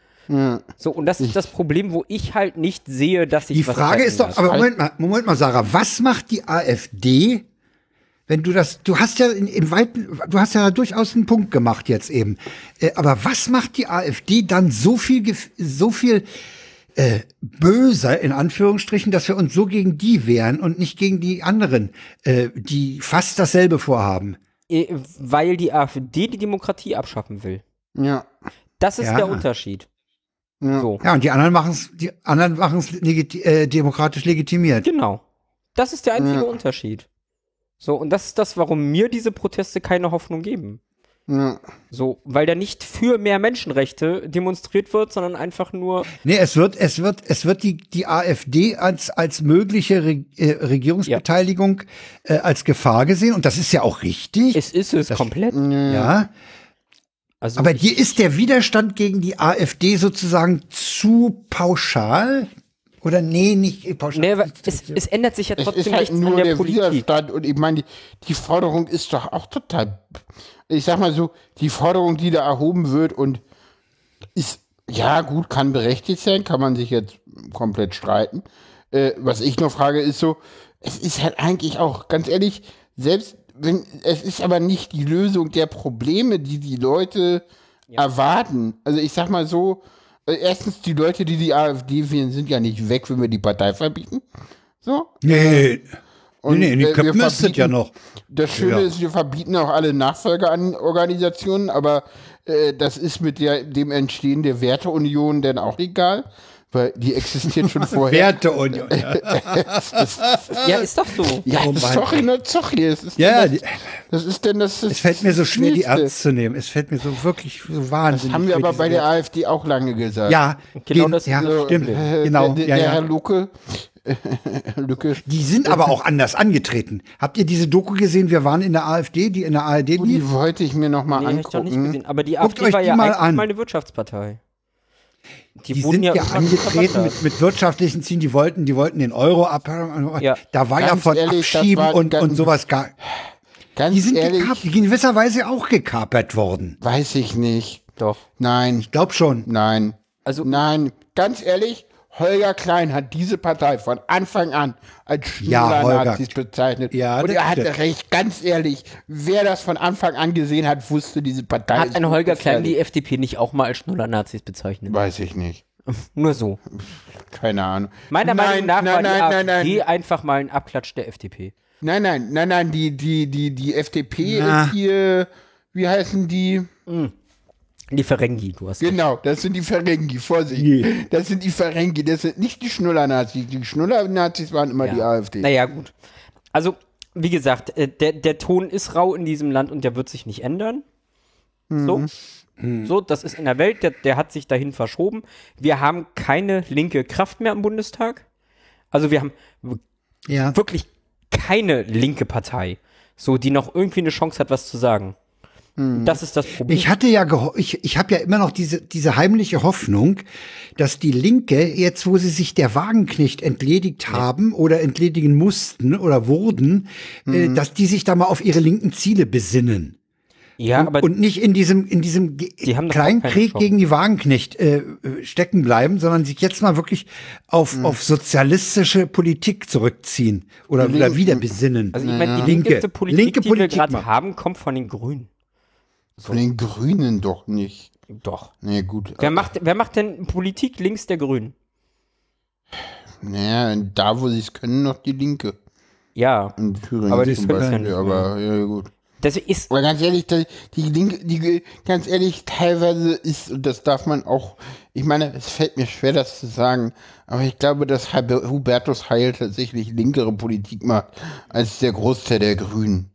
So, und das ist das Problem, wo ich halt nicht sehe, dass sich Die Frage ist doch, aber Moment mal, Moment mal, Sarah, was macht die AfD, wenn du das, du hast ja in, in weiten, du hast ja durchaus einen Punkt gemacht jetzt eben, äh, aber was macht die AfD dann so viel, so viel äh, böser in Anführungsstrichen, dass wir uns so gegen die wehren und nicht gegen die anderen, äh, die fast dasselbe vorhaben? Äh, Weil die AfD die Demokratie abschaffen will. Ja. Das ist Ja. der Unterschied. Ja. So, Ja, und die anderen machen es, die anderen machen es legiti äh, demokratisch legitimiert. genau. Das ist der einzige Ja. Unterschied. So, und das ist das, warum mir diese Proteste keine Hoffnung geben. Ja. So, weil da nicht für mehr Menschenrechte demonstriert wird, sondern einfach nur, Nee, es wird, es wird, es wird die, die AfD als, als mögliche Re äh, Regierungsbeteiligung äh, als Gefahr gesehen. Und das ist ja auch richtig. es ist es komplett. ja. Also Aber dir ist der Widerstand gegen die AfD sozusagen zu pauschal? Oder nee, nicht pauschal. Nee, es, es ändert sich ja Es trotzdem ist halt nichts nur an der, der, Politik. Widerstand und ich meine, die, die Forderung ist doch auch total, ich sag mal so, die Forderung, die da erhoben wird und ist, ja gut, kann berechtigt sein, kann man sich jetzt komplett streiten. Äh, was ich noch frage, ist so, es ist halt eigentlich auch, ganz ehrlich, selbst wenn, es ist aber nicht die Lösung der Probleme, die die Leute erwarten. Also ich sag mal so, äh, erstens, die Leute, die die AfD wählen, sind ja nicht weg, wenn wir die Partei verbieten. So. Nee. Und, nee, nee, in den äh, ja noch. Das Schöne Ja. ist, wir verbieten auch alle Nachfolgeorganisationen, aber äh, das ist mit der, dem Entstehen der Werteunion dann auch egal, weil die existiert schon vorher. Werteunion. Ja, Ja, ist doch so. ja, Oh das doch nur Zochi. Das ist, ja das, das ist denn das. es fällt mir so schwer, die ernst zu nehmen. Es fällt mir so wirklich so wahnsinnig Haben wir aber bei der AfD auch lange gesagt. Ja, Genau gen- das ja, das stimmt. Äh, Genau, Der, ja, der ja. Herr Lucke. Lücke. Die sind aber auch anders angetreten. Habt ihr diese Doku gesehen? Wir waren in der AfD, die in der ARD Oh, lief. die wollte ich mir noch mal Nee, hab ich doch nicht angucken. gesehen. Aber die Guckt AfD euch war die ja mal eigentlich an. mal eine Wirtschaftspartei. Die, Die sind ja, angetreten mit, mit wirtschaftlichen Zielen, die wollten, die wollten den Euro abhaben. Ja. Da war ja von ehrlich, Abschieben und, ganz- und sowas gar. Ganz Die sind ehrlich, gekapert, in gewisser Weise auch gekapert worden. weiß ich nicht. Doch. Nein, Ich glaube schon. nein. Also- nein, ganz ehrlich, Holger Klein hat diese Partei von Anfang an als Ja. Schnuller-Nazis bezeichnet. Ja, und er hatte stimmt. recht, ganz ehrlich, wer das von Anfang an gesehen hat, wusste, diese Partei Hat ist ein Holger Klein die FDP nicht auch mal als Schnuller-Nazis bezeichnet? Weiß ich nicht. Nur so. Keine Ahnung. Meiner nein, Meinung nach nein, war nein, die nein, AfD nein, einfach mal ein Abklatsch der FDP. nein, nein, nein, nein, die, die, die, die FDP Na. ist hier, wie heißen die? Die Ferengi, du hast Genau, das sind die Ferengi, Vorsicht. Je. Das sind die Ferengi, das sind nicht die Schnuller-Nazis. Die Schnuller-Nazis waren immer die AfD. Naja, gut. Also, wie gesagt, äh, der, der Ton ist rau in diesem Land und der wird sich nicht ändern. So. So, das ist in der Welt, der, der hat sich dahin verschoben. Wir haben keine linke Kraft mehr im Bundestag. Also wir haben Ja. wirklich keine linke Partei, so die noch irgendwie eine Chance hat, was zu sagen. Das ist das Problem. Ich hatte ja, ich, ich habe ja immer noch diese, diese heimliche Hoffnung, dass die Linke, jetzt wo sie sich der Wagenknecht entledigt haben oder entledigen mussten oder wurden, äh, dass die sich da mal auf ihre linken Ziele besinnen. ja, aber und nicht in diesem, in diesem kleinen Krieg gegen die Wagenknecht äh, äh, stecken bleiben, sondern sich jetzt mal wirklich auf, Mhm. auf sozialistische Politik zurückziehen oder, oder wieder besinnen. also ich meine, die Linke. linkeste Politik, Linke die wir Politik gerade haben, kommt von den Grünen. Von den Grünen doch nicht. Doch. Nee, gut. Wer macht, wer macht denn Politik links der Grünen? Naja, da wo sie es können, noch die Linke. Ja. In Thüringen Aber die zum ja Beispiel. nicht aber ja, gut. Das ist, Aber ganz ehrlich, die, Linke, die, ganz ehrlich, teilweise ist, und das darf man auch, ich meine, es fällt mir schwer, das zu sagen, aber ich glaube, dass Hub- Hubertus Heil tatsächlich linkere Politik macht, als der Großteil der Grünen.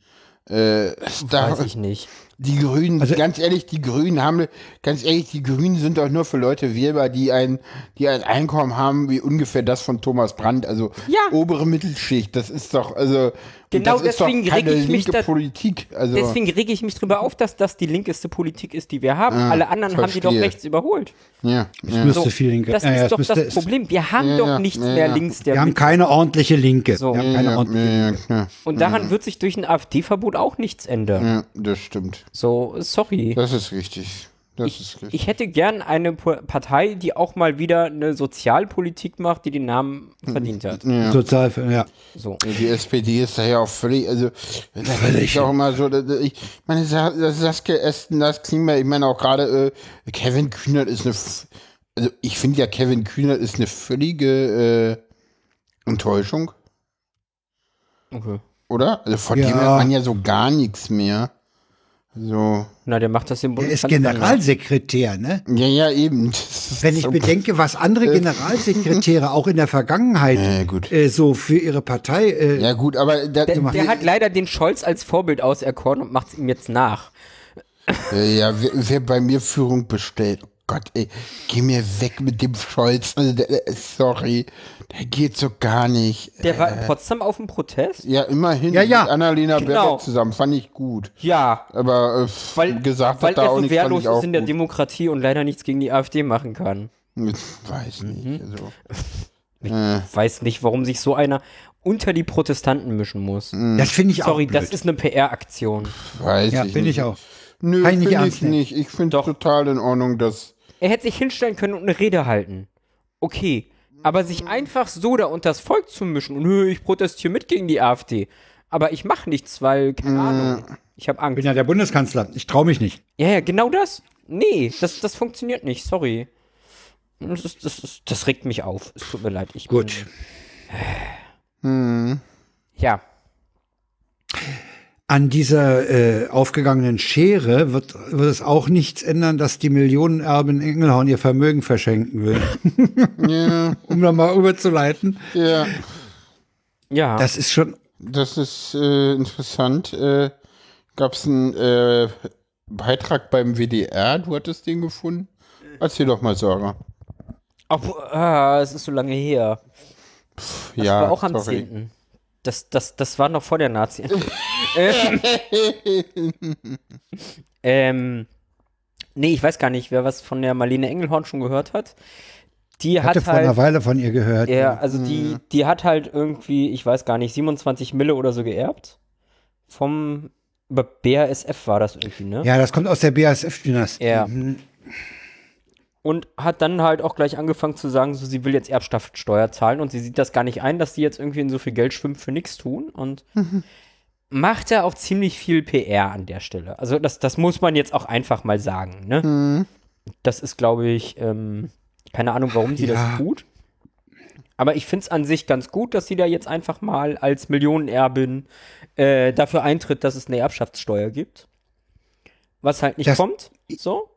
Äh, weiß ich nicht. Die Grünen, Also- ganz ehrlich, die Grünen haben, ganz ehrlich, die Grünen sind doch nur für Leute wählbar, die ein, die ein Einkommen haben wie ungefähr das von Thomas Brandt, also Ja. obere Mittelschicht. Das ist doch, also, Genau das ist doch deswegen keine reg ich mich linke da- Politik. Also, Deswegen rege ich mich drüber auf, dass das die linkeste Politik ist, die wir haben. Ah, Alle anderen haben die doch verstehe. rechts überholt. ja, ja. müsste So, viel linke. das ja, ja, ist es doch müsste- das Problem. Wir haben Ja, doch ja, nichts ja, mehr ja. links der Wir haben keine ordentliche Linke. So. Wir haben ja, keine ja, ordentliche ja, ja, klar. Und daran wird sich durch ein AfD-Verbot auch nichts ändern. Ja, das stimmt. So, sorry. Das ist richtig. Das ist Ich, richtig. ich hätte gern eine Po- Partei, die auch mal wieder eine Sozialpolitik macht, die den Namen verdient hat. ja. Sozial, ja. So. Die SPD ist da ja auch völlig, also das ist auch immer so, dass- ich meine, das Saskia Esten, das Klima, ich meine auch gerade äh, Kevin Kühnert ist eine, also ich finde ja Kevin Kühnert ist eine völlige äh, Enttäuschung, Okay. oder? Also von Ja. dem hört man ja so gar nichts mehr. So, Na, der macht das im Er ist Bundeskanzler. Generalsekretär, ne? ja, ja, eben. Wenn ich bedenke, was andere Generalsekretäre auch in der Vergangenheit Ja, gut. äh, so für ihre Partei äh, Ja, gut, aber da, Der, der hat leider den Scholz als Vorbild auserkoren und macht es ihm jetzt nach. Äh, Ja, wer, wer bei mir Führung bestellt, oh Gott, ey, geh mir weg mit dem Scholz. Also, sorry, der geht so gar nicht. Der war in Potsdam auf dem Protest? Ja, immerhin Ja, ja. mit Annalena Genau. Baerbock zusammen, fand ich gut. Ja. Aber äh, Weil, gesagt weil hat er auch so wehrlos ich ist in der gut. Demokratie und leider nichts gegen die AfD machen kann. Weiß Mhm. nicht. Also. Weiß nicht, warum sich so einer unter die Protestanten mischen muss. das finde ich Sorry, auch blöd. das ist eine PR-Aktion. Weiß ja, ich finde ich auch. Nö, ich finde ich nehmen. nicht. Ich finde total in Ordnung, dass. Er hätte sich hinstellen können und eine Rede halten. Okay. Aber sich einfach so da unter das Volk zu mischen und "Nö, ich protestiere mit gegen die AfD. Aber ich mache nichts, weil, keine Ahnung, ich habe Ich Angst. bin ja der Bundeskanzler. Ich traue mich nicht. Ja, ja, genau das. Nee, das, das funktioniert nicht, sorry. Das, ist, das, ist, das regt mich auf. Es tut mir leid. Ich Gut. Bin, ja. An dieser äh, aufgegangenen Schere wird, wird es auch nichts ändern, dass die Millionenerbin Engelhorn ihr Vermögen verschenken will. Ja, um da mal überzuleiten. ja. Ja. Das ist schon. Das ist äh, interessant. Äh, Gab es einen äh, Beitrag beim WDR? Du hattest den gefunden? Erzähl doch mal, Sarah. Ach, ah, es ist so lange her. Das ja, war auch am sorry. 10. Das, das, das war noch vor der Nazi. ähm, nee, ich weiß gar nicht, wer was von der Marlene Engelhorn schon gehört hat. Die Ich hatte hat vor einer halt. Weile von ihr gehört. Ja, also die, die hat halt irgendwie, ich weiß gar nicht, 27 Mille oder so geerbt. Vom über BASF war das irgendwie, ne? Ja, das kommt aus der BASF-Dynastie. Ja. Mhm. Und hat dann halt auch gleich angefangen zu sagen, so sie will jetzt Erbschaftssteuer zahlen und sie sieht das gar nicht ein, dass die jetzt irgendwie in so viel Geld schwimmt für nichts tun und macht ja auch ziemlich viel PR an der Stelle. Also das, das muss man jetzt auch einfach mal sagen, ne? Das ist, glaube ich, ähm, keine Ahnung, warum sie Ja. das tut. Aber ich finde es an sich ganz gut, dass sie da jetzt einfach mal als Millionenerbin äh, dafür eintritt, dass es eine Erbschaftssteuer gibt. Was halt nicht Das- kommt. So.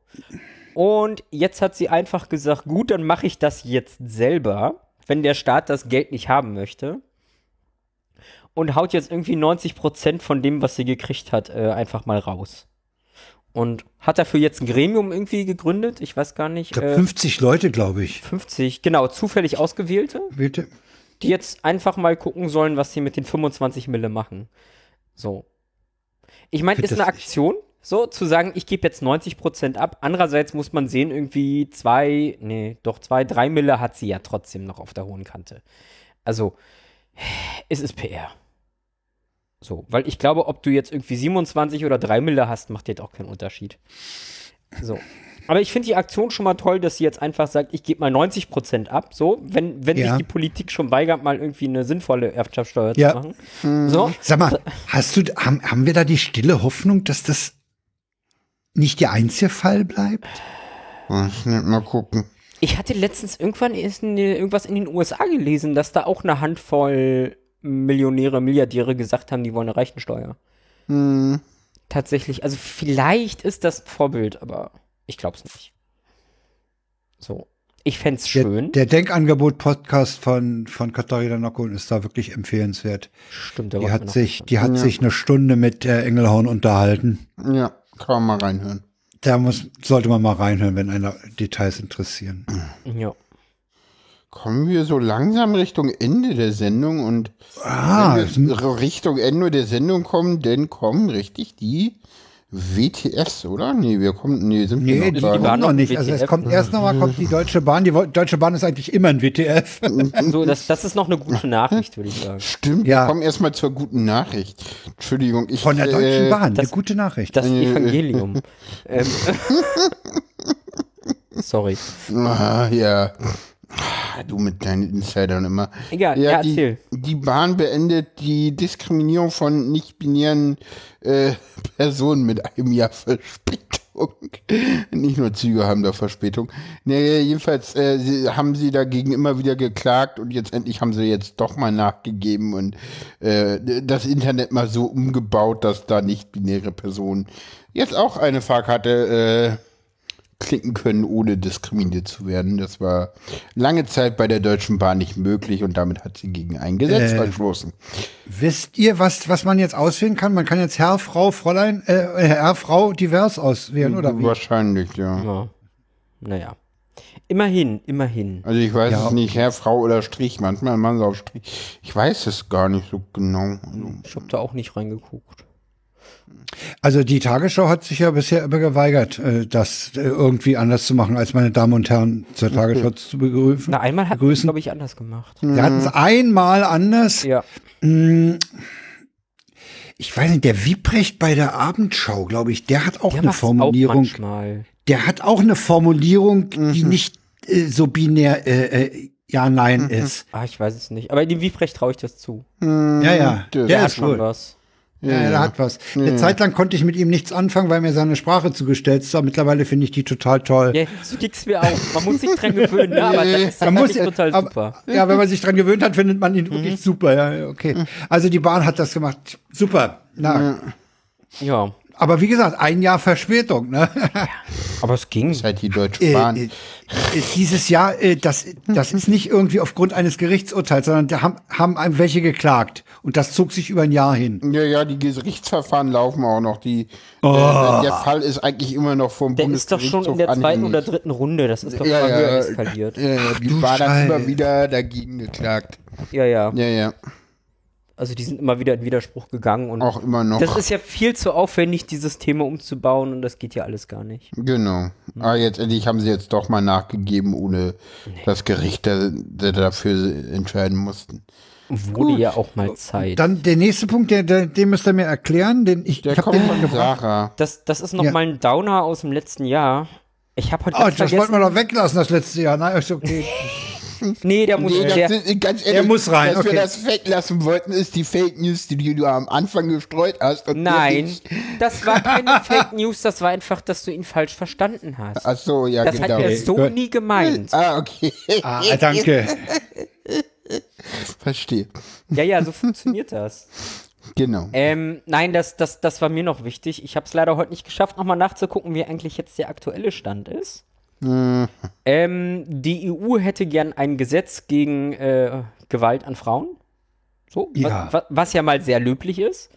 Und jetzt hat sie einfach gesagt, gut, dann mache ich das jetzt selber, wenn der Staat das Geld nicht haben möchte. Und haut jetzt irgendwie 90% von dem, was sie gekriegt hat, äh, einfach mal raus. Und hat dafür jetzt ein Gremium irgendwie gegründet, ich weiß gar nicht, Ich glaube, äh, 50 Leute, glaube ich. 50, genau, zufällig ausgewählte, Bitte. die jetzt einfach mal gucken sollen, was sie mit den 25 Mille machen. So. Ich meine, ist eine Aktion, so zu sagen, ich gebe jetzt 90% ab. Andererseits muss man sehen, irgendwie zwei, nee, doch zwei, drei Mille hat sie ja trotzdem noch auf der hohen Kante. Also, es ist PR. So, weil ich glaube, ob du jetzt irgendwie 27 oder 3 Mille hast, macht jetzt auch keinen Unterschied. So. Aber ich finde die Aktion schon mal toll, dass sie jetzt einfach sagt, ich gebe mal 90% ab. So, wenn, wenn Ja. sich die Politik schon weigert, mal irgendwie eine sinnvolle Erbschaftssteuer Ja. zu machen. So. Sag mal, hast du, haben, haben wir da die stille Hoffnung, dass das nicht der einzige Fall bleibt? Ich nicht mal gucken. Ich hatte letztens irgendwann irgendwas in den USA gelesen, dass da auch eine Handvoll Millionäre, Milliardäre gesagt haben, die wollen eine Reichensteuer. Hm. Tatsächlich, also vielleicht ist das ein Vorbild, aber ich glaube es nicht. So. Ich fände es Der, schön. der Denkangebot-Podcast von, von Katharina Nockun ist da wirklich empfehlenswert. Stimmt, der Die hat sich, nicht die hat sich eine Stunde mit äh, Engelhorn unterhalten. Ja, kann man mal reinhören. Da muss, sollte man mal reinhören, wenn einer Details interessieren. Ja. Kommen wir so langsam Richtung Ende der Sendung und Ah, wenn wir Richtung Ende der Sendung kommen, dann kommen richtig die WTS, oder? Nee, wir kommen, nee, sind nee, wir die, noch die da. war waren noch nicht. Also es WTF. kommt erst nochmal kommt die Deutsche Bahn. Die Deutsche Bahn ist eigentlich immer ein WTF. So, das, das ist noch eine gute Nachricht, würde ich sagen. Stimmt, Ja. wir kommen erstmal zur guten Nachricht. Entschuldigung, ich Von der Deutschen äh, Bahn. das- eine gute Nachricht. Das Evangelium. ähm, sorry. Ah, ja. Ah, Du mit deinen Insidern immer. Egal, ja, die, erzähl. die Bahn beendet die Diskriminierung von nicht-binären äh, Personen mit einem Jahr Verspätung. Nicht nur Züge haben da Verspätung. Nee, jedenfalls äh, sie, haben sie dagegen immer wieder geklagt und jetzt endlich haben sie jetzt doch mal nachgegeben und äh, das Internet mal so umgebaut, dass da nicht-binäre Personen jetzt auch eine Fahrkarte äh, klicken können, ohne diskriminiert zu werden. Das war lange Zeit bei der Deutschen Bahn nicht möglich und damit hat sie gegen ein Gesetz Äh, verstoßen. Wisst ihr, was, was man jetzt auswählen kann? Man kann jetzt Herr, Frau, Fräulein, äh, Herr, Frau divers auswählen, oder wie? Wahrscheinlich, ja. Ja. Naja. Immerhin, immerhin. Also ich weiß Ja. es nicht, Herr, Frau oder Strich. Manchmal machen sie auch Strich. Ich weiß es gar nicht so genau. Also, Ich habe da auch nicht reingeguckt. Also die Tagesschau hat sich ja bisher immer geweigert, äh, das äh, irgendwie anders zu machen, als meine Damen und Herren zur Tagesschau zu begrüßen. Na, einmal hat es, glaube ich, anders gemacht. Wir hatten es einmal anders. Ja. Ich weiß nicht, der Wiebrecht bei der Abendschau, glaube ich, der hat auch Der eine auch Formulierung. manchmal. Der hat auch eine Formulierung, die nicht äh, so binär äh, äh, ja, nein ist. Ah, ich weiß es nicht. Aber dem Wiebrecht traue ich das zu. Ja, ja. der- Der hat ist schon was. Ja, ja, der hat was. Eine Zeit lang konnte ich mit ihm nichts anfangen, weil mir seine Sprache zugestellt ist. Aber mittlerweile finde ich die total toll. Ja, so geht's mir auch. Man muss sich dran gewöhnen, ne? aber das ist Man muss, tatsächlich total aber- super. Ja, wenn man sich dran gewöhnt hat, findet man ihn wirklich super. Ja, okay. Also die Bahn hat das gemacht. Super. Na, Ja. Aber wie gesagt, ein Jahr Verspätung. Ne? Aber es ging. Das ist halt die Deutsche Äh, Bahn. äh, äh, dieses Jahr, äh, das, das ist nicht irgendwie aufgrund eines Gerichtsurteils, sondern da haben, haben einem welche geklagt. Und das zog sich über ein Jahr hin. ja, ja, die Gerichtsverfahren laufen auch noch. Die, Oh. äh, der Fall ist eigentlich immer noch vom Der ist doch schon in der zweiten oder dritten Runde. Das ist doch Ja, ja, eskaliert. Ja, ja, die Bahn hat immer wieder dagegen geklagt. Ja, ja. Ja, ja, Also die sind immer wieder in Widerspruch gegangen und auch immer noch. das ist ja viel zu aufwendig, dieses Thema umzubauen und das geht ja alles gar nicht. Genau. Ah, jetzt endlich haben sie jetzt doch mal nachgegeben, ohne dass Gerichte da- dafür entscheiden mussten. Wurde ja auch mal Zeit. Dann der nächste Punkt, der, der, den müsst ihr mir erklären, den ich, Der ich habe kommt den von gebracht. Sarah. Das, das ist noch Ja. mal ein Downer aus dem letzten Jahr. Ich habe heute Oh, das wollten wir doch weglassen, das letzte Jahr. Na, ist okay. Nee, der muss Nee, das der, ganz ehrlich, muss rein, dass okay. wir das weglassen wollten, ist die Fake News, die du am Anfang gestreut hast. Und Nein, das war keine Fake News, das war einfach, dass du ihn falsch verstanden hast. Ach so, ja, Das genau. hat er so gut. nie gemeint. Ah, okay. Ah, danke. Verstehe. Ja, ja, so funktioniert das. Genau. Ähm, nein, das, das, das war mir noch wichtig. Ich habe es leider heute nicht geschafft, nochmal nachzugucken, wie eigentlich jetzt der aktuelle Stand ist. Ähm, die EU hätte gern ein Gesetz gegen äh, Gewalt an Frauen. So, Ja. Was, wa- was ja mal sehr löblich ist.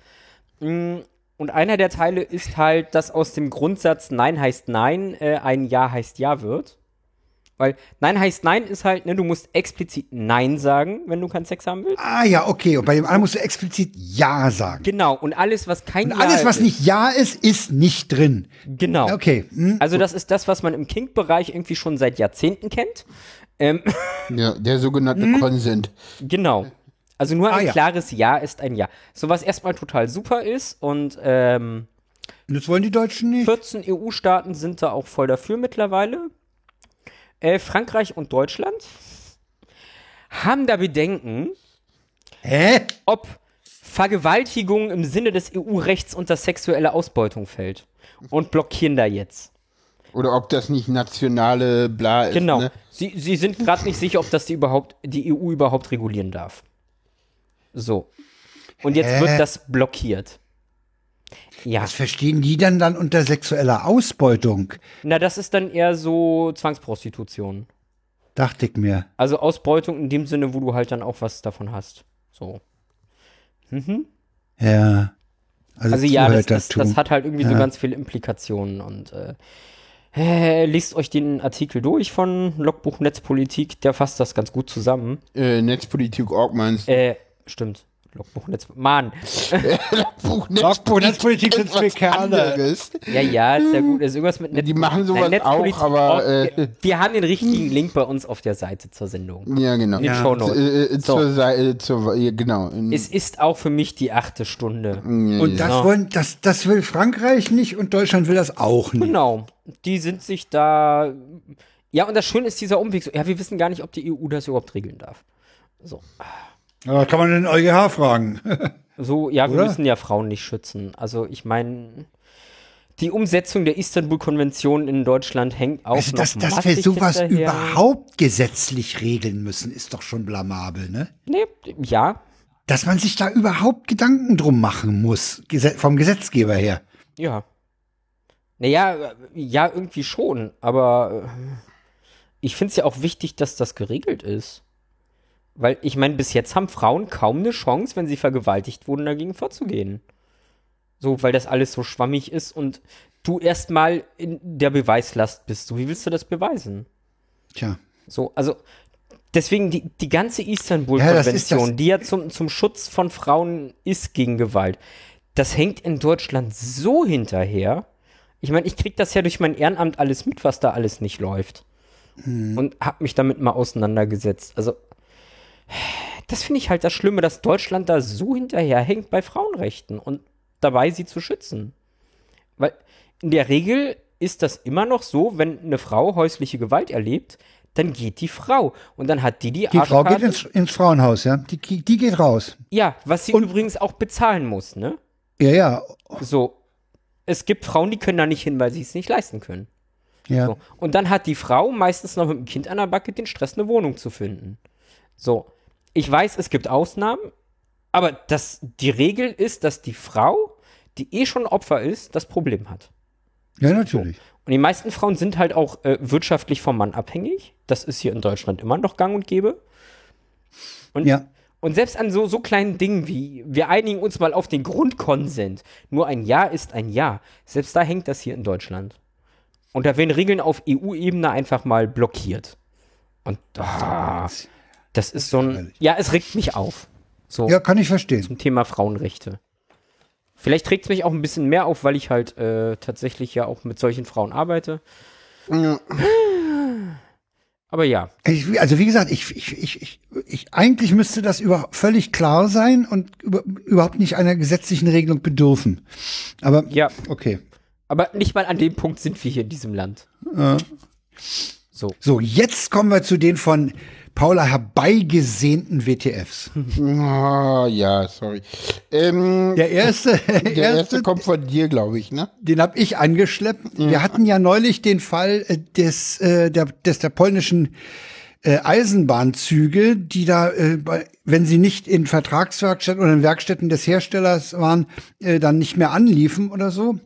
Mm, Und einer der Teile ist halt, dass aus dem Grundsatz Nein heißt Nein äh, ein Ja heißt Ja wird. Weil Nein heißt Nein ist halt, ne, du musst explizit Nein sagen, wenn du keinen Sex haben willst. Ah ja, okay. Und bei dem anderen musst du explizit Ja sagen. Genau, und alles, was kein Und Ja alles, was ist, nicht Ja ist, ist nicht drin. Genau. Okay. Hm? Also das ist das, was man im Kink-Bereich irgendwie schon seit Jahrzehnten kennt. Ähm, Ja, der sogenannte Consent. genau. Also nur ein Ah, ja. klares Ja ist ein Ja. So was erstmal total super ist und ähm, Das wollen die Deutschen nicht. 14 EU-Staaten sind da auch voll dafür mittlerweile. Äh, Frankreich und Deutschland haben da Bedenken, Hä? ob Vergewaltigung im Sinne des EU-Rechts unter sexuelle Ausbeutung fällt und blockieren da jetzt. Oder ob das nicht nationale Bla ist. Genau. Ne? Sie, sie sind gerade nicht sicher, ob das die überhaupt die EU überhaupt regulieren darf. So. Und jetzt Hä? wird das blockiert. Ja. Was verstehen die dann dann unter sexueller Ausbeutung? Na, das ist dann eher so Zwangsprostitution. Dachte ich mir. Also Ausbeutung in dem Sinne, wo du halt dann auch was davon hast. So. Ja. Also, Also ja, das, das, das hat halt irgendwie so Ja. ganz viele Implikationen und äh, äh, lest euch den Artikel durch von Logbuch Netzpolitik, der fasst das ganz gut zusammen. Äh, Netzpolitik Org meinst du? Äh, stimmt. Logbuch Netz. Mann. Buch Logbuch Netzpolitik sind zwei Kerle. anderes. Ja, ja, ist ja gut. Ist irgendwas mit Netz Die machen sowas Nein, auch, aber, äh, wir haben den richtigen Link bei uns auf der Seite zur Sendung. Ja, genau. In den Ja. Shownotes. Äh, äh, So. zur Seite, zur, ja, genau. Es ist auch für mich die achte Stunde. Und das, wollen, das, das will Frankreich nicht und Deutschland will das auch nicht. Genau. Die sind sich da. Ja, und das Schöne ist dieser Umweg. So, ja, wir wissen gar nicht, ob die EU das überhaupt regeln darf. So. Aber kann man den EuGH fragen. So, ja, wir Oder? müssen ja Frauen nicht schützen. Also, ich meine, die Umsetzung der Istanbul-Konvention in Deutschland hängt auch Also, noch dass, wir sowas hinterher. überhaupt gesetzlich regeln müssen, ist doch schon blamabel, ne? Nee, ja, Dass man sich da überhaupt Gedanken drum machen muss, vom Gesetzgeber her. Ja. Naja, ja, irgendwie schon. Aber äh, ich finde es ja auch wichtig, dass das geregelt ist. Weil ich meine, bis jetzt haben Frauen kaum eine Chance, wenn sie vergewaltigt wurden, dagegen vorzugehen. So, weil das alles so schwammig ist und du erstmal in der Beweislast bist. So, wie willst du das beweisen? Tja. So, also deswegen die, die ganze Ja, Istanbul-Konvention, das- die ja zum, zum Schutz von Frauen ist gegen Gewalt, das hängt in Deutschland so hinterher. Ich meine, ich krieg das ja durch mein Ehrenamt alles mit, was da alles nicht läuft. Und hab mich damit mal auseinandergesetzt. Also, das finde ich halt das Schlimme, dass Deutschland da so hinterherhängt bei Frauenrechten und dabei sie zu schützen. Weil in der Regel ist das immer noch so, wenn eine Frau häusliche Gewalt erlebt, dann geht die Frau und dann hat die die, Die Frau geht ins, ins Frauenhaus, ja. Die, die geht raus. Ja, was sie übrigens auch bezahlen muss, ne? Ja, ja. So. Es gibt Frauen, die können da nicht hin, weil sie es nicht leisten können. ja. So. Und dann hat die Frau meistens noch mit dem Kind an der Backe den Stress, eine Wohnung zu finden. So. Ich weiß, es gibt Ausnahmen, aber das, die Regel ist, dass die Frau die eh schon Opfer ist, das Problem hat. Ja, natürlich. Und die meisten Frauen sind halt auch äh, wirtschaftlich vom Mann abhängig. Das ist hier in Deutschland immer noch gang und gäbe. Und, Ja. und selbst an so, so kleinen Dingen wie, wir einigen uns mal auf den Grundkonsent. Nur ein Ja ist ein Ja. Selbst da hängt das hier in Deutschland. Und da werden Regeln auf EU-Ebene einfach mal blockiert. Und ah, das ist so ein. Ja, es regt mich auf. So Ja, kann ich verstehen. zum Thema Frauenrechte. Vielleicht regt es mich auch ein bisschen mehr auf, weil ich halt äh, tatsächlich ja auch mit solchen Frauen arbeite. Ja. Aber ja, Ich, also wie gesagt, ich, ich, ich, ich, ich, eigentlich müsste das über, völlig klar sein und über, überhaupt nicht einer gesetzlichen Regelung bedürfen. Aber ja. okay. Aber nicht mal an dem Punkt sind wir hier in diesem Land. So. So, jetzt kommen wir zu den von Paula herbeigesehnten WTFs. Ah, ja, sorry. Ähm, Der erste, der erste kommt von dir, glaube ich, ne? den habe ich angeschleppt. Wir hatten ja neulich den Fall äh, des, äh, der, des der polnischen äh, Eisenbahnzüge, die da, äh, bei, wenn sie nicht in Vertragswerkstätten oder in Werkstätten des Herstellers waren, äh, dann nicht mehr anliefen oder so.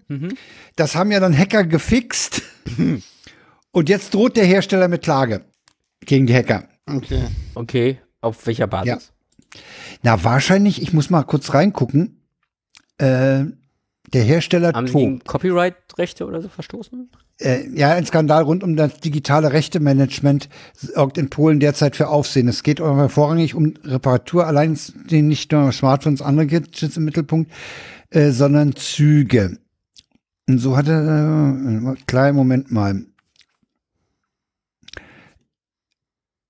Das haben ja dann Hacker gefixt. Und jetzt droht der Hersteller mit Klage gegen die Hacker. Okay. Okay, auf welcher Basis? Na, wahrscheinlich, ich muss mal kurz reingucken. Äh, der Hersteller Haben sie To. gegen Copyright-Rechte oder so verstoßen? Äh, ja, ein Skandal rund um das digitale Rechtemanagement sorgt in Polen derzeit für Aufsehen. Es geht aber vorrangig um Reparatur, allein nicht nur Smartphones, andere Gadgets im Mittelpunkt, äh, sondern Züge. Und so hatte, äh, kleinen Moment mal.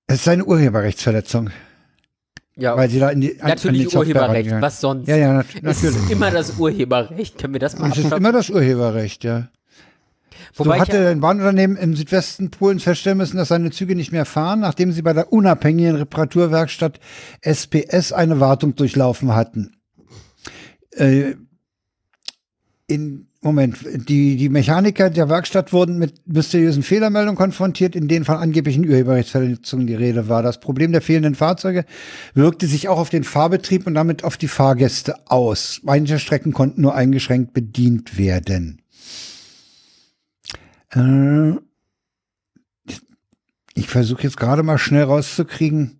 Es ist eine Urheberrechtsverletzung, Ja, weil sie da in die an- an natürlich die Software Urheberrecht. Was sonst? Ja, ja, nat Es natürlich. ist immer das Urheberrecht. Können wir das mal Es ist immer das Urheberrecht, ja. Wobei so hatte ja- ein Bahnunternehmen im Südwesten Polens feststellen müssen, dass seine Züge nicht mehr fahren, nachdem sie bei der unabhängigen Reparaturwerkstatt SPS eine Wartung durchlaufen hatten. Äh, in Moment, die, die Mechaniker der Werkstatt wurden mit mysteriösen Fehlermeldungen konfrontiert, in denen von angeblichen Urheberrechtsverletzungen die Rede war. Das Problem der fehlenden Fahrzeuge wirkte sich auch auf den Fahrbetrieb und damit auf die Fahrgäste aus. Manche Strecken konnten nur eingeschränkt bedient werden. Äh, ich versuche jetzt gerade mal schnell rauszukriegen.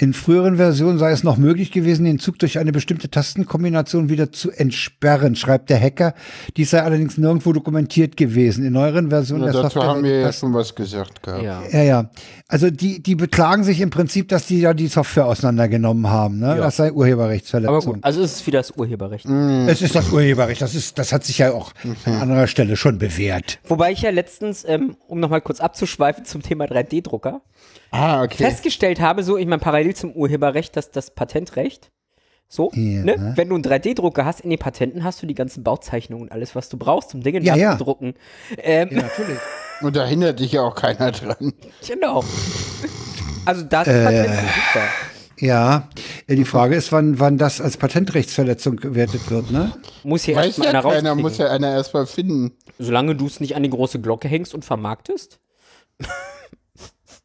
In früheren Versionen sei es noch möglich gewesen, den Zug durch eine bestimmte Tastenkombination wieder zu entsperren, schreibt der Hacker. Dies sei allerdings nirgendwo dokumentiert gewesen. In neueren Versionen Na, der dazu Software haben wir ja schon was gesagt gehabt. Ja. ja, ja. Also die, die beklagen sich im Prinzip, dass die ja die Software auseinandergenommen haben. Ne? Ja. Das sei Aber Urheberrechtsverletzung. gut, also es ist wieder das Urheberrecht. Es ist das Urheberrecht. Das ist, das hat sich ja auch an anderer Stelle schon bewährt. Wobei ich ja letztens, ähm, um nochmal kurz abzuschweifen zum Thema 3D-Drucker, Ah, okay. festgestellt habe, so ich meine parallel zum Urheberrecht, dass das Patentrecht, so, Ja. ne, wenn du einen 3D-Drucker hast, in den Patenten hast du die ganzen Bauzeichnungen und alles, was du brauchst, um Dinge Ja, ja. nachzudrucken. Ähm, natürlich. Und da hindert dich ja auch keiner dran. Genau. Also da Äh. sind Patente super. Ja, die Frage ist, wann, wann das als Patentrechtsverletzung gewertet wird, ne? Muss hier erstmal ja einer keiner, muss ja einer erstmal finden. Solange du es nicht an die große Glocke hängst und vermarktest.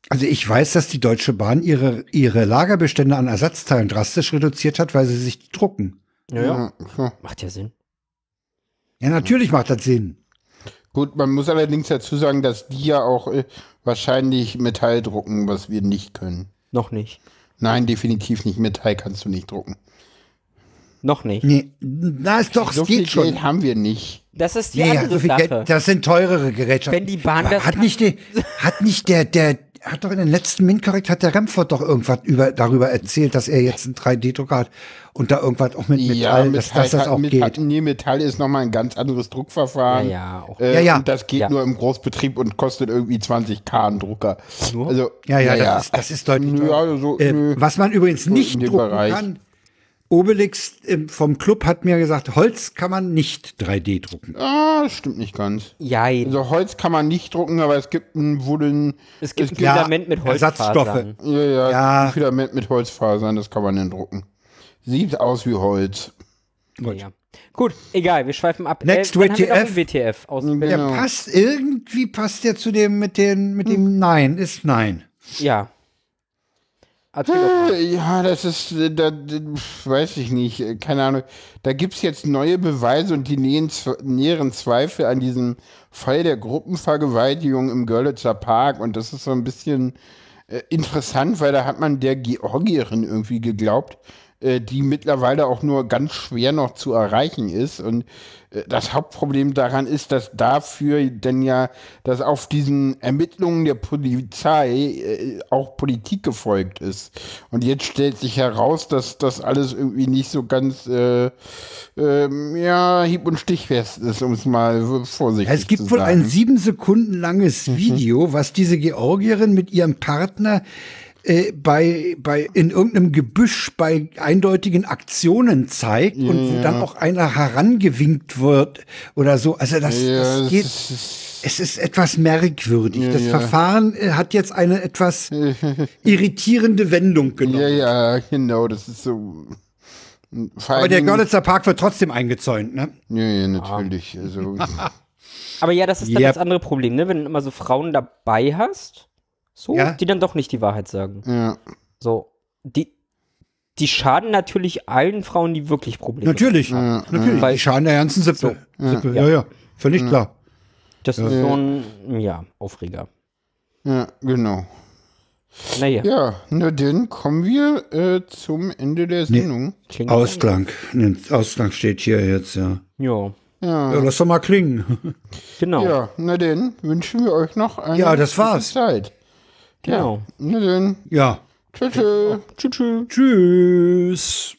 Also ich weiß, dass die Deutsche Bahn ihre, ihre Lagerbestände an Ersatzteilen drastisch reduziert hat, weil sie sich drucken. Ja, ja. Macht ja Sinn. Ja, natürlich macht das Sinn. Gut, man muss allerdings dazu sagen, dass die ja auch äh, wahrscheinlich Metall drucken, was wir nicht können. Noch nicht. Nein, definitiv nicht. Metall kannst du nicht drucken. Noch nicht. Nee, na ist doch, So es viel geht schon. Geld haben wir nicht. Das ist die Nee, andere so viel Sache. Geld, das sind teurere Gerätschaften. Wenn die Bahn das hat nicht, die, hat nicht der, der, hat doch in den letzten Minkorrekt hat der Remford doch irgendwas über, darüber erzählt, dass er jetzt einen 3D-Drucker hat und da irgendwas auch mit Metall, dass, dass das auch Metall, geht. Nee, Metall ist nochmal ein ganz anderes Druckverfahren. Ja, ja, auch. Äh, Ja, ja. Und das geht Ja. nur im Großbetrieb und kostet irgendwie 20k ein Drucker. Nur? Also, Ja, ja, das, Ist, das ist deutlich. Teurer. also, äh, nö. was man übrigens So nicht drucken Bereich. kann. Obelix ähm, vom Club hat mir gesagt, Holz kann man nicht 3D drucken. Ah, stimmt nicht ganz. Jein. Also Holz kann man nicht drucken, aber es gibt ein Wooden, es gibt ein ja, Filament mit Ersatzstoffe. Holzfasern. ja, ja, Ja. ein Filament mit Holzfasern, das kann man dann drucken. Sieht aus wie Holz. Gut. Ja. Gut, egal, wir schweifen ab. Next äh, WTF. WTF aus Ja. Der Genau. passt, irgendwie passt der zu dem, mit den, mit Hm. dem Nein, ist Nein. Ja. Erzähl doch mal. Äh, Ja, das ist, äh, da, weiß ich nicht, äh, keine Ahnung. Da gibt es jetzt neue Beweise und die näheren Zweifel an diesem Fall der Gruppenvergewaltigung im Görlitzer Park. Und das ist so ein bisschen äh, interessant, weil da hat man der Georgierin irgendwie geglaubt, äh, die mittlerweile auch nur ganz schwer noch zu erreichen ist. Und äh, das Hauptproblem daran ist, dass dafür denn ja, dass auf diesen Ermittlungen der Polizei äh, auch Politik gefolgt ist. Und jetzt stellt sich heraus, dass das alles irgendwie nicht so ganz, äh, ähm, ja, hieb- und stichfest ist, um es mal vorsichtig Es gibt zu wohl sagen. ein sieben Sekunden langes Mhm. Video, was diese Georgierin mit ihrem Partner äh, bei, bei in irgendeinem Gebüsch bei eindeutigen Aktionen zeigt und wo dann auch einer herangewinkt wird oder so. Also das, ja, das das geht. ist, ist, Es ist etwas merkwürdig. das ja. Verfahren äh, hat jetzt eine etwas irritierende Wendung genommen. ja, ja, genau, das ist so. Aber der Görlitzer Park wird trotzdem eingezäunt, ne? Ja, ja, natürlich. Also, Aber ja, das ist dann Yep. das andere Problem, ne? Wenn du immer so Frauen dabei hast, so, Ja. die dann doch nicht die Wahrheit sagen. ja. So, die, die schaden natürlich allen Frauen, die wirklich Probleme haben. Natürlich. Natürlich. Weil- Die schaden der ganzen Sippe. Sippe. Ja, ja. Völlig klar. Das ist so ein, ja, Aufreger. Ja, genau. Naja, Ja, na dann kommen wir äh, zum Ende der Sendung. klingt Ausklang. Ne, Ausklang steht hier jetzt, ja. Ja, Ja, lass doch mal klingen. genau. Ja, na dann wünschen wir euch noch eine Ja, das gute war's. Zeit. Genau. Na dann, Ja. tschüss. Tschüss. tschüss. Tschüss.